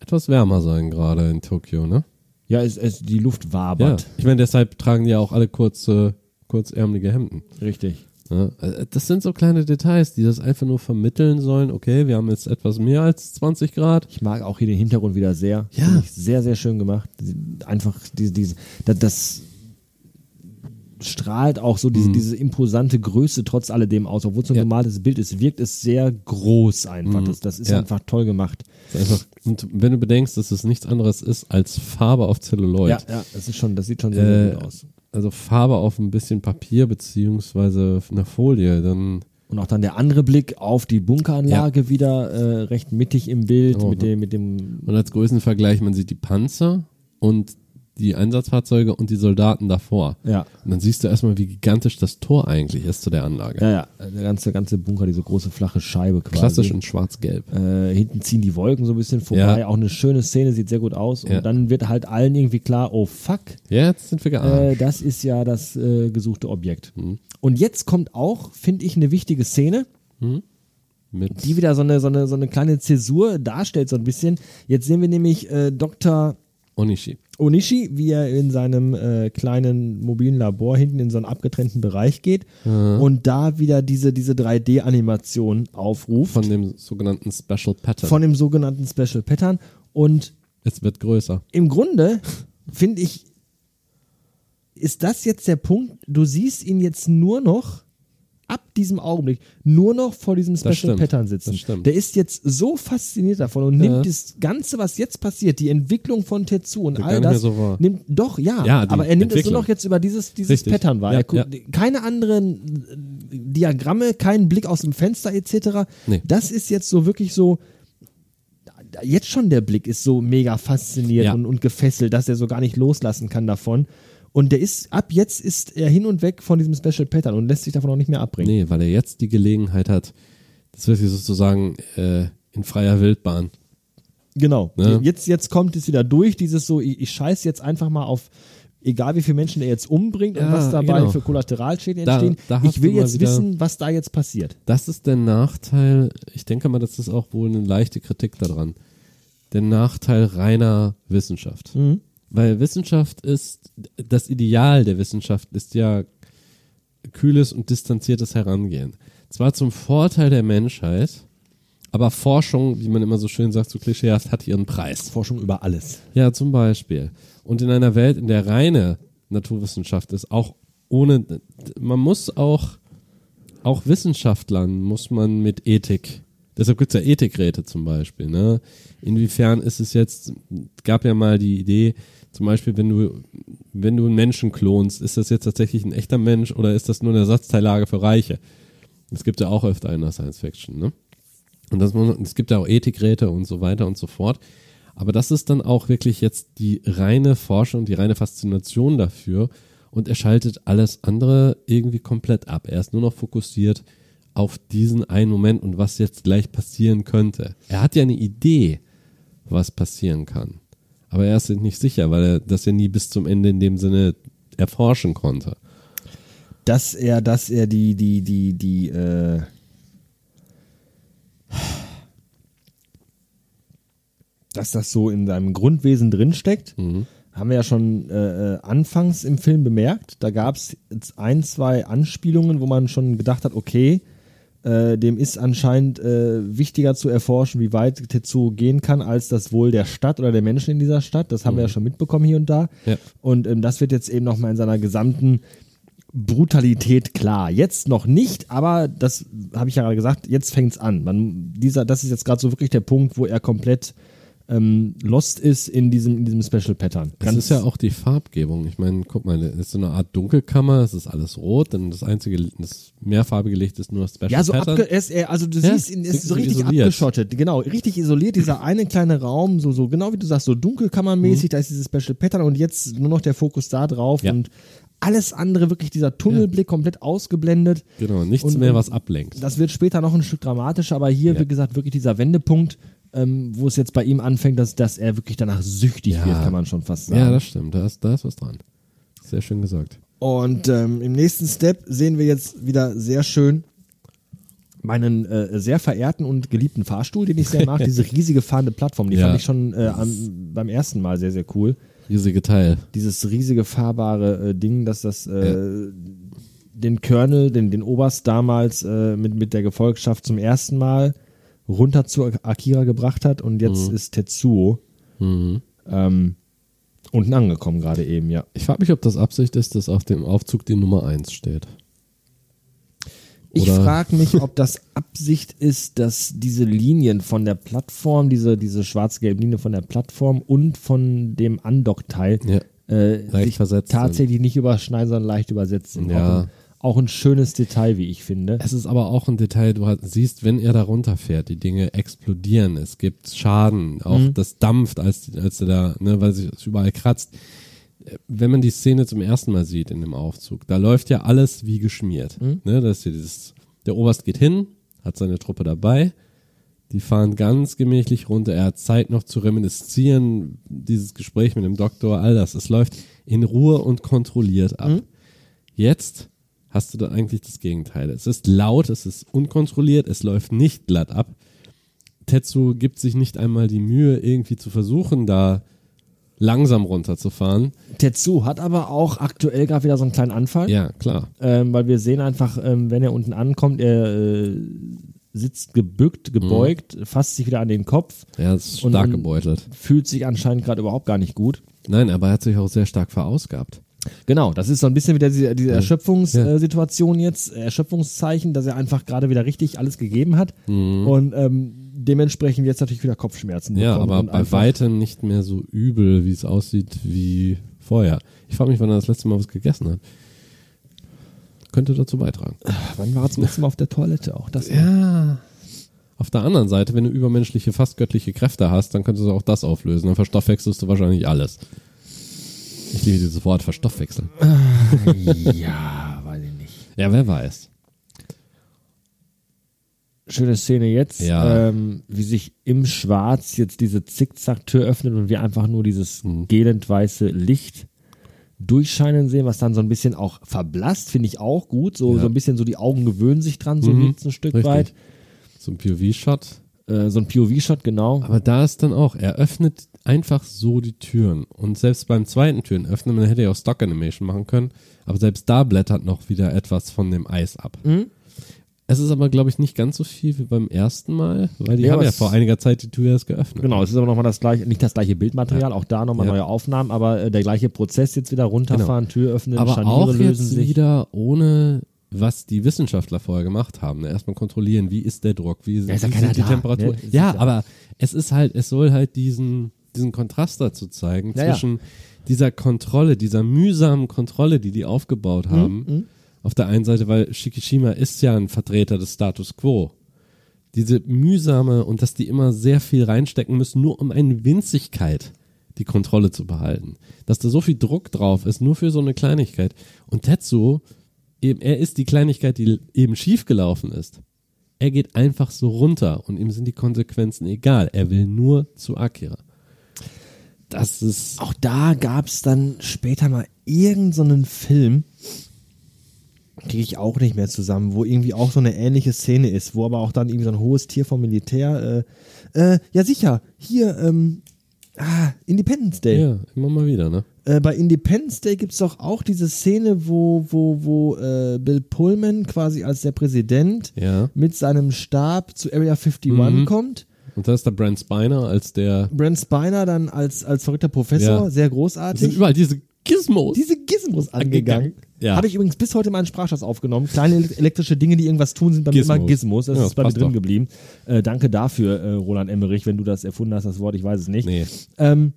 etwas wärmer sein gerade in Tokio, ne? Ja, es, es, die Luft Ja. wabert. Ich meine, deshalb tragen die ja auch alle kurze, kurzärmelige Hemden. Richtig. Ja, äh, das sind so kleine Details, die das einfach nur vermitteln sollen. Okay, wir haben jetzt etwas mehr als 20 Grad. Ich mag auch hier den Hintergrund wieder sehr. Ja. Sehr, sehr schön gemacht. Einfach diese, diese, das, das strahlt auch so diese, diese imposante Größe trotz alledem aus, obwohl es ein Mhm. Ja. normales Bild ist, wirkt es sehr groß einfach. Mhm. Das, das ist Ja. einfach toll gemacht. Einfach, und wenn du bedenkst, dass es nichts anderes ist als Farbe auf Zelluloid. Ja, ja, das ist schon, das sieht schon sehr, sehr Äh, gut aus. Also Farbe auf ein bisschen Papier beziehungsweise einer Folie, dann Und auch dann der andere Blick auf die Bunkeranlage wieder äh, recht mittig im Bild Oh, mit dem, mit dem und als Größenvergleich, man sieht die Panzer und die Einsatzfahrzeuge und die Soldaten davor. ja, Und dann siehst du erstmal, wie gigantisch das Tor eigentlich ist zu der Anlage. ja, ja, der ganze, ganze Bunker, diese große flache Scheibe quasi. Klassisch in schwarz-gelb. Äh, hinten ziehen die Wolken so ein bisschen vorbei. Ja. Auch eine schöne Szene, sieht sehr gut aus. Und Ja. dann wird halt allen irgendwie klar, oh fuck, Jetzt sind wir geahnt. äh, das ist ja das äh, gesuchte Objekt. Mhm. Und jetzt kommt auch, finde ich, eine wichtige Szene, Mit die wieder so eine, so eine, so eine kleine Zäsur darstellt, so ein bisschen. Jetzt sehen wir nämlich äh, Dr. Onishi. Onishi, wie er in seinem äh, kleinen mobilen Labor hinten in so einen abgetrennten Bereich geht und da wieder diese, diese 3D-Animation aufruft Von dem sogenannten Special Pattern. von dem sogenannten Special Pattern. Und es wird größer. im Grunde finde ich, ist das jetzt der Punkt, du siehst ihn jetzt nur noch ab diesem Augenblick nur noch vor diesem Special stimmt, Pattern sitzen. Der ist jetzt so fasziniert davon und Ja. nimmt das Ganze, was jetzt passiert, die Entwicklung von Tetsu und Wird all das, so nimmt doch, ja, Ja, aber er nimmt es nur noch jetzt über dieses, dieses Richtig. Pattern wahr. Ja, guckt. Keine anderen äh, Diagramme, kein Blick aus dem Fenster etc. Nee. Das ist jetzt so wirklich so, jetzt schon der Blick ist so mega fasziniert Ja. und, und gefesselt, dass er so gar nicht loslassen kann davon. Und der ist, ab jetzt ist er hin und weg von diesem Special Pattern und lässt sich davon auch nicht mehr abbringen. Nee, weil er jetzt die Gelegenheit hat, das wird sozusagen äh, in freier Wildbahn. Genau. Ne? Jetzt, jetzt kommt es wieder durch, dieses so, ich, ich scheiß jetzt einfach mal auf, egal wie viele Menschen er jetzt umbringt und Ja, was dabei genau. für Kollateralschäden Da- entstehen. da ich will jetzt wieder- wissen, was da jetzt passiert. Das ist der Nachteil, ich denke mal, das ist auch wohl eine leichte Kritik daran. Der Nachteil reiner Wissenschaft. Mhm. Weil Wissenschaft ist, das Ideal der Wissenschaft ist ja kühles und distanziertes Herangehen. Zwar zum Vorteil der Menschheit, aber Forschung, wie man immer so schön sagt, so klischeehaft, hat ihren Preis. Forschung über alles. Ja, zum Beispiel. Und in einer Welt, in der reine Naturwissenschaft ist, auch ohne, man muss auch, auch Wissenschaftlern muss man mit Ethik, deshalb gibt es ja Ethikräte zum Beispiel, ne? Inwiefern ist es jetzt, gab ja mal die Idee, zum Beispiel, wenn du, wenn du einen Menschen klonst, ist das jetzt tatsächlich ein echter Mensch oder ist das nur eine Ersatzteillage für Reiche? Das gibt ja auch öfter in der Science Fiction, ne? Und das, es gibt ja auch Ethikräte und so weiter und so fort. Aber das ist dann auch wirklich jetzt die reine Forschung, die reine Faszination dafür. Und er schaltet alles andere irgendwie komplett ab. Er ist nur noch fokussiert auf diesen einen Moment und was jetzt gleich passieren könnte. Er hat ja eine Idee, was passieren kann. Aber er ist sich nicht sicher, weil er das ja nie bis zum Ende in dem Sinne erforschen konnte. Dass er, dass er die, die, die, die, äh, dass das so in seinem Grundwesen drinsteckt, haben wir ja schon äh, äh, anfangs im Film bemerkt. Da gab es ein, zwei Anspielungen, wo man schon gedacht hat, okay, äh, dem ist anscheinend äh, wichtiger zu erforschen, wie weit Tetsuo gehen kann, als das Wohl der Stadt oder der Menschen in dieser Stadt. Das haben wir ja schon mitbekommen hier und da. Ja. Und ähm, das wird jetzt eben nochmal in seiner gesamten Brutalität klar. Jetzt noch nicht, aber das habe ich ja gerade gesagt, jetzt fängt's an. Man, dieser, das ist jetzt gerade so wirklich der Punkt, wo er komplett ähm, lost ist in diesem, in diesem Special Pattern. Das ist ja auch die Farbgebung. Ich meine, guck mal, das ist so eine Art Dunkelkammer, es ist alles rot, denn das einzige, das mehrfarbige Licht ist nur das Special Ja, so Pattern. abge ist, er, also du Ja, siehst ihn, ist so richtig isoliert. abgeschottet. Genau, richtig isoliert, dieser eine kleine Raum, so, so genau wie du sagst, so dunkelkammermäßig, da ist dieses Special Pattern und jetzt nur noch der Fokus da drauf Mhm. Ja. und alles andere, wirklich dieser Tunnelblick komplett ausgeblendet. Genau, nichts Und- mehr, was ablenkt. Das wird später noch ein Stück dramatischer, aber hier, Ja. wie gesagt, wirklich dieser Wendepunkt, ähm, wo es jetzt bei ihm anfängt, dass, dass er wirklich danach süchtig Ja. wird, kann man schon fast sagen. Ja, das stimmt, da ist, da ist was dran. Sehr schön gesagt. Und ähm, im nächsten Step sehen wir jetzt wieder sehr schön meinen äh, sehr verehrten und geliebten Fahrstuhl, den ich sehr mag, diese riesige fahrende Plattform, die Ja. fand ich schon äh, am, beim ersten Mal sehr, sehr cool. Riesige Teil. Dieses riesige fahrbare äh, Ding, dass das äh, den Colonel, den, den Oberst damals äh, mit, mit der Gefolgschaft zum ersten Mal runter zu Akira gebracht hat und jetzt Mhm. ist Tetsuo ähm, unten angekommen gerade eben, ja. Ich frage mich, ob das Absicht ist, dass auf dem Aufzug die Nummer 1 steht. Ich Oder- frage mich, ob das Absicht ist, dass diese Linien von der Plattform, diese, diese schwarz-gelbe Linie von der Plattform und von dem Andockteil Ja. äh, sich versetzt sind. tatsächlich nicht überschneiden, sondern leicht übersetzt sind. Ja. Auch, ein, schönes Detail, wie ich finde. Es ist aber auch ein Detail, du siehst, wenn er da runterfährt, die Dinge explodieren, es gibt Schaden, auch Mhm. das dampft, als, als er da, ne, weil sich es überall kratzt. Wenn man die Szene zum ersten Mal sieht in dem Aufzug, da läuft ja alles wie geschmiert. Mhm. Ne, das ist hier dieses, der Oberst geht hin, hat seine Truppe dabei, die fahren ganz gemächlich runter, er hat Zeit noch zu reminiszieren, dieses Gespräch mit dem Doktor, all das, es läuft in Ruhe und kontrolliert ab. Mhm. Jetzt hast du da eigentlich das Gegenteil. Es ist laut, es ist unkontrolliert, es läuft nicht glatt ab. Tetsu gibt sich nicht einmal die Mühe, irgendwie zu versuchen, da langsam runterzufahren. Tetsu hat aber auch aktuell gerade wieder so einen kleinen Anfall. Ja, klar. Ähm, weil wir sehen einfach, ähm, wenn er unten ankommt, er äh, sitzt gebückt, gebeugt, fasst sich wieder an den Kopf, Er ist stark gebeutelt. fühlt sich anscheinend gerade überhaupt gar nicht gut. Nein, aber er hat sich auch sehr stark verausgabt. Genau, das ist so ein bisschen wieder diese, diese Ja. Erschöpfungssituation jetzt, Erschöpfungszeichen, dass er einfach gerade wieder richtig alles gegeben hat und ähm, dementsprechend jetzt natürlich wieder Kopfschmerzen Mhm. Ja, aber bei weitem nicht mehr so übel, wie es aussieht wie vorher. Ich frage mich, wann er das letzte Mal was gegessen hat. Könnte dazu beitragen. Wann war er zum letzten Mal auf der Toilette auch? Das Ja. Auf der anderen Seite, wenn du übermenschliche, fast göttliche Kräfte hast, dann könntest du auch das auflösen. Dann verstoffwechselst du wahrscheinlich alles. Ich liebe dieses Wort verstoffwechseln. ja, weiß ich nicht. Ja, wer weiß. Schöne Szene jetzt, Ja. ähm, wie sich im Schwarz jetzt diese Zickzacktür öffnet und wir einfach nur dieses Mhm. gelend weiße Licht durchscheinen sehen, was dann so ein bisschen auch verblasst, finde ich auch gut. So, Ja. so ein bisschen so die Augen gewöhnen sich dran, so Mhm. ein Stück Richtig. weit. So ein POV-Shot. Äh, so ein POV-Shot, genau. Aber da ist dann auch, er öffnet einfach so die Türen. Und selbst beim zweiten Türen öffnen, man hätte ja auch Stock Animation machen können, aber selbst da blättert noch wieder etwas von dem Eis ab. Mhm. Es ist aber, glaube ich, nicht ganz so viel wie beim ersten Mal, weil die Ja, haben ja vor einiger Zeit die Tür erst geöffnet. Genau, es ist aber nochmal das gleiche, nicht das gleiche Bildmaterial, auch da nochmal Ja. neue Aufnahmen, aber äh, der gleiche Prozess jetzt wieder runterfahren, Tür öffnen, aber Scharniere auch lösen jetzt sich. wieder ohne was die Wissenschaftler vorher gemacht haben. Ne? Erstmal kontrollieren, wie ist der Druck, wie, Ja, ist ja wie sind die da, Temperatur. ne? Ist Ja, ja- aber es ist halt, es soll halt diesen, diesen Kontrast dazu zeigen Ja, ja. zwischen dieser Kontrolle, dieser mühsamen Kontrolle, die die aufgebaut Mhm, haben. Auf der einen Seite, weil Shikishima ist ja ein Vertreter des Status Quo. Diese mühsame und dass die immer sehr viel reinstecken müssen, nur um eine Winzigkeit die Kontrolle zu behalten. Dass da so viel Druck drauf ist, nur für so eine Kleinigkeit. Und Tetsuo, eben, er ist die Kleinigkeit, die eben schiefgelaufen ist. Er geht einfach so runter und ihm sind die Konsequenzen egal. Er will nur zu Akira. Das ist. Auch da gab es dann später mal irgendeinen so einen Film, kriege ich auch nicht mehr zusammen, wo irgendwie auch so eine ähnliche Szene ist, wo aber auch dann irgendwie so ein hohes Tier vom Militär, äh, äh, ja sicher, hier, ähm, ah, Independence Day. Ja, immer mal wieder, ne? Äh, bei Independence Day gibt's doch auch diese Szene, wo, wo, wo äh, Bill Pullman quasi als der Präsident Ja. mit seinem Stab zu Area 51 Mhm. kommt. Und da ist der Brent Spiner als der. Brent Spiner dann als, als verrückter Professor, Ja. sehr Es sind großartig. überall diese Gizmos. Diese Gizmos angegangen. Ja. Habe ich übrigens bis heute meinen Sprachschatz aufgenommen. Kleine ele- elektrische Dinge, die irgendwas tun, sind bei mir Gizmos. immer Gizmos. Das Ja, ist das bei mir drin doch. geblieben. Äh, danke dafür, äh, Roland Emmerich, wenn du das erfunden hast, das Wort, ich weiß es nicht. Nee. Ähm,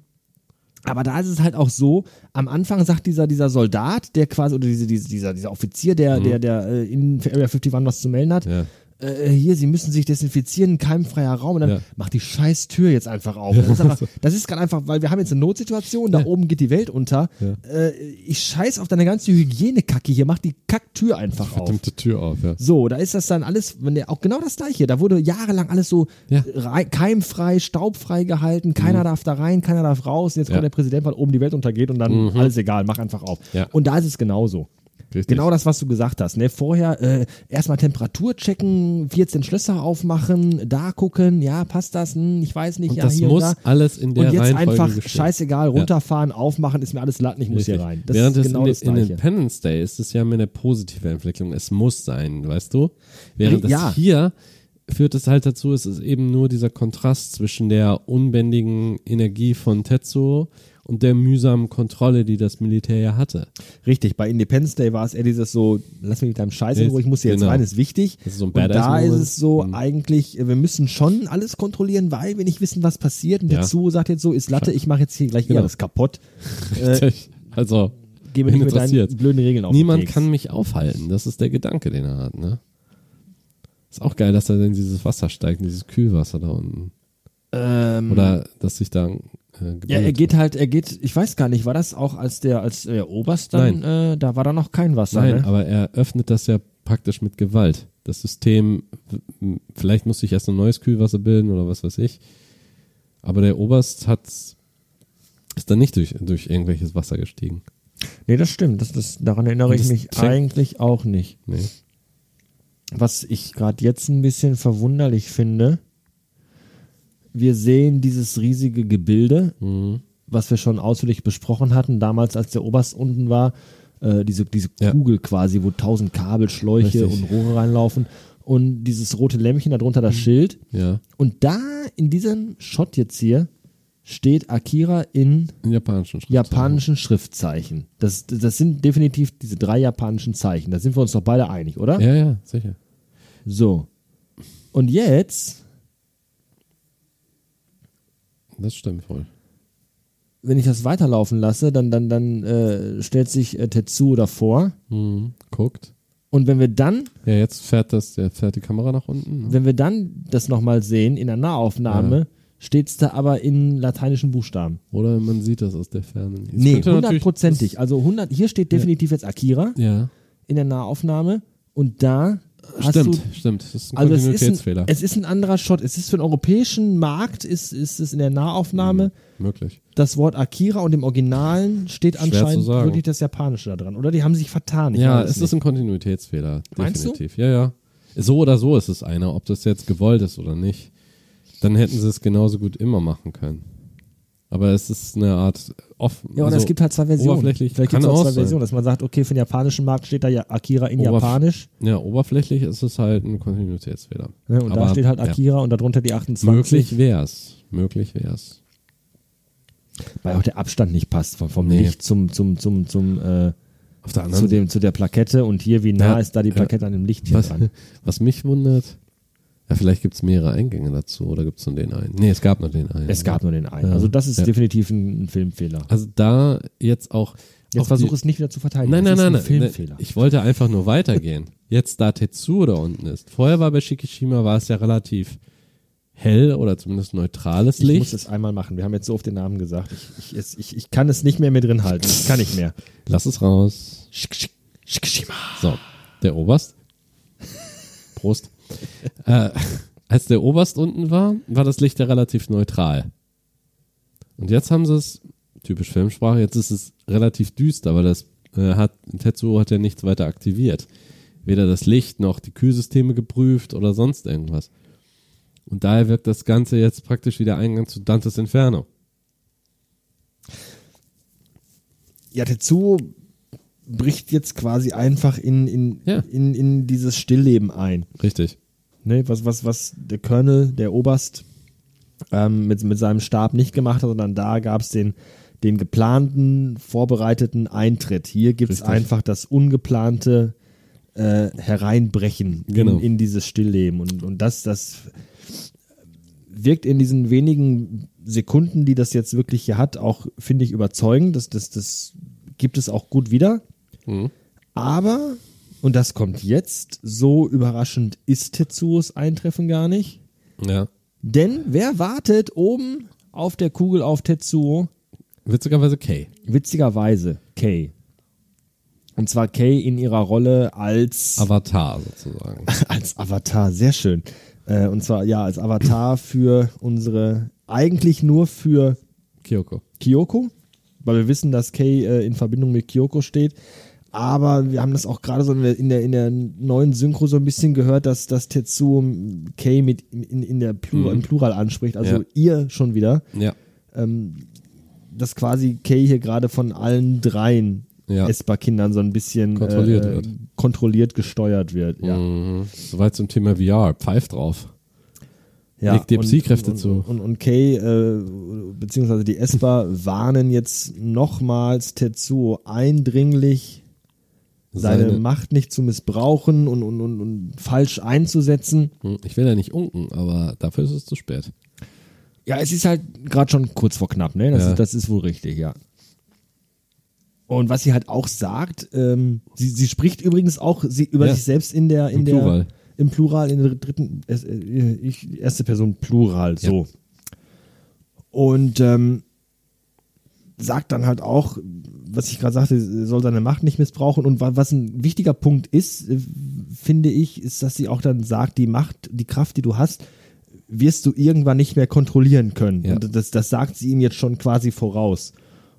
aber da ist es halt auch so, am Anfang sagt dieser, dieser Soldat, der quasi, oder diese, diese, dieser, dieser Offizier, der, der, der äh, in Area 51 was zu melden hat, Mhm. Ja. Äh, hier, sie müssen sich desinfizieren, keimfreier Raum, und dann Ja. macht die scheiß Tür jetzt einfach auf. Das ist, einfach- das ist gerade einfach, weil wir haben jetzt eine Notsituation, da oben geht die Welt unter. Äh, ich scheiß auf deine ganze Hygienekacke hier, mach die Kacktür einfach auf. Verdammte Tür auf, ja. So, da ist das dann alles, wenn der, auch genau das gleiche. Da wurde jahrelang alles so Ja. rei- keimfrei, staubfrei gehalten. Keiner darf da rein, keiner darf raus. Jetzt kommt Ja. der Präsident, weil oben die Welt untergeht und dann alles egal, mach einfach auf. Ja. Und da ist es genauso. Richtig. Genau das, was du gesagt hast. Ne? Vorher äh, erstmal Temperatur checken, 14 Schlösser aufmachen, da gucken, ja, passt das? Hm, ich weiß nicht, Und ja, das hier muss und da. alles in der Und jetzt Reihenfolge einfach geschehen. scheißegal, runterfahren, aufmachen, ist mir alles Latten, ich muss Richtig. hier rein. Das Während ist es genau in, das in. Independence Day ist es ja mehr eine positive Entwicklung. Es muss sein, weißt du? Während Ja. hier führt es halt dazu, es ist eben nur dieser Kontrast zwischen der unbändigen Energie von Tetsuo und der mühsamen Kontrolle, die das Militär ja hatte. Richtig, bei Independence Day war es eher dieses so, lass mich mit deinem Scheiß in Ruhe, ich muss hier jetzt genau. rein, ist wichtig. Das ist so ein und da ist es so Mhm. eigentlich, äh, wir müssen schon alles kontrollieren, weil wir nicht wissen, was passiert. Und Ja. der Zu sagt jetzt so, ist Latte, ich mache jetzt hier gleich Genau. alles kaputt. Äh, Richtig. Also, geh mir nicht mit deinen blöden Regeln auf Niemand kann mich aufhalten. Das ist der Gedanke, den er hat, ne? Ist auch geil, dass er in dieses Wasser steigt, in dieses Kühlwasser da unten. Ähm, Oder dass sich da äh, ja, er geht halt, er geht, ich weiß gar nicht, war das auch als der, als der Oberst dann, äh, da war da noch kein Wasser, Nein, ne? aber er öffnet das ja praktisch mit Gewalt. Das System, vielleicht muss sich erst ein neues Kühlwasser bilden oder was weiß ich. Aber der Oberst hat ist dann nicht durch, durch irgendwelches Wasser gestiegen. Nee, das stimmt, das, das, daran erinnere Und ich das mich fängt- eigentlich auch nicht. Nee. Was ich gerade jetzt ein bisschen verwunderlich finde, wir sehen dieses riesige Gebilde Mhm. was wir schon ausführlich besprochen hatten, damals als der Oberst unten war, äh, diese, diese Ja. Kugel quasi, wo tausend Kabel, Schläuche Richtig. und Rohre reinlaufen und dieses rote Lämpchen, darunter das Schild. Ja, Und da, in diesem Shot jetzt hier, steht Akira in in japanischen Schriftzeichen. japanischen Schriftzeichen. Das, das sind definitiv diese drei japanischen Zeichen. Da sind wir uns doch beide einig, oder? Ja, ja, sicher. So. Und jetzt, Das stimmt wohl. wenn ich das weiterlaufen lasse, dann, dann, dann äh, stellt sich äh, Tetsuo davor. Mhm. Guckt. Und wenn wir dann, Ja, jetzt fährt das, der fährt die Kamera nach unten. ne? wenn wir dann das nochmal sehen in der Nahaufnahme, steht es da aber in lateinischen Buchstaben. Oder man sieht das aus der Ferne. Es Nee, hundertprozentig. Also 100, hier steht definitiv jetzt Akira Ja, in der Nahaufnahme und da stimmt, du stimmt. Das ist ein Also es ist, ein, Kontinuitätsfehler. es ist ein anderer Shot. Es ist für den europäischen Markt, ist, ist es in der Nahaufnahme Möglich. das Wort Akira und im Originalen steht Schwer anscheinend wirklich das Japanische da dran. Oder die haben sich vertan. Ich Ja, es ist nicht. ein Kontinuitätsfehler. Meinst du? definitiv. Ja, ja. So oder so ist es einer, ob das jetzt gewollt ist oder nicht. Dann hätten sie es genauso gut immer machen können. Aber es ist eine Art offen. Ja, oder es gibt halt zwei Versionen. Oberflächlich Vielleicht gibt es auch zwei sein. Versionen, dass man sagt, okay, für den japanischen Markt steht da ja Akira in Oberf- Japanisch. Ja, oberflächlich ist es halt ein Kontinuitätsfehler. Ne, und da Aber, steht halt ja. Akira und darunter die 28. Möglich wär's. Möglich wär's. Weil auch der Abstand nicht passt vom, vom Nee. Licht zum, zum, zum, zum äh, Auf der zu, anderen dem, zu der Plakette und hier, wie nah Ja, ist da die ja. Plakette an dem Licht hier was, dran? was mich wundert, ja, vielleicht gibt's mehrere Eingänge dazu oder gibt's nur den einen? Nee, es gab nur den einen. Es gab nur den einen. Ja. Also das ist Ja. definitiv ein, Filmfehler. Also da jetzt auch. Jetzt versuche es nicht wieder zu verteidigen. Nein, das nein, nein, ein nein. Filmfehler. Ich wollte einfach nur weitergehen. Jetzt da Tetsuo da unten ist. Vorher war bei Shikishima war es ja relativ hell oder zumindest neutrales Ich muss Licht. es einmal machen. Wir haben jetzt so oft den Namen gesagt. Ich, ich, es- ich, ich kann es nicht mehr mit drin halten. Ich kann nicht mehr. Lass es raus. Shikishima. So, der Oberst. Prost. Äh, als der Oberst unten war, war das Licht ja relativ neutral. Und jetzt haben sie es, typisch Filmsprache, jetzt ist es relativ düster, weil das äh, hat, Tetsuo hat ja nichts weiter aktiviert. Weder das Licht noch die Kühlsysteme geprüft oder sonst irgendwas. Und daher wirkt das Ganze jetzt praktisch wie der Eingang zu Dantes Inferno. Ja, Tetsuo bricht jetzt quasi einfach in, in, Ja. in, in dieses Stillleben ein. Richtig. Ne, was, was, was der Colonel, der Oberst, ähm, mit, mit seinem Stab nicht gemacht hat, sondern da gab es den, den geplanten, vorbereiteten Eintritt. Hier gibt es einfach das ungeplante äh, Hereinbrechen Genau. in, in dieses Stillleben. Und, und das, das wirkt in diesen wenigen Sekunden, die das jetzt wirklich hier hat, auch, finde ich, überzeugend. Das, das, das gibt es auch gut wieder. Mhm. Aber, und das kommt jetzt, so überraschend ist Tetsuos Eintreffen gar nicht. Ja. Denn wer wartet oben auf der Kugel auf Tetsuo? Witzigerweise Kay. Witzigerweise Kay. Und zwar Kay in ihrer Rolle als, Avatar sozusagen. als Avatar. Sehr schön. Äh, und zwar, ja, als Avatar für unsere, eigentlich nur für Kyoko. Kyoko, weil wir wissen, dass Kay äh, in Verbindung mit Kyoko steht. Aber wir haben das auch gerade so in der, in, der, neuen Synchro so ein bisschen gehört, dass, dass Tetsuo Kay mit in, in der Plural, Mhm. im Plural anspricht, also Ja. ihr schon wieder. Ja. Ähm, dass quasi Kay hier gerade von allen dreien Ja. Esper-Kindern so ein bisschen Kontrolliert äh, kontrolliert gesteuert wird. Ja. Mhm. Soweit zum Thema VR. Pfeift drauf. Ja, Legt dir Psy-Kräfte zu. Und, und, und Kay, äh, beziehungsweise die Esper, warnen jetzt nochmals Tetsuo eindringlich, seine, Seine- Macht nicht zu missbrauchen und, und, und, und falsch einzusetzen. Hm, Ich will ja nicht unken, aber dafür ist es zu spät. Ja, es ist halt gerade schon kurz vor knapp, ne? Das, Ja. ist, das ist wohl richtig, ja. Und was sie halt auch sagt, ähm, sie, sie spricht übrigens auch sie, über Ja. sich selbst in der, in Im der Plural. im Plural, in der dritten, äh, ich, erste Person Plural, so. Und ähm, sagt dann halt auch, was ich gerade sagte, soll seine Macht nicht missbrauchen. Und wa- was ein wichtiger Punkt ist, äh, finde ich, ist, dass sie auch dann sagt, die Macht, die Kraft, die du hast, wirst du irgendwann nicht mehr kontrollieren können. Ja. Und das, das sagt sie ihm jetzt schon quasi voraus.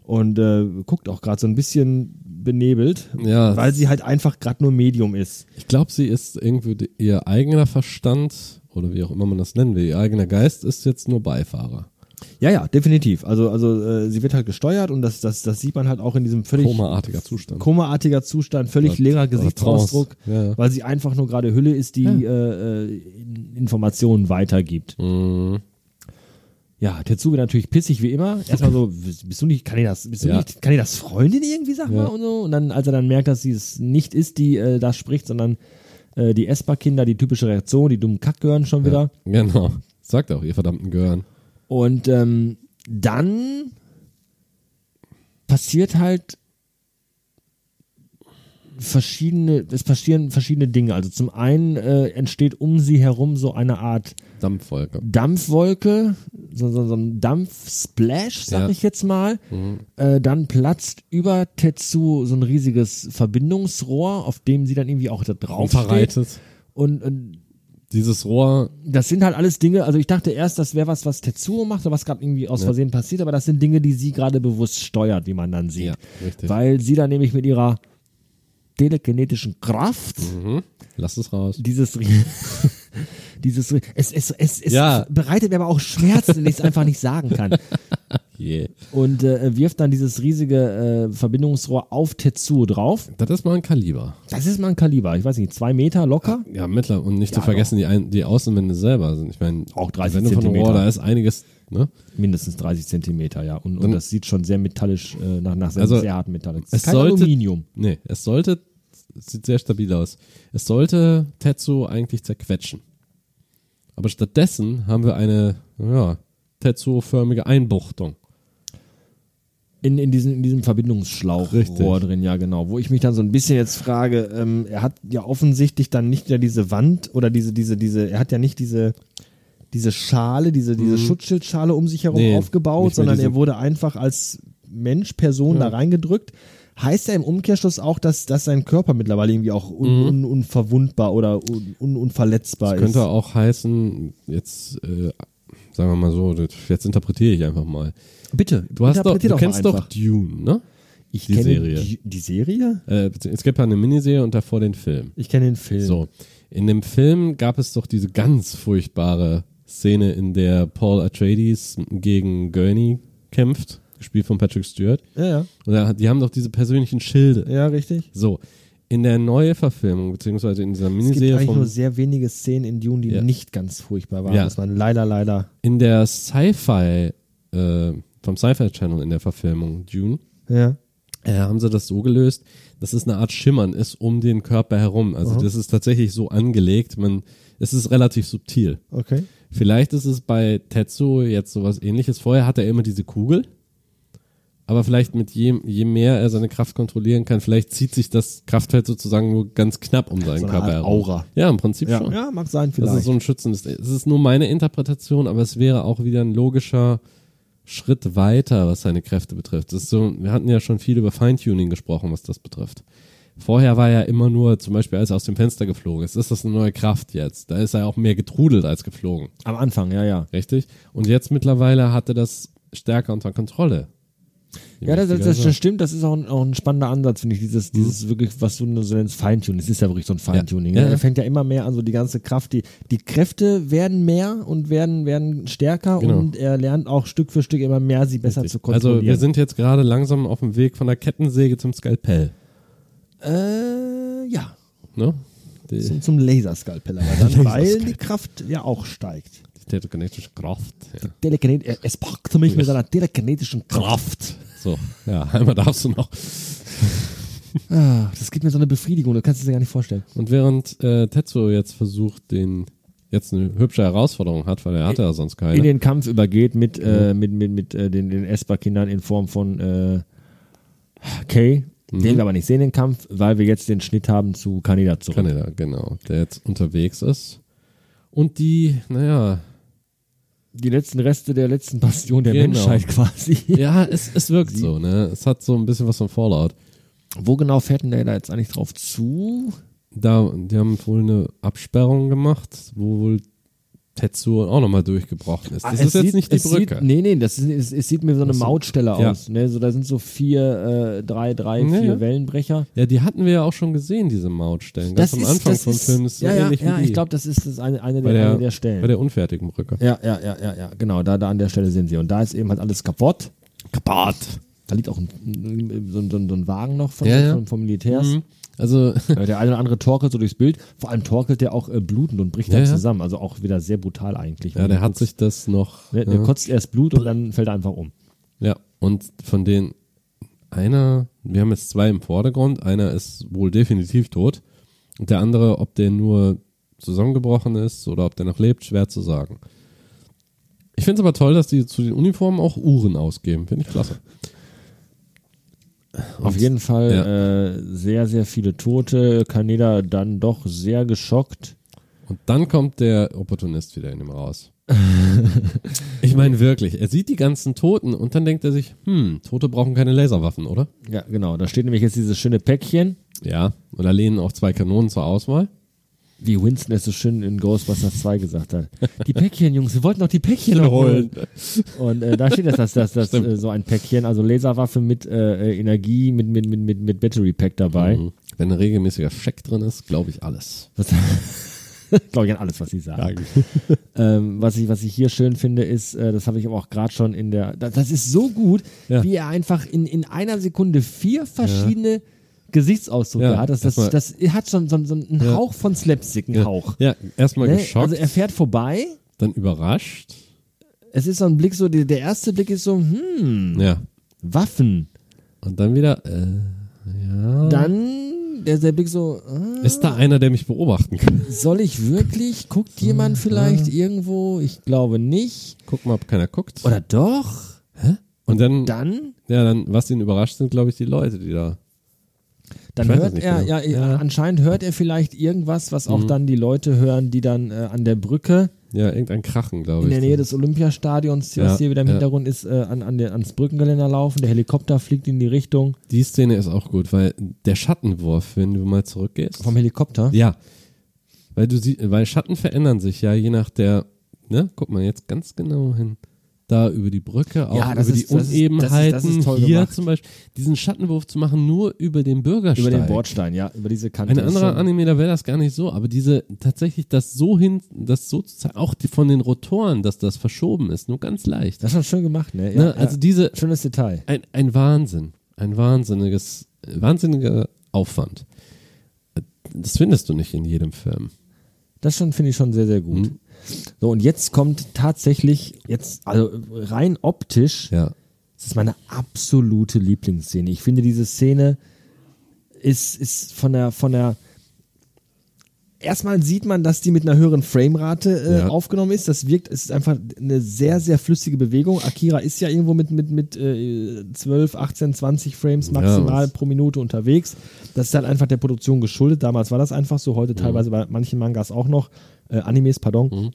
Und äh, guckt auch gerade so ein bisschen benebelt, Ja. weil sie halt einfach gerade nur Medium ist. Ich glaube, sie ist irgendwie ihr eigener Verstand oder wie auch immer man das nennen will, ihr eigener Geist ist jetzt nur Beifahrer. Ja, ja, definitiv. Also, also äh, sie wird halt gesteuert und das, das, das sieht man halt auch in diesem völlig Komaartiger Zustand. komaartiger Zustand, völlig Oder- leerer Gesichtsausdruck. Ja, ja. weil sie einfach nur gerade Hülle ist, die äh, äh, Informationen weitergibt. Mhm. Ja, Tetsuge natürlich pissig wie immer. Erstmal so, bist du nicht, kann ich das, bist du Ja. nicht, kann ich das Freundin irgendwie, sag mal, Ja. und so. Und dann, als er dann merkt, dass sie es nicht ist, die äh, da spricht, sondern äh, die Esper-Kinder, die typische Reaktion, die dummen Kack gehören schon wieder. Genau. Sagt auch, ihr verdammten Gören. Und ähm, dann passiert halt verschiedene, es passieren verschiedene Dinge. Also zum einen äh, entsteht um sie herum so eine Art Dampfwolke. Dampfwolke, so, so, so ein Dampfsplash, sag Ja. ich jetzt mal. Mhm. Äh, dann platzt über Tetsu so ein riesiges Verbindungsrohr, auf dem sie dann irgendwie auch da drauf. Verreitet. Und, und Dieses Rohr, das sind halt alles Dinge, also ich dachte erst, das wäre was, was Tetsuo macht oder was gerade irgendwie aus Ja. Versehen passiert, aber das sind Dinge, die sie gerade bewusst steuert, wie man dann sieht. Ja, richtig. Weil sie dann nämlich mit ihrer telekinetischen Kraft mhm. lass es raus. dieses dieses es, es, es, es Ja. bereitet mir aber auch Schmerzen, wenn ich es einfach nicht sagen kann. Yeah. Und äh, wirft dann dieses riesige äh, Verbindungsrohr auf Tetsuo drauf. Das ist mal ein Kaliber. Das ist mal ein Kaliber, ich weiß nicht, zwei Meter locker. Ja, mittler und nicht Ja, zu vergessen, die, ein, die Außenwände selber sind. Ich meine, Auch 30 Wände Zentimeter. Rohr, da ist einiges, ne? Mindestens 30 Zentimeter, ja. Und, und das sieht schon sehr metallisch, äh, nach, nach sehr, Also, sehr hartem Metall. Es ist kein sollte- Aluminium. Nee, es sollte, es sieht sehr stabil aus. Es sollte Tetsu eigentlich zerquetschen. Aber stattdessen haben wir eine, ja, Tetsu-förmige Einbuchtung. In, in, diesem, in diesem Verbindungsschlauchrohr Richtig. drin, ja genau. Wo ich mich dann so ein bisschen jetzt frage, ähm, er hat ja offensichtlich dann nicht ja diese Wand oder diese, diese, diese, er hat ja nicht diese, diese Schale, diese, diese Schutzschildschale um sich herum Mhm. Nee, aufgebaut, mehr sondern er wurde einfach als Mensch, Person da reingedrückt. Heißt ja im Umkehrschluss auch, dass, dass sein Körper mittlerweile irgendwie auch un, un, unverwundbar oder un, un, unverletzbar Das könnte ist. auch heißen, jetzt, äh, sagen wir mal so, jetzt interpretiere ich einfach mal. Bitte, Du hast doch, du mal kennst doch. Dune, ne? ich die Serie. Die, die Serie? Äh, es gibt ja eine Miniserie und davor den Film. Ich kenne den Film. So, in dem Film gab es doch diese ganz furchtbare Szene, in der Paul Atreides gegen Gurney kämpft, gespielt von Patrick Stewart. Ja, ja. Und die haben doch diese persönlichen Schilde. Ja, richtig. So, in der Neuverfilmung, beziehungsweise in dieser Es gibt Miniserie eigentlich nur sehr wenige Szenen in Dune, die Ja. nicht ganz furchtbar waren. Ja. Das man leider, leider. in der Sci-Fi, äh, vom Sci-Fi Channel in der Verfilmung Dune, Ja. äh, haben sie das so gelöst, dass es eine Art Schimmern ist um den Körper herum. Also Aha. das ist tatsächlich so angelegt, man, es ist relativ subtil. Okay. Vielleicht ist es bei Tetsu jetzt sowas ähnliches. Vorher hat er immer diese Kugel, aber vielleicht mit je, je mehr er seine Kraft kontrollieren kann, vielleicht zieht sich das Kraftfeld sozusagen nur ganz knapp um seinen So eine Körper Art herum. Aura. Ja, im Prinzip Ja, schon. ja, mag sein Das vielleicht. ist so ein schützendes. Es ist nur meine Interpretation, aber es wäre auch wieder ein logischer Schritt weiter, was seine Kräfte betrifft. Das ist so, wir hatten ja schon viel über Feintuning gesprochen, was das betrifft. Vorher war er immer nur, zum Beispiel, als er aus dem Fenster geflogen ist, ist das eine neue Kraft jetzt. Da ist er auch mehr getrudelt als geflogen. Am Anfang, ja, ja. Richtig? Und jetzt mittlerweile hat er das stärker unter Kontrolle. Ja, das, das, das stimmt, das ist auch ein, auch ein spannender Ansatz, finde ich, dieses, dieses wirklich, was du so nennst, Feintuning. Es ist ja wirklich so ein Feintuning. Ja. ne? Er fängt ja immer mehr an, so die ganze Kraft, die, die Kräfte werden mehr und werden, werden stärker Genau. und er lernt auch Stück für Stück immer mehr, sie besser Richtig. zu kontrollieren. Also wir sind jetzt gerade langsam auf dem Weg von der Kettensäge zum Skalpell. äh, ja, Ne? Zum, zum Laserskalpell, aber dann, weil die Kraft ja auch steigt. Die telekinetische Kraft. Ja. Telekinet er- es packte mich mit seiner telekinetischen Kraft. So, ja, einmal darfst du noch. Ah, das gibt mir so eine Befriedigung, du kannst es dir gar nicht vorstellen. Und während äh, Tetsuo jetzt versucht, den jetzt eine hübsche Herausforderung hat, weil er hatte ja sonst keine. in den Kampf übergeht mit, äh, mit, mit, mit äh, den, den Esper-Kindern in Form von äh, Kay, Mhm. den wir aber nicht sehen, den Kampf, weil wir jetzt den Schnitt haben zu Kaneda zurück. Kanada, genau, der jetzt unterwegs ist. Und die, naja, Die letzten Reste der letzten Bastion der Genau. Menschheit quasi. ja, es, es wirkt so, ne? Es hat so ein bisschen was von Fallout. Wo genau fährt denn der da jetzt eigentlich drauf zu? Da, die haben wohl eine Absperrung gemacht, wo wohl Tetsuo auch nochmal durchgebrochen ist. Das Ah, ist es jetzt sieht, nicht die Brücke. Sieht, nee, nee, das ist, es, es sieht mir so eine. Mautstelle Ja. aus. Ne? So, da sind so vier, äh, drei, drei, Ja, vier ja. Wellenbrecher. ja, die hatten wir ja auch schon gesehen, diese Mautstellen. Ganz am Anfang vom Film ist so ja, ja, ähnlich ja, wie die. ich glaube, das ist das eine, eine, der, der, eine der Stellen. bei der unfertigen Brücke. ja, ja, ja, ja, ja, genau, da, da an der Stelle sind sie. Und da ist eben halt alles kaputt. Kaputt. Da liegt auch ein, so, ein- so, ein- Wagen noch von, Ja, ja. Von, vom Militärs. Mhm. Also, Äh, Der eine oder andere torkelt so durchs Bild. Vor allem torkelt der auch äh, blutend und bricht Ja, dann ja. zusammen. Also auch wieder sehr brutal eigentlich. ja, der hat sich das noch. Der, der ja. kotzt erst Blut und dann fällt er einfach um. Ja, und von den einer, wir haben jetzt zwei im Vordergrund, einer ist wohl definitiv tot und der andere, ob der nur zusammengebrochen ist oder ob der noch lebt, schwer zu sagen. Ich finde es aber toll, dass die zu den Uniformen auch Uhren ausgeben. Finde ich klasse. Auf jeden Fall ja. äh, sehr, sehr viele Tote. Kaneda dann doch sehr geschockt. Und dann kommt der Opportunist wieder in ihm raus. ich meine wirklich, er sieht die ganzen Toten und dann denkt er sich, hm, Tote brauchen keine Laserwaffen, oder? Ja, genau. Da steht nämlich jetzt dieses schöne Päckchen. Ja, und da lehnen auch zwei Kanonen zur Auswahl. Wie Winston es so schön in Ghostbusters 2 gesagt hat. Die Päckchen, Jungs, wir wollten noch die Päckchen holen. Und äh, da steht das, dass das, das, äh, so ein Päckchen, also Laserwaffe mit äh, äh, Energie, mit, mit, mit, mit, mit Battery Pack dabei. Mhm. Wenn ein regelmäßiger Scheck drin ist, glaube ich alles. Glaube ich an alles, was sie sagen. Ähm, was, ich, was ich hier schön finde, ist, äh, das habe ich aber auch gerade schon in der. Das, das ist so gut, Ja. wie er einfach in, in einer Sekunde vier verschiedene Gesichtsausdrücke Ja, hat. Das, das, das hat schon so, so einen Ja. Hauch von Slapstick, einen Hauch. Ja, erstmal Ne? geschockt, Also er fährt vorbei. dann überrascht. Es ist so ein Blick, so der, der erste Blick ist so, hm, Ja. Waffen. Und dann wieder, äh, ja. Dann der, der Blick so, ah, Ist da einer, der mich beobachten kann? soll ich wirklich? Guckt jemand vielleicht irgendwo? Ich glaube nicht. Guck mal, ob keiner guckt. Oder doch? Und dann, Dann ja, dann, was ihn überrascht, sind, glaube ich, die Leute, die da. Dann hört er, genau. ja, Ja. Mhm. anscheinend hört er vielleicht irgendwas, was auch dann die Leute hören, die dann äh, an der Brücke Ja, irgendein Krachen, glaube in ich. der Nähe des Olympiastadions, was Ja, hier wieder im ja. Hintergrund ist, äh, an, an der, ans Brückengeländer laufen. Der Helikopter fliegt in die Richtung Die Szene ist auch gut, weil der Schattenwurf, wenn du mal zurückgehst. vom Helikopter. Ja. Weil du sie, weil Schatten verändern sich ja je nach der, ne, guck mal jetzt ganz genau hin. Da über die Brücke, auch Ja, über ist- die das ist- das ist- Unebenheiten. das ist Hier gemacht. zum Beispiel, diesen Schattenwurf zu machen, nur über den Bürgersteig. Über den Bordstein, ja, über diese Kante. Ein anderer Anime, da wäre das gar nicht so, aber diese, tatsächlich das so hin, das so zu zeigen, auch die, von den Rotoren, dass das verschoben ist, nur ganz leicht. Das ist schon schön gemacht, ne? Ja, ne? Also diese, Schönes Detail. ein, ein Wahnsinn, ein wahnsinniges, wahnsinniger Aufwand. Das findest du nicht in jedem Film. Das schon finde ich schon sehr, sehr gut. Mhm. So, und jetzt kommt tatsächlich, jetzt, also rein optisch, Ja. Das ist meine absolute Lieblingsszene. Ich finde, diese Szene ist, ist von der, von der, erstmal sieht man, dass die mit einer höheren Framerate äh, Ja. aufgenommen ist. Das wirkt, es ist einfach eine sehr, sehr flüssige Bewegung. Akira ist ja irgendwo mit, mit, mit äh, 12, 18, 20 Frames maximal was- pro Minute unterwegs. Das ist halt einfach der Produktion geschuldet. Damals war das einfach so, heute teilweise bei manchen Mangas auch noch, äh, Animes, pardon.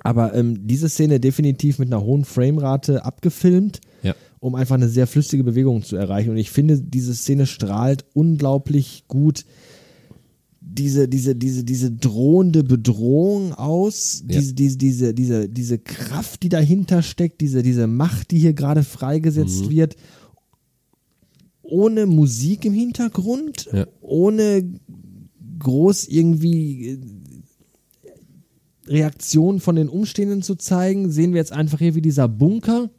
Aber ähm, diese Szene definitiv mit einer hohen Framerate abgefilmt, Ja. um einfach eine sehr flüssige Bewegung zu erreichen. Und ich finde, diese Szene strahlt unglaublich gut diese, diese, diese, diese drohende Bedrohung aus, Ja. diese, diese, diese, diese, diese Kraft, die dahinter steckt, diese, diese Macht, die hier gerade freigesetzt Mhm. wird, ohne Musik im Hintergrund, Ja. ohne groß irgendwie äh, Reaktion von den Umstehenden zu zeigen, sehen wir jetzt einfach hier, wie dieser Bunker,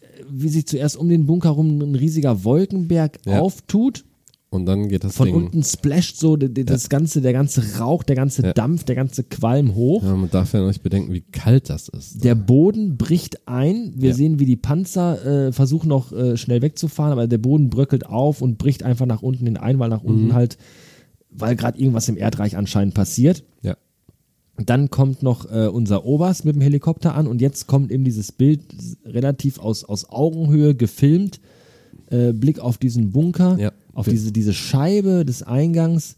äh, wie sich zuerst um den Bunker rum ein riesiger Wolkenberg Ja. auftut. Und dann geht das Von Ding. unten splasht so das ganze, der ganze Rauch, der ganze Ja. Dampf, der ganze Qualm hoch. Ja, man darf ja noch nicht bedenken, wie kalt das ist. Der Boden bricht ein. Wir Ja. sehen, wie die Panzer äh, versuchen noch äh, schnell wegzufahren, aber der Boden bröckelt auf und bricht einfach nach unten hin ein, weil nach Mhm. unten halt, weil gerade irgendwas im Erdreich anscheinend passiert. Ja. Dann kommt noch äh, unser Oberst mit dem Helikopter an und jetzt kommt eben dieses Bild relativ aus, aus Augenhöhe gefilmt. Äh, Blick auf diesen Bunker, Ja. auf diese, diese Scheibe des Eingangs,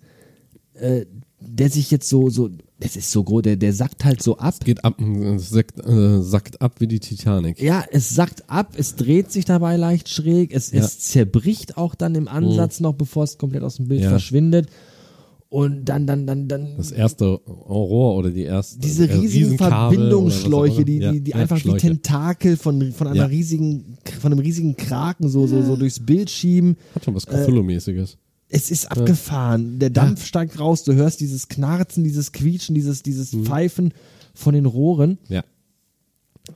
äh, der sich jetzt so, so, das ist so groß, der, der sackt halt so ab. Geht ab, es sackt, äh, sackt ab wie die Titanic. Ja, es sackt ab, es dreht sich dabei leicht schräg, es, Ja. es zerbricht auch dann im Ansatz noch, bevor es komplett aus dem Bild Ja. verschwindet. Und dann, dann, dann, dann. Das erste Rohr oder die erste. diese äh, riesigen Verbindungsschläuche, die, die, die Ja, einfach ja, wie Schläuche. Tentakel von, von einer Ja. riesigen, von einem riesigen Kraken so, so, so durchs Bild schieben. Hat schon was Äh, Cthulhu-mäßiges. Es ist abgefahren. Der Dampf steigt raus, du hörst dieses Knarzen, dieses Quietschen, dieses, dieses Mhm. Pfeifen von den Rohren, Ja.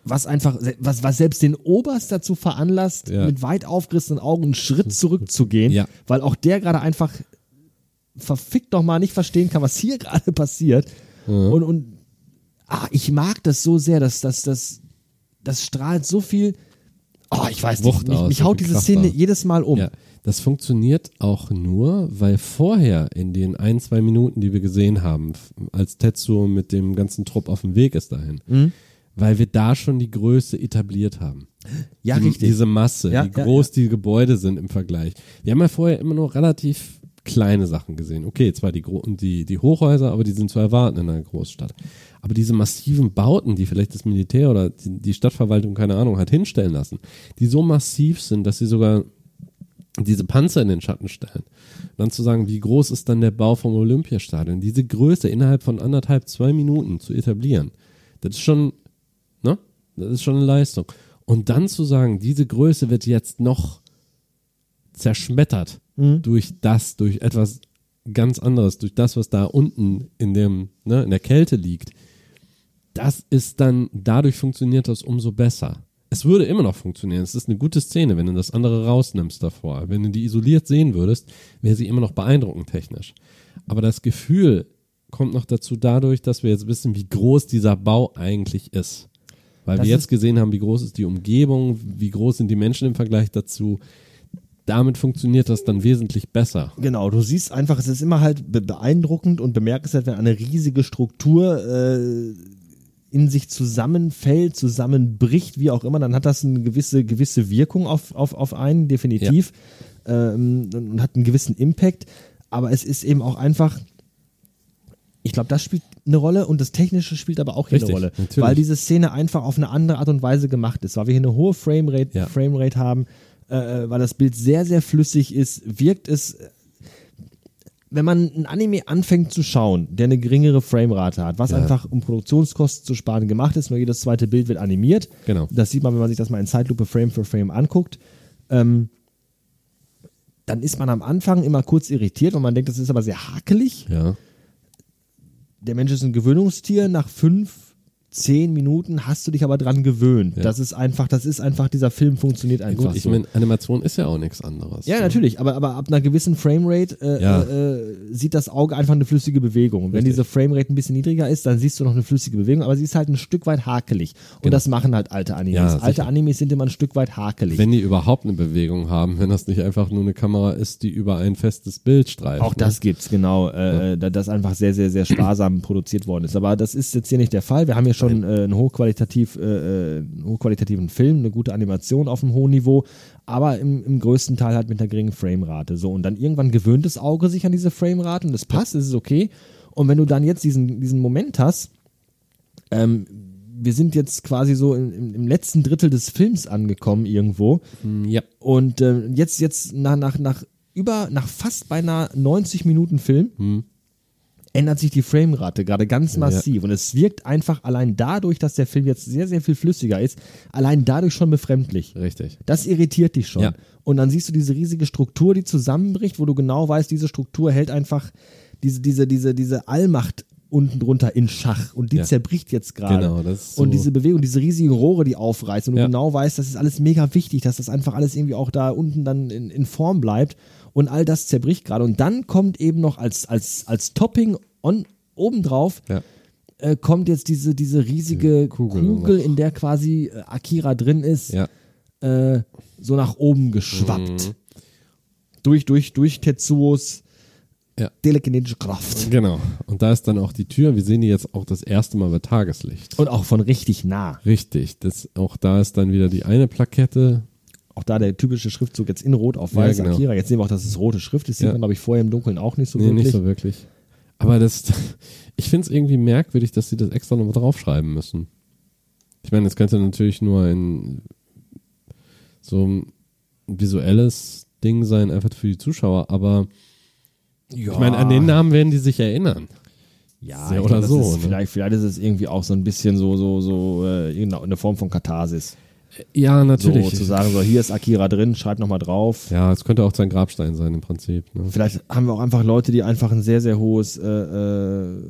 was einfach, was, was selbst den Oberst dazu veranlasst, Ja. mit weit aufgerissenen Augen einen Schritt zurückzugehen, Ja. weil auch der gerade einfach verfickt noch mal nicht verstehen kann, was hier gerade passiert. Und, und ah, ich mag das so sehr, dass das, das, das strahlt so viel. Oh, ich weiß nicht, mich, mich haut diese Kraft Szene aus. jedes Mal um. Ja, das funktioniert auch nur, weil vorher in den ein, zwei Minuten, die wir gesehen haben, als Tetsuo mit dem ganzen Trupp auf dem Weg ist dahin, Mhm. weil wir da schon die Größe etabliert haben. Ja, die, richtig. Diese Masse, Ja, wie ja, groß die Gebäude sind im Vergleich. Wir haben ja vorher immer nur relativ kleine Sachen gesehen. Okay, zwar die, die, die Hochhäuser, aber die sind zu erwarten in einer Großstadt. Aber diese massiven Bauten, die vielleicht das Militär oder die, die Stadtverwaltung, keine Ahnung, hat hinstellen lassen, die so massiv sind, dass sie sogar diese Panzer in den Schatten stellen. Dann zu sagen, wie groß ist dann der Bau vom Olympiastadion? Diese Größe innerhalb von anderthalb, zwei Minuten zu etablieren, das ist schon, ne? Das ist schon eine Leistung. Und dann zu sagen, diese Größe wird jetzt noch zerschmettert durch das, durch etwas ganz anderes, durch das, was da unten in dem, ne, in der Kälte liegt. Das ist dann, dadurch funktioniert das umso besser. Es würde immer noch funktionieren. Es ist eine gute Szene, wenn du das andere rausnimmst davor. Wenn du die isoliert sehen würdest, wäre sie immer noch beeindruckend technisch. Aber das Gefühl kommt noch dazu dadurch, dass wir jetzt wissen, wie groß dieser Bau eigentlich ist. Weil Das wir jetzt gesehen haben, wie groß ist die Umgebung, wie groß sind die Menschen im Vergleich dazu. Damit funktioniert das dann wesentlich besser. Genau, du siehst einfach, es ist immer halt be beeindruckend und bemerkenswert, wenn eine riesige Struktur äh, in sich zusammenfällt, zusammenbricht, wie auch immer, dann hat das eine gewisse, gewisse Wirkung auf, auf, auf einen, definitiv. Ähm, und, und hat einen gewissen Impact. Aber es ist eben auch einfach, ich glaube, das spielt eine Rolle und das Technische spielt aber auch hier Richtig, eine Rolle. natürlich. Weil diese Szene einfach auf eine andere Art und Weise gemacht ist, weil wir hier eine hohe Framerate, Ja. Framerate haben, äh, weil das Bild sehr, sehr flüssig ist, wirkt es wenn man ein Anime anfängt zu schauen, der eine geringere Framerate hat, was Ja. einfach um Produktionskosten zu sparen gemacht ist, nur jedes zweite Bild wird animiert. Genau. Das sieht man, wenn man sich das mal in Zeitlupe Frame für Frame anguckt. Ähm, dann ist man am Anfang immer kurz irritiert und man denkt, das ist aber sehr hakelig. Ja. Der Mensch ist ein Gewöhnungstier. Nach fünf, zehn Minuten hast du dich aber dran gewöhnt. Ja. Das ist einfach, das ist einfach, dieser Film funktioniert einfach Gut, ich so. meine, Animation ist ja auch nichts anderes. Ja, ne? natürlich, aber, aber ab einer gewissen Framerate äh, Ja. äh, äh, sieht das Auge einfach eine flüssige Bewegung. Und wenn diese Framerate ein bisschen niedriger ist, dann siehst du noch eine flüssige Bewegung, aber sie ist halt ein Stück weit hakelig. Und Genau. das machen halt alte Animes. Ja, alte sicher. Animes sind immer ein Stück weit hakelig. Wenn die überhaupt eine Bewegung haben, wenn das nicht einfach nur eine Kamera ist, die über ein festes Bild streift. auch das gibt's, genau, äh, da das einfach sehr, sehr, sehr sparsam produziert worden ist. Aber das ist jetzt hier nicht der Fall. Wir haben hier schon äh, einen, hochqualitativ, äh, äh, einen hochqualitativen Film, eine gute Animation auf einem hohen Niveau, aber im, im größten Teil halt mit einer geringen Framerate. So, und dann irgendwann gewöhnt das Auge sich an diese Framerate und das passt, das ist okay. Und wenn du dann jetzt diesen, diesen Moment hast, ähm, wir sind jetzt quasi so im, im- letzten Drittel des Films angekommen irgendwo. Hm, Ja. Und äh, jetzt, jetzt nach, nach, nach über, nach fast beinahe 90 Minuten Film Hm. Ändert sich die Framerate gerade ganz massiv. Und es wirkt einfach allein dadurch, dass der Film jetzt sehr, sehr viel flüssiger ist, allein dadurch schon befremdlich. Richtig. Das irritiert dich schon. Ja. Und dann siehst du diese riesige Struktur, die zusammenbricht, wo du genau weißt, diese Struktur hält einfach diese, diese, diese, diese Allmacht unten drunter in Schach und die Ja. zerbricht jetzt gerade. Genau, das ist so- und diese Bewegung, diese riesigen Rohre, die aufreißen und du Ja. genau weißt, das ist alles mega wichtig, dass das einfach alles irgendwie auch da unten dann in, in Form bleibt und all das zerbricht gerade. Und dann kommt eben noch als, als, als Topping on, obendrauf Ja. äh, kommt jetzt diese, diese riesige Kugel Kugel, in der quasi äh, Akira drin ist Ja. äh, so nach oben geschwappt. Mhm. Durch, durch, durch Tetsuos Ja. telekinetische Kraft. Genau. Und da ist dann auch die Tür. Wir sehen die jetzt auch das erste Mal bei Tageslicht. Und auch von richtig nah. Richtig. Das, auch da ist dann wieder die eine Plakette. Auch da der typische Schriftzug jetzt in Rot auf Ja, Weiß genau. Akira. Jetzt sehen wir auch, dass es rote Schrift ist. Sieht Ja. man, glaube ich, vorher im Dunkeln auch nicht so nee, wirklich. nicht so wirklich. Aber das, ich finde es irgendwie merkwürdig, dass sie das extra noch draufschreiben müssen. Ich meine, das könnte natürlich nur ein so ein visuelles Ding sein, einfach für die Zuschauer, aber Ja. Ich meine, an den Namen werden die sich erinnern. Ja, Sehr oder glaub, so, Ist ne? vielleicht, vielleicht ist es irgendwie auch so ein bisschen so, so, so, äh, genau, eine Form von Katharsis. Ja, natürlich. So zu sagen, so hier ist Akira drin, schreib nochmal drauf. ja, es könnte auch sein Grabstein sein im Prinzip. Ne? Vielleicht haben wir auch einfach Leute, die einfach ein sehr, sehr hohes äh, äh,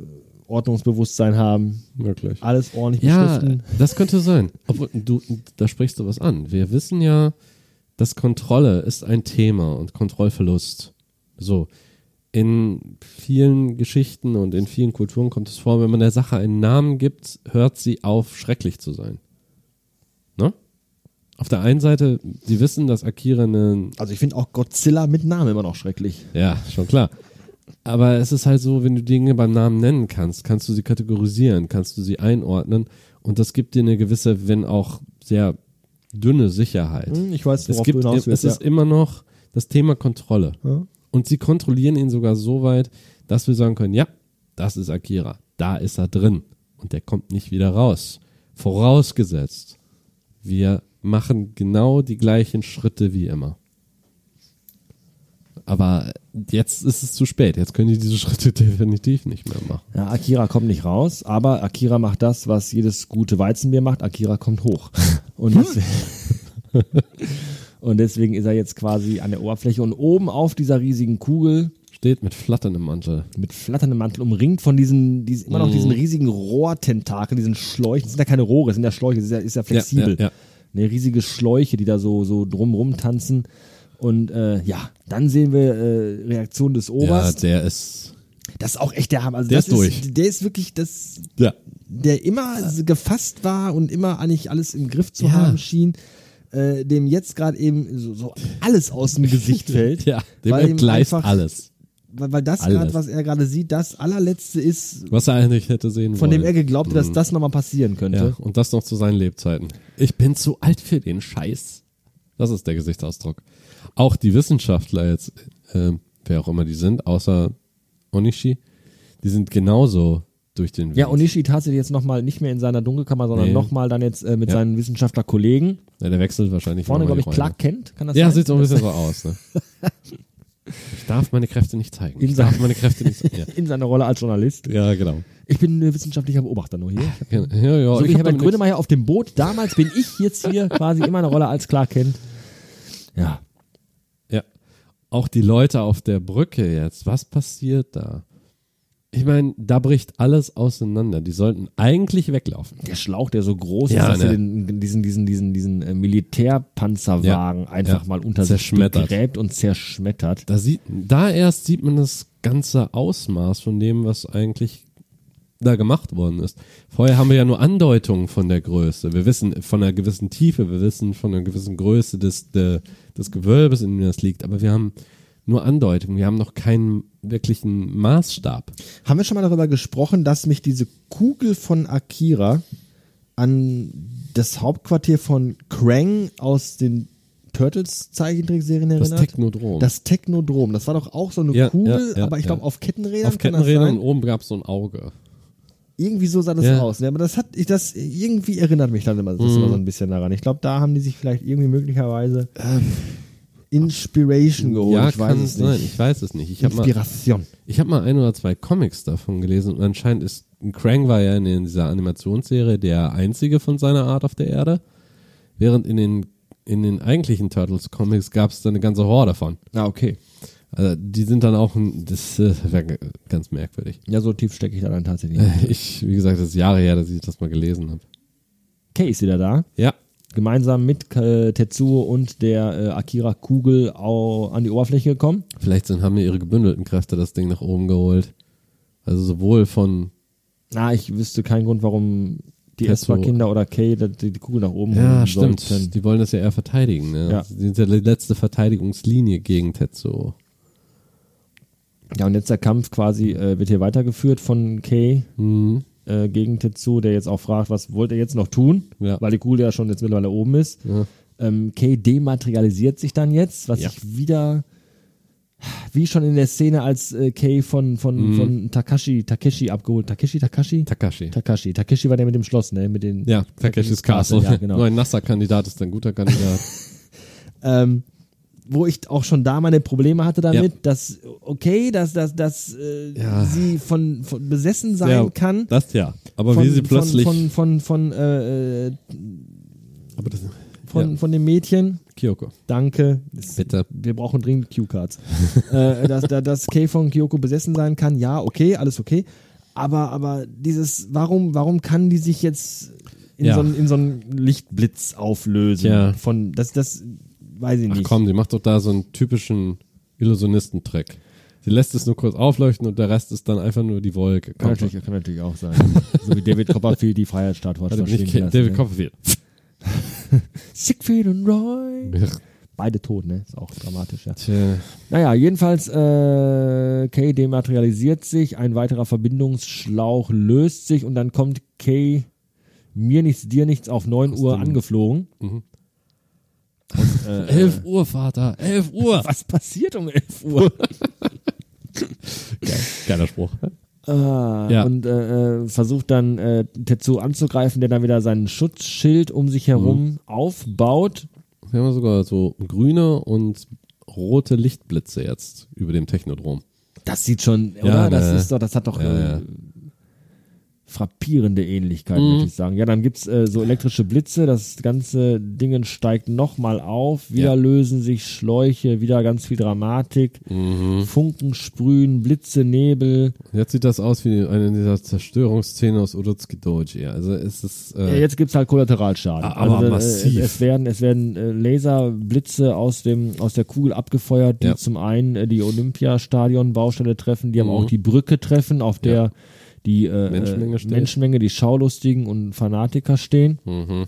Ordnungsbewusstsein haben. Wirklich. Alles ordentlich Ja, beschriften. das könnte sein. Obwohl, du, da sprichst du was an. Wir wissen ja, dass Kontrolle ist ein Thema und Kontrollverlust. So. In vielen Geschichten und in vielen Kulturen kommt es vor, wenn man der Sache einen Namen gibt, hört sie auf, schrecklich zu sein. Ne? Auf der einen Seite, sie wissen, dass Akira eine Also ich finde auch Godzilla mit Namen immer noch schrecklich. ja, schon klar. Aber es ist halt so, wenn du Dinge beim Namen nennen kannst, kannst du sie kategorisieren, kannst du sie einordnen und das gibt dir eine gewisse, wenn auch sehr dünne Sicherheit. Hm, Ich weiß, Es, worauf gibt, du hinaus es willst. ist immer noch das Thema Kontrolle. Ja. Und sie kontrollieren ihn sogar so weit, dass wir sagen können, ja, das ist Akira, da ist er drin und der kommt nicht wieder raus. Vorausgesetzt, wir machen genau die gleichen Schritte wie immer. Aber jetzt ist es zu spät. Jetzt können die diese Schritte definitiv nicht mehr machen. Ja, Akira kommt nicht raus, aber Akira macht das, was jedes gute Weizenbier macht. Akira kommt hoch. Und deswegen, und deswegen ist er jetzt quasi an der Oberfläche und oben auf dieser riesigen Kugel Steht mit flatterndem Mantel. mit flatterndem Mantel umringt von diesen, diesen immer noch Mhm. diesen riesigen Rohrtentakeln, diesen Schläuchen. Das sind ja keine Rohre, das sind ja Schläuche, das ist ja, ist ja flexibel. Ja, ja, Ne, riesige Schläuche, die da so, so drumrum tanzen. Und äh, ja, dann sehen wir äh, Reaktion des Ja, Oberst. der ist. das ist auch echt der Hammer. Also Der ist durch. der ist wirklich das, Ja. der immer gefasst war und immer eigentlich alles im Griff zu Ja. haben schien, äh, dem jetzt gerade eben so, so alles aus dem Gesicht fällt. Ja, dem entgleist alles. Weil, weil das gerade, was er gerade sieht, das allerletzte ist, Was er eigentlich hätte sehen von wollen. dem er geglaubt hat, dass das nochmal passieren könnte. Ja, und das noch zu seinen Lebzeiten. Ich bin zu alt für den Scheiß. Das ist der Gesichtsausdruck. Auch die Wissenschaftler jetzt, äh, wer auch immer die sind, außer Onishi, die sind genauso durch den Wind. Ja, Onishi tatsächlich jetzt nochmal nicht mehr in seiner Dunkelkammer, sondern Nee. nochmal dann jetzt äh, mit Ja. seinen Wissenschaftlerkollegen. Ja, der wechselt wahrscheinlich Vorne, glaube ich. Clark Kent, kann das Ja, sein? sieht so ein bisschen so aus. Ne? Ich darf meine Kräfte nicht zeigen. In Ich darf meine Kräfte nicht zeigen. In seiner Rolle als Journalist. Ja, ja genau. Ich bin äh, wissenschaftlicher Beobachter nur hier. Ja, ja, ja, so ich wie hab Herbert Grönemeyer auf dem Boot. Damals bin ich jetzt hier quasi in meiner Rolle als Clark Kent. Ja. Ja. Auch die Leute auf der Brücke jetzt, was passiert da? Ich meine, da bricht alles auseinander. Die sollten eigentlich weglaufen. Der Schlauch, der so groß Ja, ist, dass er den, diesen, diesen, diesen, diesen äh, Militärpanzerwagen einfach ja. mal unter sich begräbt und zerschmettert. Da, sieht, da erst sieht man das ganze Ausmaß von dem, was eigentlich da gemacht worden ist. Vorher haben wir ja nur Andeutungen von der Größe. Wir wissen von einer gewissen Tiefe, wir wissen von einer gewissen Größe des, de, des Gewölbes, in dem das liegt, aber wir haben nur Andeutungen, wir haben noch keinen wirklichen Maßstab. Haben wir schon mal darüber gesprochen, dass mich diese Kugel von Akira an das Hauptquartier von Krang aus den Turtles Zeichentrickserien Das erinnert? Technodrom. Das Technodrom. Das war doch auch so eine Ja, Kugel, ja, ja, aber ich glaube auf Kettenrädern. Auf das Kettenrädern und oben gab es so ein Auge. Irgendwie so sah das aus. Ne? Aber das hat, ich, das irgendwie erinnert mich dann immer, das Mhm. immer so ein bisschen daran. Ich glaube, da haben die sich vielleicht irgendwie möglicherweise Inspiration geholt. ja, ich weiß kann es sein. nicht. Ich weiß es nicht. Ich habe mal, Inspiration. ich hab mal ein oder zwei Comics davon gelesen und anscheinend ist Krang war ja in dieser Animationsserie der einzige von seiner Art auf der Erde, während in den in den eigentlichen Turtles Comics gab es da eine ganze Horde von. Ah, okay. Also die sind dann auch ein, das äh, wäre ganz merkwürdig. Ja, so tief stecke ich da dann tatsächlich. Ich, wie gesagt, das ist Jahre her, dass ich das mal gelesen habe. Kay ist wieder da. Ja, Gemeinsam mit äh, Tetsuo und der äh, Akira Kugel an die Oberfläche gekommen. vielleicht sind, haben mir ihre gebündelten Kräfte das Ding nach oben geholt. Also sowohl von Na, ich wüsste keinen Grund, warum die Tetsuo. Esper-Kinder oder Kay die, die Kugel nach oben Ja, stimmt. sollten. Die wollen das ja eher verteidigen. Ne? Ja. Die sind ja die letzte Verteidigungslinie gegen Tetsuo. Ja, und jetzt der Kampf quasi äh, wird hier weitergeführt von Kay Mhm. Äh, gegen Tetsuo, der jetzt auch fragt, was wollt ihr jetzt noch tun? Ja. Weil die Kugel ja schon jetzt mittlerweile oben ist. Ja. Ähm, Kay dematerialisiert sich dann jetzt, was Ja. ich wieder, wie schon in der Szene, als äh, Kay von, von, Mhm. von Takashi, Takeshi abgeholt. Takeshi, Takashi? Takashi. Takashi. Takeshi war der mit dem Schloss, ne? Mit den ja, Takeshis Castle. Ja, genau. Nur ein nasser Kandidat ist ein guter Kandidat. ähm, wo ich auch schon da meine Probleme hatte damit, Ja. dass, okay, dass, dass, dass äh, Ja. sie von, von besessen sein ja, kann. Das ja. Aber von, wie sie plötzlich. Von, von, von, von, äh, äh, aber das, von, von dem Mädchen. Kyoko. Danke. Das- Bitte. Wir brauchen dringend Cue-Cards. äh, dass, dass, dass Kay von Kyoko besessen sein kann, ja, okay, alles okay. Aber, aber dieses, warum, warum kann die sich jetzt in, so, einen- in so einen Lichtblitz auflösen? Von, das, das weiß ich Ach nicht. komm, sie macht doch da so einen typischen Illusionistentrick. Sie lässt es nur kurz aufleuchten und der Rest ist dann einfach nur die Wolke. Kann natürlich, kann natürlich auch sein. so wie David Copperfield die Freiheitsstatue hat nicht lassen, David ne? Copperfield. Siegfried und Roy. Beide tot, ne? Ist auch dramatisch, ja. Tja, Naja, jedenfalls, äh, Kay dematerialisiert sich, ein weiterer Verbindungsschlauch löst sich und dann kommt Kay mir nichts, dir nichts auf 9 Uhr angeflogen. Mhm. Und, äh, 11 Uhr, Vater, 11 Uhr. was passiert um 11 Uhr? Geiler Spruch. Ah, Ja. Und äh, äh, versucht dann äh, Tetsu anzugreifen, der dann wieder sein Schutzschild um sich herum Mhm. aufbaut. Wir haben sogar so grüne und rote Lichtblitze jetzt über dem Technodrom. Das sieht schon, oder? Ja, das ne. ist doch, das hat doch Ja, äh. Frappierende Ähnlichkeit, Mhm. möchte ich sagen. Ja, dann gibt's äh, so elektrische Blitze, das ganze Ding steigt nochmal auf, wieder Ja. lösen sich Schläuche, wieder ganz viel Dramatik, Mhm. Funken sprühen, Blitze, Nebel. Jetzt sieht das aus wie eine dieser Zerstörungsszenen aus Urutsuki Doji. Also es ist Ja, äh, jetzt gibt's halt Kollateralschaden. Ah, aber also, äh, massiv. Es werden, es werden äh, Laserblitze aus dem aus der Kugel abgefeuert, die Ja. zum einen äh, die Olympiastadion-Baustelle treffen, die aber Mhm. auch die Brücke treffen, auf der Ja. Die äh, Menschenmenge äh. Menschenmenge, die Schaulustigen und Fanatiker stehen, mhm.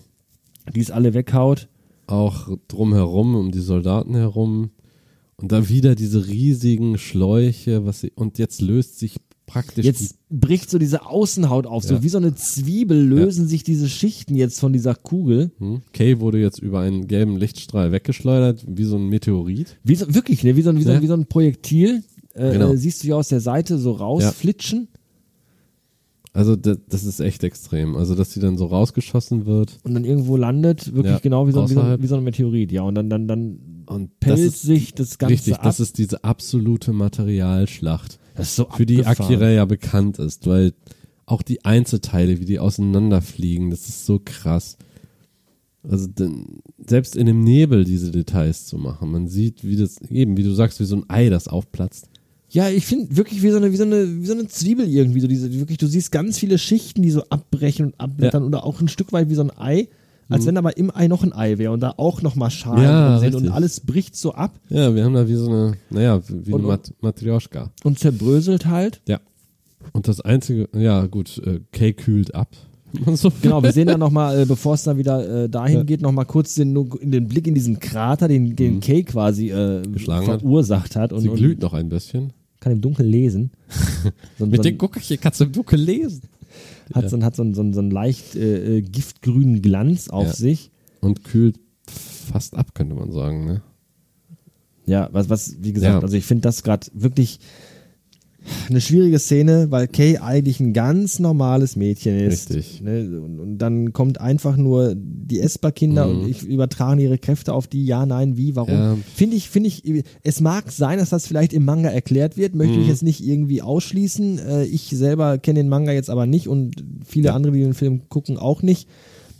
die es alle weghaut. auch drumherum, um die Soldaten herum. Und da wieder diese riesigen Schläuche, was sie, und jetzt löst sich praktisch Jetzt bricht so diese Außenhaut auf, so Ja. wie so eine Zwiebel lösen sich diese Schichten jetzt von dieser Kugel. hm? Kay wurde jetzt über einen gelben Lichtstrahl weggeschleudert, wie so ein Meteorit. Wie so, wirklich, ne? wie, so, ein- wie, so, ein- Ja. wie so ein Projektil. Äh, Genau. äh, siehst du ja aus der Seite so rausflitschen. Also das, das ist echt extrem. Also dass sie dann so rausgeschossen wird. und dann irgendwo landet, wirklich Ja, genau wie so, wie, so, wie so ein Meteorit, ja. Und dann, dann, dann Und pellt das sich das Ganze richtig, ab. das ist diese absolute Materialschlacht, das ist so für die. Akira ja bekannt ist, weil auch die Einzelteile, wie die auseinanderfliegen, das ist so krass. Also denn, selbst in dem Nebel diese Details zu machen, man sieht, wie das eben, wie du sagst, wie so ein Ei, das aufplatzt. Ja, ich finde wirklich wie so, eine, wie, so eine, wie so eine Zwiebel irgendwie. So diese, wirklich, du siehst ganz viele Schichten, die so abbrechen und abblättern oder auch ein Stück weit wie so ein Ei. Als wenn aber im Ei noch ein Ei wäre und da auch nochmal Schalen Mhm. Ja, sind und alles bricht so ab Ja, wir haben da wie so eine, naja, wie Und- eine Mat Matrioschka. und zerbröselt halt. Ja. Und das einzige, ja gut, äh, Kay kühlt ab. Und so Genau, wir sehen dann nochmal, äh, bevor es dann wieder äh, dahin geht, nochmal kurz den, in den Blick in diesen Krater, den, den Kay quasi äh, Geschlagen hat. verursacht hat. Und, Sie und glüht noch ein bisschen. Kann im Dunkeln lesen. So, Mit so, den Guckerchen kannst du im Dunkeln lesen. hat so, hat so, einen- so, so einen leicht äh, äh, giftgrünen Glanz auf Ja. sich. Und kühlt fast ab, könnte man sagen, ne? Ja, was, was, wie gesagt, Ja. also ich finde das gerade wirklich eine schwierige Szene, weil Kay eigentlich ein ganz normales Mädchen ist. Richtig. Ne? Und, und dann kommt einfach nur die Esper-Kinder und ich übertragen ihre Kräfte auf die, ja, nein, wie, warum. Mhm. Ja. Finde ich, finde ich, es mag sein, dass das vielleicht im Manga erklärt wird, möchte Mhm. ich jetzt nicht irgendwie ausschließen. Äh, ich selber kenne den Manga jetzt aber nicht und viele Ja. andere, die den Film gucken, auch nicht.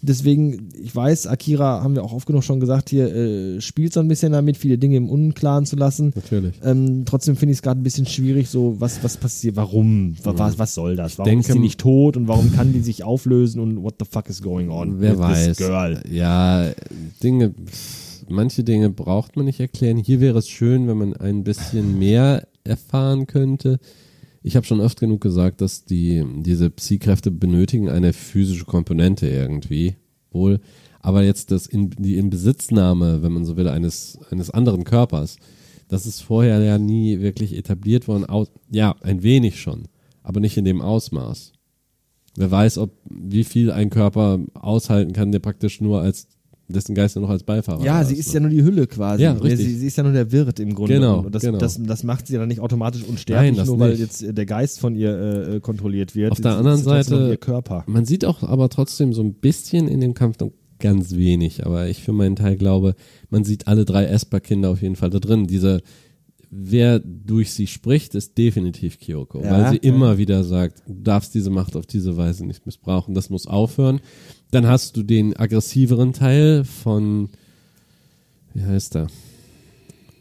Deswegen, ich weiß, Akira, haben wir auch oft genug schon gesagt, hier äh, spielt so ein bisschen damit, viele Dinge im Unklaren zu lassen. Natürlich. Ähm, trotzdem finde ich es gerade ein bisschen schwierig, so was, was passiert, warum, Wa- was, was soll das? Warum ist denke, sie nicht tot und warum kann die sich auflösen und what the fuck is going on? Wer with weiß. This girl? Ja, Dinge, manche Dinge braucht man nicht erklären. Hier wäre es schön, wenn man ein bisschen mehr erfahren könnte. Ich habe schon oft genug gesagt, dass die diese Psi-Kräfte benötigen eine physische Komponente irgendwie wohl. Aber jetzt das in, die Inbesitznahme, wenn man so will, eines eines anderen Körpers, das ist vorher ja nie wirklich etabliert worden. Au- Ja, ein wenig schon, aber nicht in dem Ausmaß. Wer weiß, ob wie viel ein Körper aushalten kann, der praktisch nur als dessen Geist nur noch als Beifahrer Ja, sie ist ja nur die Hülle quasi. Ja, Ne, richtig. Sie, sie ist ja nur der Wirt im Grunde. Genau, Und das, genau. das, das macht sie ja dann nicht automatisch unsterblich, Nein, das nur weil nicht. jetzt äh, der Geist von ihr äh, kontrolliert wird. Auf der anderen Seite- noch ihr Körper. Man sieht auch aber trotzdem so ein bisschen in dem Kampf, ganz wenig, aber ich für meinen Teil glaube, man sieht alle drei Esper-Kinder auf jeden Fall da drin. Diese, wer durch sie spricht, ist definitiv Kyoko, Ja, weil sie ja. immer wieder sagt, du darfst diese Macht auf diese Weise nicht missbrauchen, das muss aufhören. Dann hast du den aggressiveren Teil von, wie heißt er?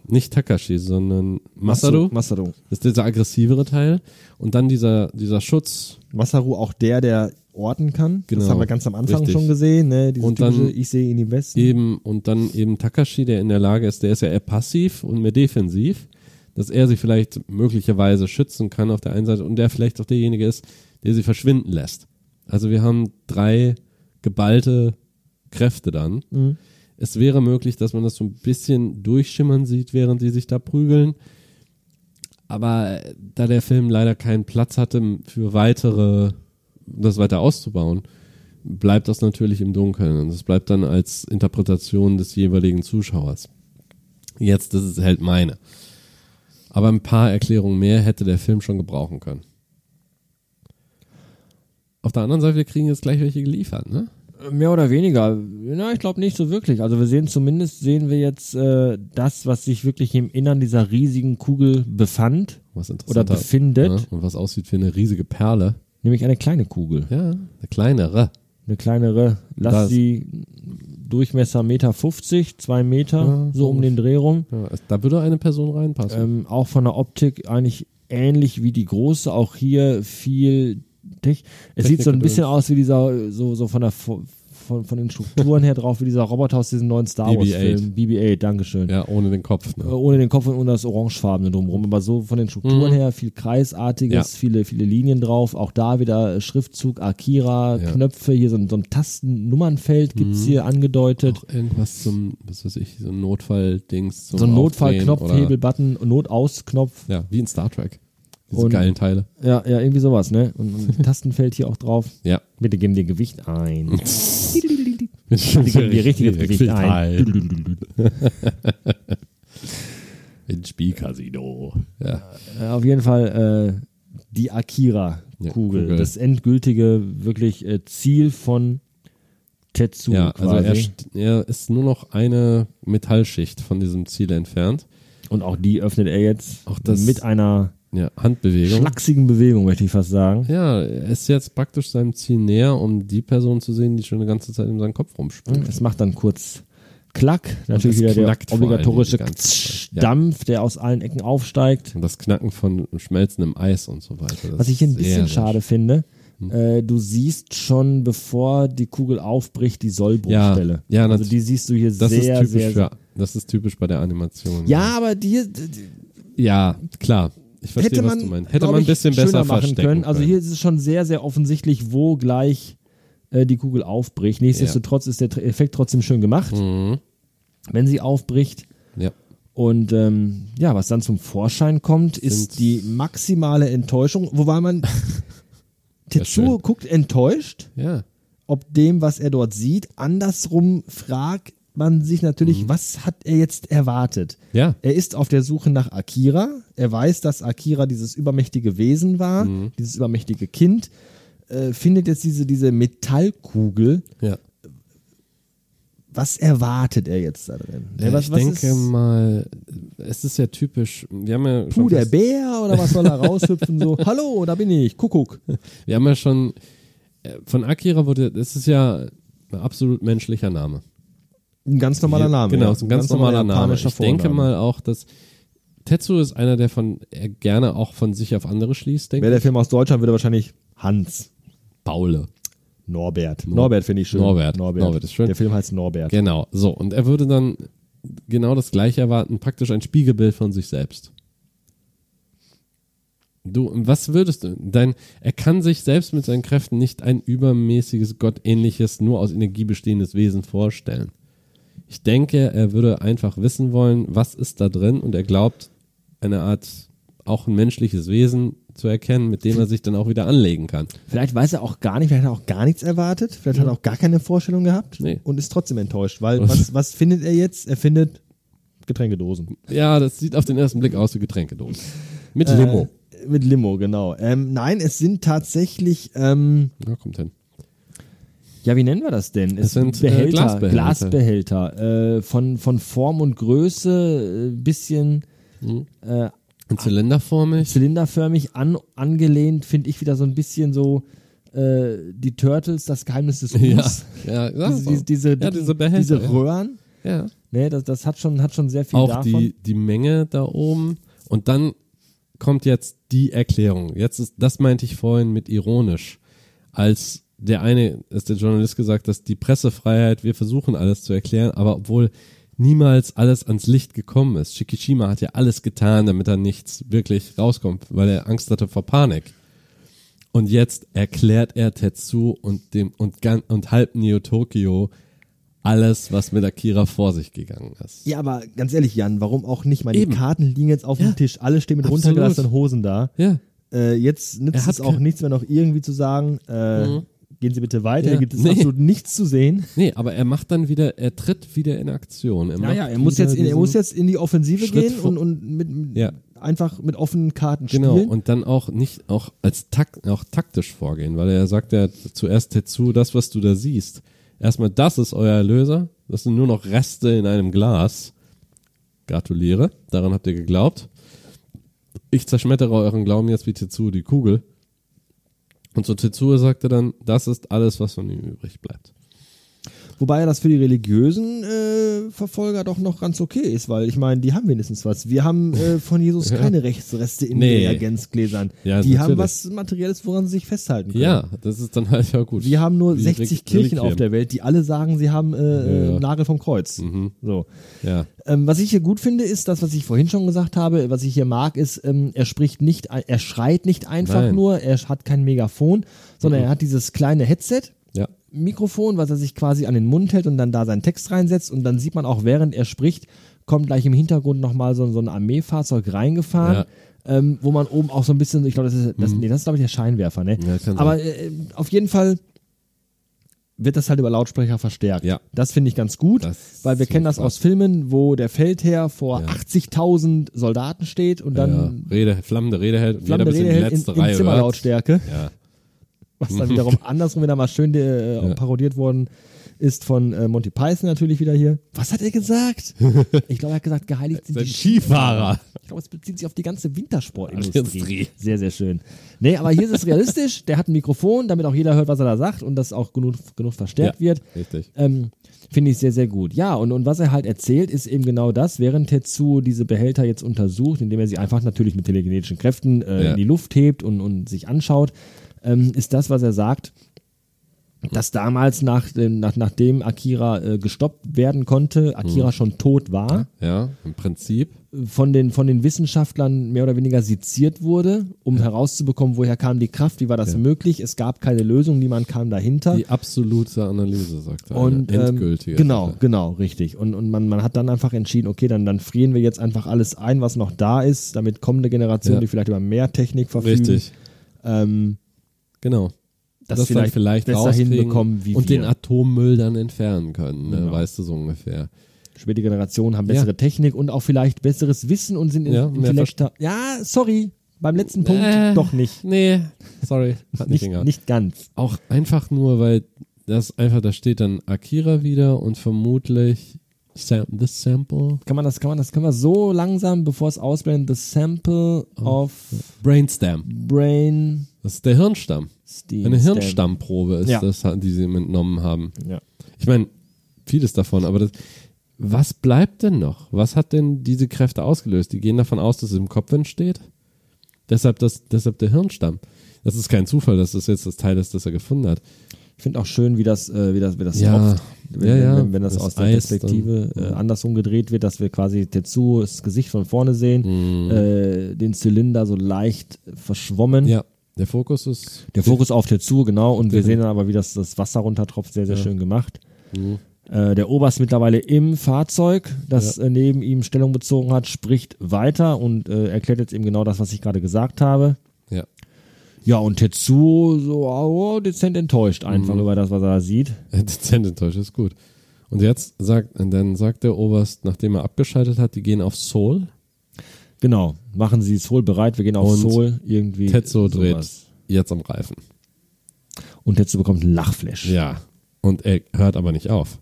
Nicht Takashi, sondern Masaru. Masaru. Das ist dieser aggressivere Teil. Und dann dieser, dieser Schutz. Masaru auch der, der orten kann. Genau. Das haben wir ganz am Anfang Richtig. schon gesehen. Ne? Diese Und dann typische, ich sehe ihn im Westen. Eben, und dann eben Takashi, der in der Lage ist, der ist ja eher passiv und mehr defensiv, dass er sie vielleicht möglicherweise schützen kann auf der einen Seite und der vielleicht auch derjenige ist, der sie verschwinden lässt. Also wir haben drei geballte Kräfte dann. Mhm. Es wäre möglich, dass man das so ein bisschen durchschimmern sieht, während sie sich da prügeln. Aber äh, da der Film leider keinen Platz hatte für weitere, das weiter auszubauen, bleibt das natürlich im Dunkeln. Und es bleibt dann als Interpretation des jeweiligen Zuschauers. Jetzt, das ist halt meine. Aber ein paar Erklärungen mehr hätte der Film schon gebrauchen können. Auf der anderen Seite, wir kriegen jetzt gleich welche geliefert, ne? Mehr oder weniger. Na, ich glaube nicht so wirklich. Also wir sehen zumindest, sehen wir jetzt äh, das, was sich wirklich im Innern dieser riesigen Kugel befand Was oder befindet, Ja, und was aussieht wie eine riesige Perle. nämlich eine kleine Kugel. Ja, eine kleinere. Eine kleinere, lass Das- sie Durchmesser Meter 50, zwei Meter, Ja, so um den Dreh rum. Ja, da würde eine Person reinpassen. Ähm, auch von der Optik eigentlich ähnlich wie die große, auch hier viel Tech. Es sieht so ein Technik- bisschen aus wie dieser, so, so von der von, von den Strukturen her drauf, wie dieser Roboter aus diesem neuen Star Wars BB-8. Film. BB-8, Dankeschön. ja, ohne den Kopf. Äh, Ne? Ohne den Kopf und ohne das Orangefarbene drumherum, aber so von den Strukturen Mhm. her viel Kreisartiges, Ja. viele, viele Linien drauf. Auch da wieder Schriftzug, Akira, Ja. Knöpfe, hier so ein, so ein Tastennummernfeld gibt's Mhm. hier angedeutet. Auch irgendwas zum, was weiß ich, so ein Notfalldings. so ein Notfallknopf, oder- Hebelbutton, Notausknopf. Ja, wie in Star Trek. Diese Und- geilen Teile. Ja, ja, irgendwie sowas, ne? Und, und ein Tastenfeld hier auch drauf. Ja. Bitte geben dir Gewicht ein. Mit Die geben dir richtiges Gewicht ein. In Spielcasino. Ja. Äh, auf jeden Fall äh, die Akira-Kugel. Ja, das endgültige wirklich äh, Ziel von Tetsuo ja, also er, quasi. st- er ist nur noch eine Metallschicht von diesem Ziel entfernt. Und auch die öffnet er jetzt Auch das- mit einer Ja, Handbewegung. schlachsigen Bewegung, möchte ich fast sagen. Ja, er ist jetzt praktisch seinem Ziel näher, um die Person zu sehen, die schon eine ganze Zeit in seinem Kopf rumspringt. Es macht dann kurz Klack. Natürlich wieder der obligatorische. Ja. Dampf, der aus allen Ecken aufsteigt. Und das Knacken von schmelzendem Eis und so weiter. Das Was ich hier ein bisschen schade finde, äh, du siehst schon, bevor die Kugel aufbricht, die Sollbruchstelle. Ja, ja, also die siehst du hier Das sehr, ist typisch sehr, für, das ist typisch bei der Animation. Ja, aber die, Ja, klar. Ich verstehe, hätte was man, du meinst. Hätte man ein bisschen besser machen können. Also hier ist es schon sehr, sehr offensichtlich, wo gleich äh, die Kugel aufbricht. Nichtsdestotrotz ist der Effekt trotzdem schön gemacht, Mhm. wenn sie aufbricht. Ja. Und ähm, ja, was dann zum Vorschein kommt, Sind- ist die maximale Enttäuschung, wobei man Tetsuo guckt enttäuscht, Ja. ob dem, was er dort sieht. Andersrum fragt man sich natürlich, was hat er jetzt erwartet? Ja. Er ist auf der Suche nach Akira. Er weiß, dass Akira dieses übermächtige Wesen war, dieses übermächtige Kind. Äh, findet jetzt diese, diese Metallkugel. Ja. Was erwartet er jetzt da drin? Ja, was, ich was denke ist, mal, es ist ja typisch, wir haben ja Puh, der Bär oder was soll er raushüpfen? So, hallo, da bin ich, Kuckuck. wir haben ja schon äh, von Akira wurde, das ist ja ein absolut menschlicher Name. Ein ganz normaler Name. Genau, ja. ist ein ganz, normaler Name. japanischer Ich denke Vorname. mal auch, dass Tetsu ist einer, der von er gerne auch von sich auf andere schließt, denke Wäre der. Film aus Deutschland, würde wahrscheinlich Hans. Paule. Norbert. Nor- Norbert finde ich schön. Norbert. Norbert. Norbert ist schön. Der Film heißt Norbert. Genau, so. Und er würde dann genau das gleiche erwarten, praktisch ein Spiegelbild von sich selbst. Du, was würdest du? Dein, er kann sich selbst mit seinen Kräften nicht ein übermäßiges, gottähnliches, nur aus Energie bestehendes Wesen vorstellen. Ich denke, er würde einfach wissen wollen, was ist da drin und er glaubt, eine Art, auch ein menschliches Wesen zu erkennen, mit dem er sich dann auch wieder anlegen kann. Vielleicht weiß er auch gar nicht, vielleicht hat er auch gar nichts erwartet, vielleicht hat er auch gar keine Vorstellung gehabt Nee. und ist trotzdem enttäuscht, weil was, was findet er jetzt? Er findet Getränkedosen. Ja, das sieht auf den ersten Blick aus wie Getränkedosen. Mit Äh, Limo. Mit Limo, genau. Ähm, nein, es sind tatsächlich, ähm, Ja, kommt hin. Ja, wie nennen wir das denn? Es sind, äh, Glasbehälter. Glasbehälter. Äh, von, von Form und Größe äh, bisschen äh, Und zylinderformig. zylinderförmig an, angelehnt, finde ich wieder so ein bisschen so äh, die Turtles, das Geheimnis des Us. ja, ja, Diese, diese, diese, ja, diese Behälter. diese. Röhren. ja. Ne, das, das hat schon, hat schon sehr viel Auch davon. die, die Menge da oben. Und dann kommt jetzt die Erklärung. Jetzt ist, das meinte ich vorhin mit ironisch. Als der eine, ist der Journalist gesagt, dass die Pressefreiheit, wir versuchen alles zu erklären, aber obwohl niemals alles ans Licht gekommen ist. Shikishima hat ja alles getan, damit da nichts wirklich rauskommt, weil er Angst hatte vor Panik. Und jetzt erklärt er Tetsu und dem und, gan- und halb Neo Tokyo alles, was mit Akira vor sich gegangen ist. Ja, aber ganz ehrlich, Jan, warum auch nicht? Meine Eben. Karten liegen jetzt auf Ja. dem Tisch, alle stehen mit Absolut. runtergelassenen Hosen da. Ja. Äh, jetzt nützt hat es auch nichts mehr noch irgendwie zu sagen, äh, Mhm. Gehen Sie bitte weiter, Ja. hier gibt es Nee. absolut nichts zu sehen. Nee, aber er macht dann wieder, er tritt wieder in Aktion. Er Naja, er muss jetzt in, er muss jetzt in die Offensive Schritt gehen und, und mit, Ja. einfach mit offenen Karten Genau, spielen. und dann auch nicht, auch als takt, auch taktisch vorgehen, weil er sagt ja zuerst Tetsu, das, was du da siehst. Erstmal, das ist euer Erlöser. Das sind nur noch Reste in einem Glas. Gratuliere, daran habt ihr geglaubt. Ich zerschmettere euren Glauben jetzt wie Tetsu die Kugel. Und zu Tetsu sagte dann, das ist alles, was von ihm übrig bleibt. Wobei ja das für die religiösen äh, Verfolger doch noch ganz okay ist, weil ich meine, die haben wenigstens was. Wir haben äh, von Jesus keine Rechtsreste in Nee. den Reagenzgläsern. Ja, die haben natürlich. was Materielles, woran sie sich festhalten können. Ja, das ist dann halt ja gut. Wir haben nur Wie 60 Re- Kirchen auf Reliquien. der Welt, die alle sagen, sie haben äh, Ja, ja. äh, Nagel vom Kreuz. So. Ja, Ähm, was ich hier gut finde, ist das, was ich vorhin schon gesagt habe. Was ich hier mag, ist, ähm, er spricht nicht, er schreit nicht einfach Nein. nur, er hat kein Megafon, sondern er hat dieses kleine Headset. Ja. Mikrofon, was er sich quasi an den Mund hält und dann da seinen Text reinsetzt und dann sieht man auch, während er spricht, kommt gleich im Hintergrund nochmal so, so ein Armeefahrzeug reingefahren, ähm, wo man oben auch so ein bisschen, ich glaube, das ist, das, nee, das ist glaube ich der Scheinwerfer, ne? Mhm. Ja, Aber äh, auf jeden Fall wird das halt über Lautsprecher verstärkt. Ja. Das finde ich ganz gut, Das weil wir kennen das aus Filmen, wo der Feldherr vor Ja. 80.000 Soldaten steht und ja, dann Rede, flammende Rede hält, flammende jeder bis Rede in die hält in, letzte in Reihe. Zimmerlautstärke. Ja. Was dann wiederum andersrum wieder mal schön äh, Ja. parodiert worden ist von äh, Monty Python natürlich wieder hier. Was hat er gesagt? Ich glaube, er hat gesagt, geheiligt sind die Skifahrer. Ich glaube, es bezieht sich auf die ganze Wintersportindustrie. Industrie. Sehr, sehr schön. Nee, aber hier ist es realistisch. Der hat ein Mikrofon, damit auch jeder hört, was er da sagt und das auch genug, genug verstärkt Ja. wird. Richtig. Ähm, Finde ich sehr, sehr gut. Ja, und, und was er halt erzählt, ist eben genau das, während Tetsu diese Behälter jetzt untersucht, indem er sie einfach natürlich mit telekinetischen Kräften äh, Ja. in die Luft hebt und, und sich anschaut, ähm, ist das, was er sagt, dass damals, nach, dem- nach, nachdem Akira äh, gestoppt werden konnte, Akira schon tot war, Ja, im Prinzip. von den, von den Wissenschaftlern mehr oder weniger seziert wurde, um herauszubekommen, woher kam die Kraft, wie war das Ja. möglich. Es gab keine Lösung, niemand kam dahinter. Die absolute Analyse, sagt er. Und Eine ähm, endgültige. genau, genau, richtig. Und, und man, man hat dann einfach entschieden, okay, dann, dann frieren wir jetzt einfach alles ein, was noch da ist, damit kommende Generationen, Ja. die vielleicht über mehr Technik verfügen, Richtig. ähm, Genau. das, dann vielleicht, vielleicht besser hinbekommen wie und wir. den Atommüll dann entfernen können, ne? Genau. weißt du so ungefähr. Spätere Generationen haben bessere Ja. Technik und auch vielleicht besseres Wissen und sind Ja, intellekter. Ja, sorry, beim letzten Punkt Äh, doch nicht. Nee, sorry, hat nicht Nicht, nicht ganz. Auch einfach nur, weil das einfach, da steht dann Akira wieder und vermutlich The Sample Kann man das, kann man das, können wir so langsam, bevor es ausblendet, the sample Oh. of Brainstem. brain Das ist der Hirnstamm. steam. Eine Hirnstammprobe ist Ja. das, die sie entnommen haben. Ja. Ich meine, vieles davon, aber das, was bleibt denn noch? Was hat denn diese Kräfte ausgelöst? Die gehen davon aus, dass es im Kopf entsteht. Deshalb, das, deshalb der Hirnstamm. Das ist kein Zufall, dass das jetzt das Teil ist, das er gefunden hat. Ich finde auch schön, wie das, äh, wie das, wie das Ja. tropft. Wenn, Ja, ja. wenn, wenn das, Das aus der Eis Perspektive dann- äh, andersrum gedreht wird, dass wir quasi Tetsu das Gesicht von vorne sehen, äh, den Zylinder so leicht verschwommen. Mhm. Ja, der Fokus ist. Der Fokus auf Tetsu, genau, und wir Den- sehen dann aber, wie das, das Wasser runtertropft, sehr, sehr Ja. schön gemacht. Mhm. Äh, der Oberst mittlerweile im Fahrzeug, das äh, neben ihm Stellung bezogen hat, spricht weiter und äh, erklärt jetzt eben genau das, was ich gerade gesagt habe. Ja. Ja, und Tetsu so oh, dezent enttäuscht Mhm. einfach über das, was er da sieht. Dezent enttäuscht, ist gut. Und jetzt sagt, und dann sagt der Oberst, nachdem er abgeschaltet hat, die gehen auf Seoul. Genau, machen Sie Soul bereit, wir gehen auf Und Soul irgendwie. Tetsuo dreht jetzt am Reifen. Und Tetsu bekommt einen Lachflash. Ja. Und er hört aber nicht auf.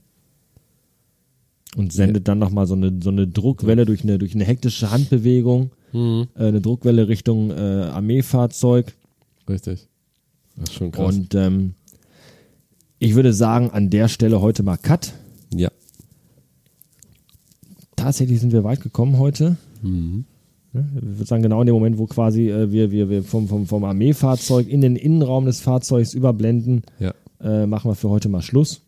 Und sendet dann nochmal so eine, so eine Druckwelle durch eine, durch eine hektische Handbewegung, Mhm. äh, eine Druckwelle Richtung äh, Armeefahrzeug. Richtig. Das ist schon krass. Und ähm, ich würde sagen, an der Stelle heute mal Cut. ja. Tatsächlich sind wir weit gekommen heute. Mhm. Ne? Ich würde sagen, genau in dem Moment, wo quasi äh, wir, wir, wir vom, vom, vom Armeefahrzeug in den Innenraum des Fahrzeugs überblenden, Ja. äh, machen wir für heute mal Schluss.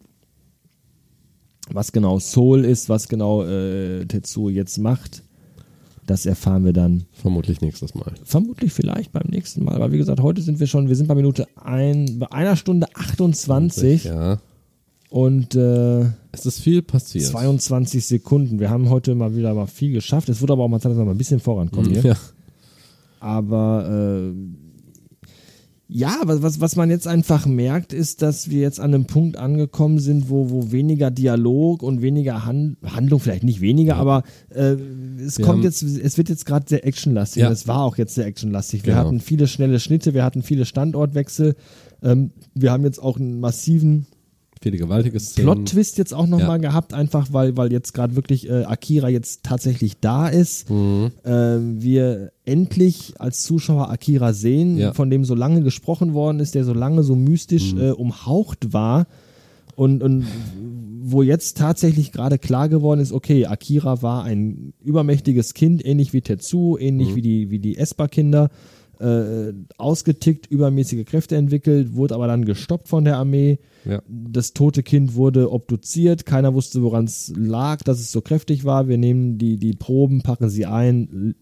Was genau Soul ist, was genau äh, Tetsuo jetzt macht, das erfahren wir dann Vermutlich nächstes Mal. vermutlich vielleicht beim nächsten Mal. Aber wie gesagt, heute sind wir schon, wir sind bei Minute ein, bei einer Stunde 28 Ja. und äh, Es ist viel passiert. 22 Sekunden. Wir haben heute mal wieder mal viel geschafft. Es wurde aber auch mal Zeit, dass wir mal ein bisschen vorankommen hier. Mhm. Ja. Aber äh, ja, was, was, was man jetzt einfach merkt, ist, dass wir jetzt an einem Punkt angekommen sind, wo, wo weniger Dialog und weniger Han Handlung, vielleicht nicht weniger, aber äh, es Wir kommt jetzt, es wird jetzt gerade sehr actionlastig. Ja. Es war auch jetzt sehr actionlastig. Wir Genau. hatten viele schnelle Schnitte, wir hatten viele Standortwechsel. Ähm, wir haben jetzt auch einen massiven Viele gewaltige Szenen. Plot-Twist jetzt auch nochmal Ja. mal gehabt, einfach weil, weil jetzt gerade wirklich äh, Akira jetzt tatsächlich da ist. Mhm. Ähm, wir endlich als Zuschauer Akira sehen, Ja. von dem so lange gesprochen worden ist, der so lange so mystisch Mhm. äh, umhaucht war. Und, und wo jetzt tatsächlich gerade klar geworden ist, okay, Akira war ein übermächtiges Kind, ähnlich wie Tetsu, ähnlich Mhm. wie die, wie die Esper-Kinder, äh, ausgetickt, übermäßige Kräfte entwickelt, wurde aber dann gestoppt von der Armee. Ja. Das tote Kind wurde obduziert, keiner wusste, woran es lag, dass es so kräftig war. Wir nehmen die, die Proben, packen sie ein,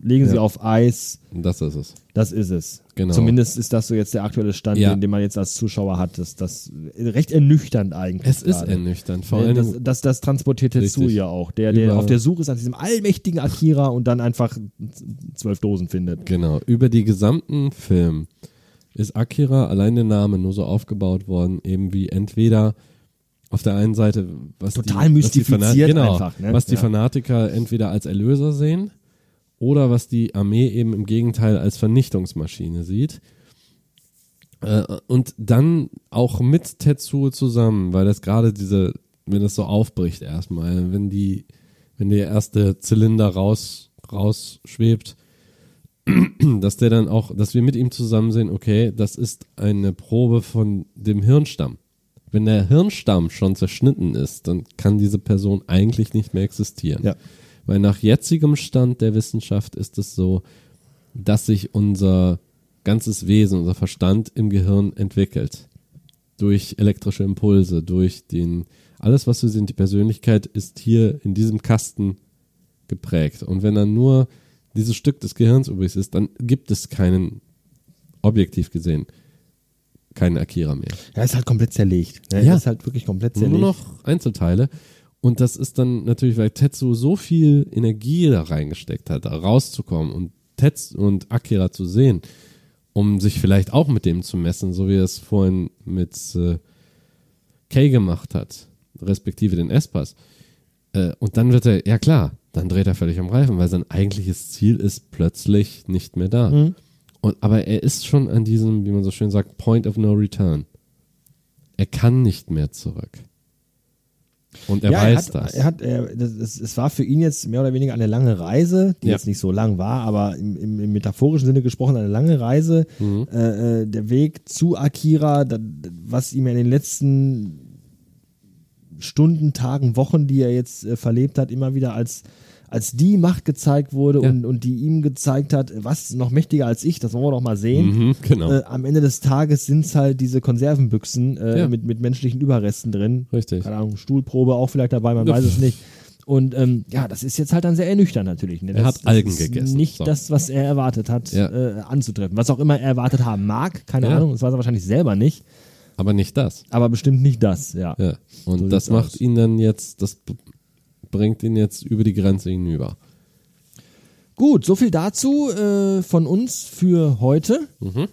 legen sie Ja. auf Eis. Das ist es. Das ist es. Genau. Zumindest ist das so jetzt der aktuelle Stand, Ja. den, den man jetzt als Zuschauer hat. Das, das recht ernüchternd eigentlich. Es ist gerade. ernüchternd. Vor Äh, allem, Das, das, das transportiert Tetsu ja auch, der, der auf der Suche ist nach diesem allmächtigen Akira und dann einfach zwölf Dosen findet. genau, über die gesamten Film ist Akira allein der Name nur so aufgebaut worden, eben wie entweder auf der einen Seite, was Total die, was die mystifiziert genau, einfach, ne? was die Ja. Fanatiker entweder als Erlöser sehen oder was die Armee eben im Gegenteil als Vernichtungsmaschine sieht. Äh, und dann auch mit Tetsuo zusammen, weil das gerade diese, wenn das so aufbricht erstmal, wenn die, wenn der erste Zylinder raus, rausschwebt, dass der dann auch, dass wir mit ihm zusammen sehen, okay, das ist eine Probe von dem Hirnstamm. Wenn der Hirnstamm schon zerschnitten ist, dann kann diese Person eigentlich nicht mehr existieren. Ja. Weil nach jetzigem Stand der Wissenschaft ist es so, dass sich unser ganzes Wesen, unser Verstand im Gehirn entwickelt. Durch elektrische Impulse, durch den, alles was wir sind, die Persönlichkeit ist hier in diesem Kasten geprägt. Und wenn dann nur dieses Stück des Gehirns übrig ist, dann gibt es keinen, objektiv gesehen, keinen Akira mehr. Er ist halt komplett zerlegt. Ne? Ja. Er ist halt wirklich komplett zerlegt. Nur noch Einzelteile. Und das ist dann natürlich, weil Tetsu so viel Energie da reingesteckt hat, da rauszukommen und Tetsu und Akira zu sehen, um sich vielleicht auch mit dem zu messen, so wie er es vorhin mit äh, Kay gemacht hat, respektive den Espas. Äh, und dann wird er, ja klar, dann dreht er völlig am Reifen, weil sein eigentliches Ziel ist plötzlich nicht mehr da. Mhm. Und, aber er ist schon an diesem, wie man so schön sagt, Point of No Return. Er kann nicht mehr zurück. Und er ja, weiß er hat, das. Er hat, er, das, es, war für ihn jetzt mehr oder weniger eine lange Reise, die Ja. jetzt nicht so lang war, aber im, im, im metaphorischen Sinne gesprochen eine lange Reise. Mhm. Äh, äh, der Weg zu Akira, da, was ihm in den letzten Stunden, Tagen, Wochen, die er jetzt äh, verlebt hat, immer wieder als als die Macht gezeigt wurde Ja. und, und die ihm gezeigt hat, was noch mächtiger als ich, das wollen wir doch mal sehen. Mhm, genau. Äh, am Ende des Tages sind es halt diese Konservenbüchsen äh, Ja. mit, mit menschlichen Überresten drin. Richtig. Keine Ahnung, Stuhlprobe auch vielleicht dabei, man weiß es nicht. Und ähm, ja, das ist jetzt halt dann sehr ernüchternd natürlich. Ne? Er Das, hat Algen das ist gegessen, Nicht so. das, was er erwartet hat, Ja. äh, anzutreffen. Was auch immer er erwartet haben mag, keine. Ahnung, das weiß er wahrscheinlich selber nicht, Aber nicht das. aber bestimmt nicht das, ja. Ja. Und So das macht aus. ihn dann jetzt, das bringt ihn jetzt über die Grenze hinüber. Gut, so viel dazu äh, von uns für heute. Mhm.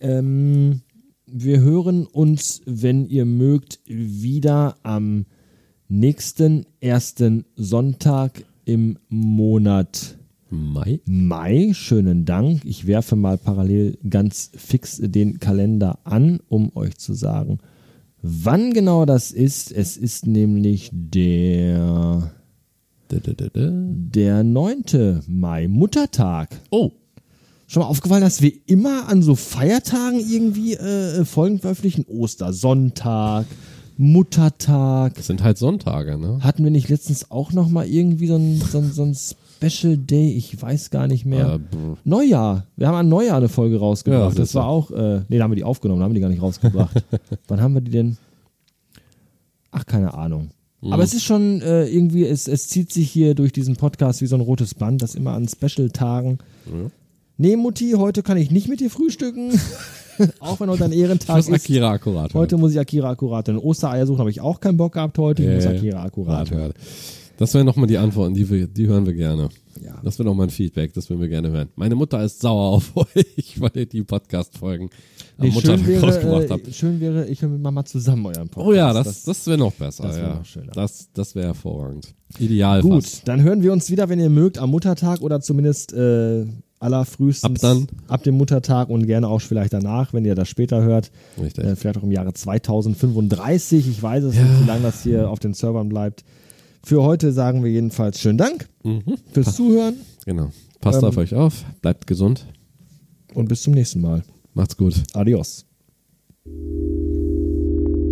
Ähm, wir hören uns, wenn ihr mögt, wieder am nächsten ersten Sonntag im Monat Mai? Mai. Schönen Dank. Ich werfe mal parallel ganz fix den Kalender an, um euch zu sagen, Wann genau das ist, es ist nämlich der, der 9. Mai, Muttertag. Oh, Schon mal aufgefallen, dass wir immer an so Feiertagen irgendwie äh, Folgen veröffentlichen? Ostersonntag, Muttertag. das sind halt Sonntage, ne? Hatten wir nicht letztens auch noch mal irgendwie so ein, so ein, so ein Special Day? Ich weiß gar nicht mehr. Äh, brr. Neujahr. Wir haben an Neujahr eine Folge Ja, rausgebracht. das das war auch, äh, nee, da haben wir die aufgenommen, da haben wir die gar nicht rausgebracht. Wann haben wir die denn? Ach, keine Ahnung. Mhm. Aber es ist schon äh, irgendwie, es, es zieht sich hier durch diesen Podcast wie so ein rotes Band, das immer an Special-Tagen. Ja. Nee, Mutti, heute kann ich nicht mit dir frühstücken. auch wenn heute ein Ehrentag Fürs ist. Akira akkurat. Heute muss ich Akira akkurat. Denn Ostereier suchen habe ich auch keinen Bock gehabt heute. Ich Ja, muss ja. Akira akkurat. hören. Das wären nochmal die Antworten, die, wir, die hören wir gerne. Ja. Das wäre nochmal ein Feedback, das würden wir gerne hören. Meine Mutter ist sauer auf euch, weil ihr die Podcast-Folgen am Nee, wäre, rausgebracht habt. äh, schön wäre, ich höre mit Mama zusammen euren Podcast. Oh ja, das, das wäre noch besser. das wär ja. noch schöner. Das, das wäre hervorragend. Ideal Gut, fast. dann hören wir uns wieder, wenn ihr mögt, am Muttertag oder zumindest äh, allerfrühestens Ab dann. ab dem Muttertag und gerne auch vielleicht danach, wenn ihr das später hört. Richtig. Äh, vielleicht auch im Jahre 2035. Ich weiß es nicht, wie lange das hier auf den Servern bleibt. Für heute sagen wir jedenfalls schönen Dank Mhm. fürs Zuhören Genau. Passt Ähm, auf euch auf, bleibt gesund, und bis zum nächsten Mal. macht's gut. Adios.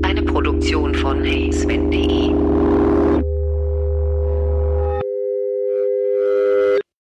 Eine Produktion von heysven.de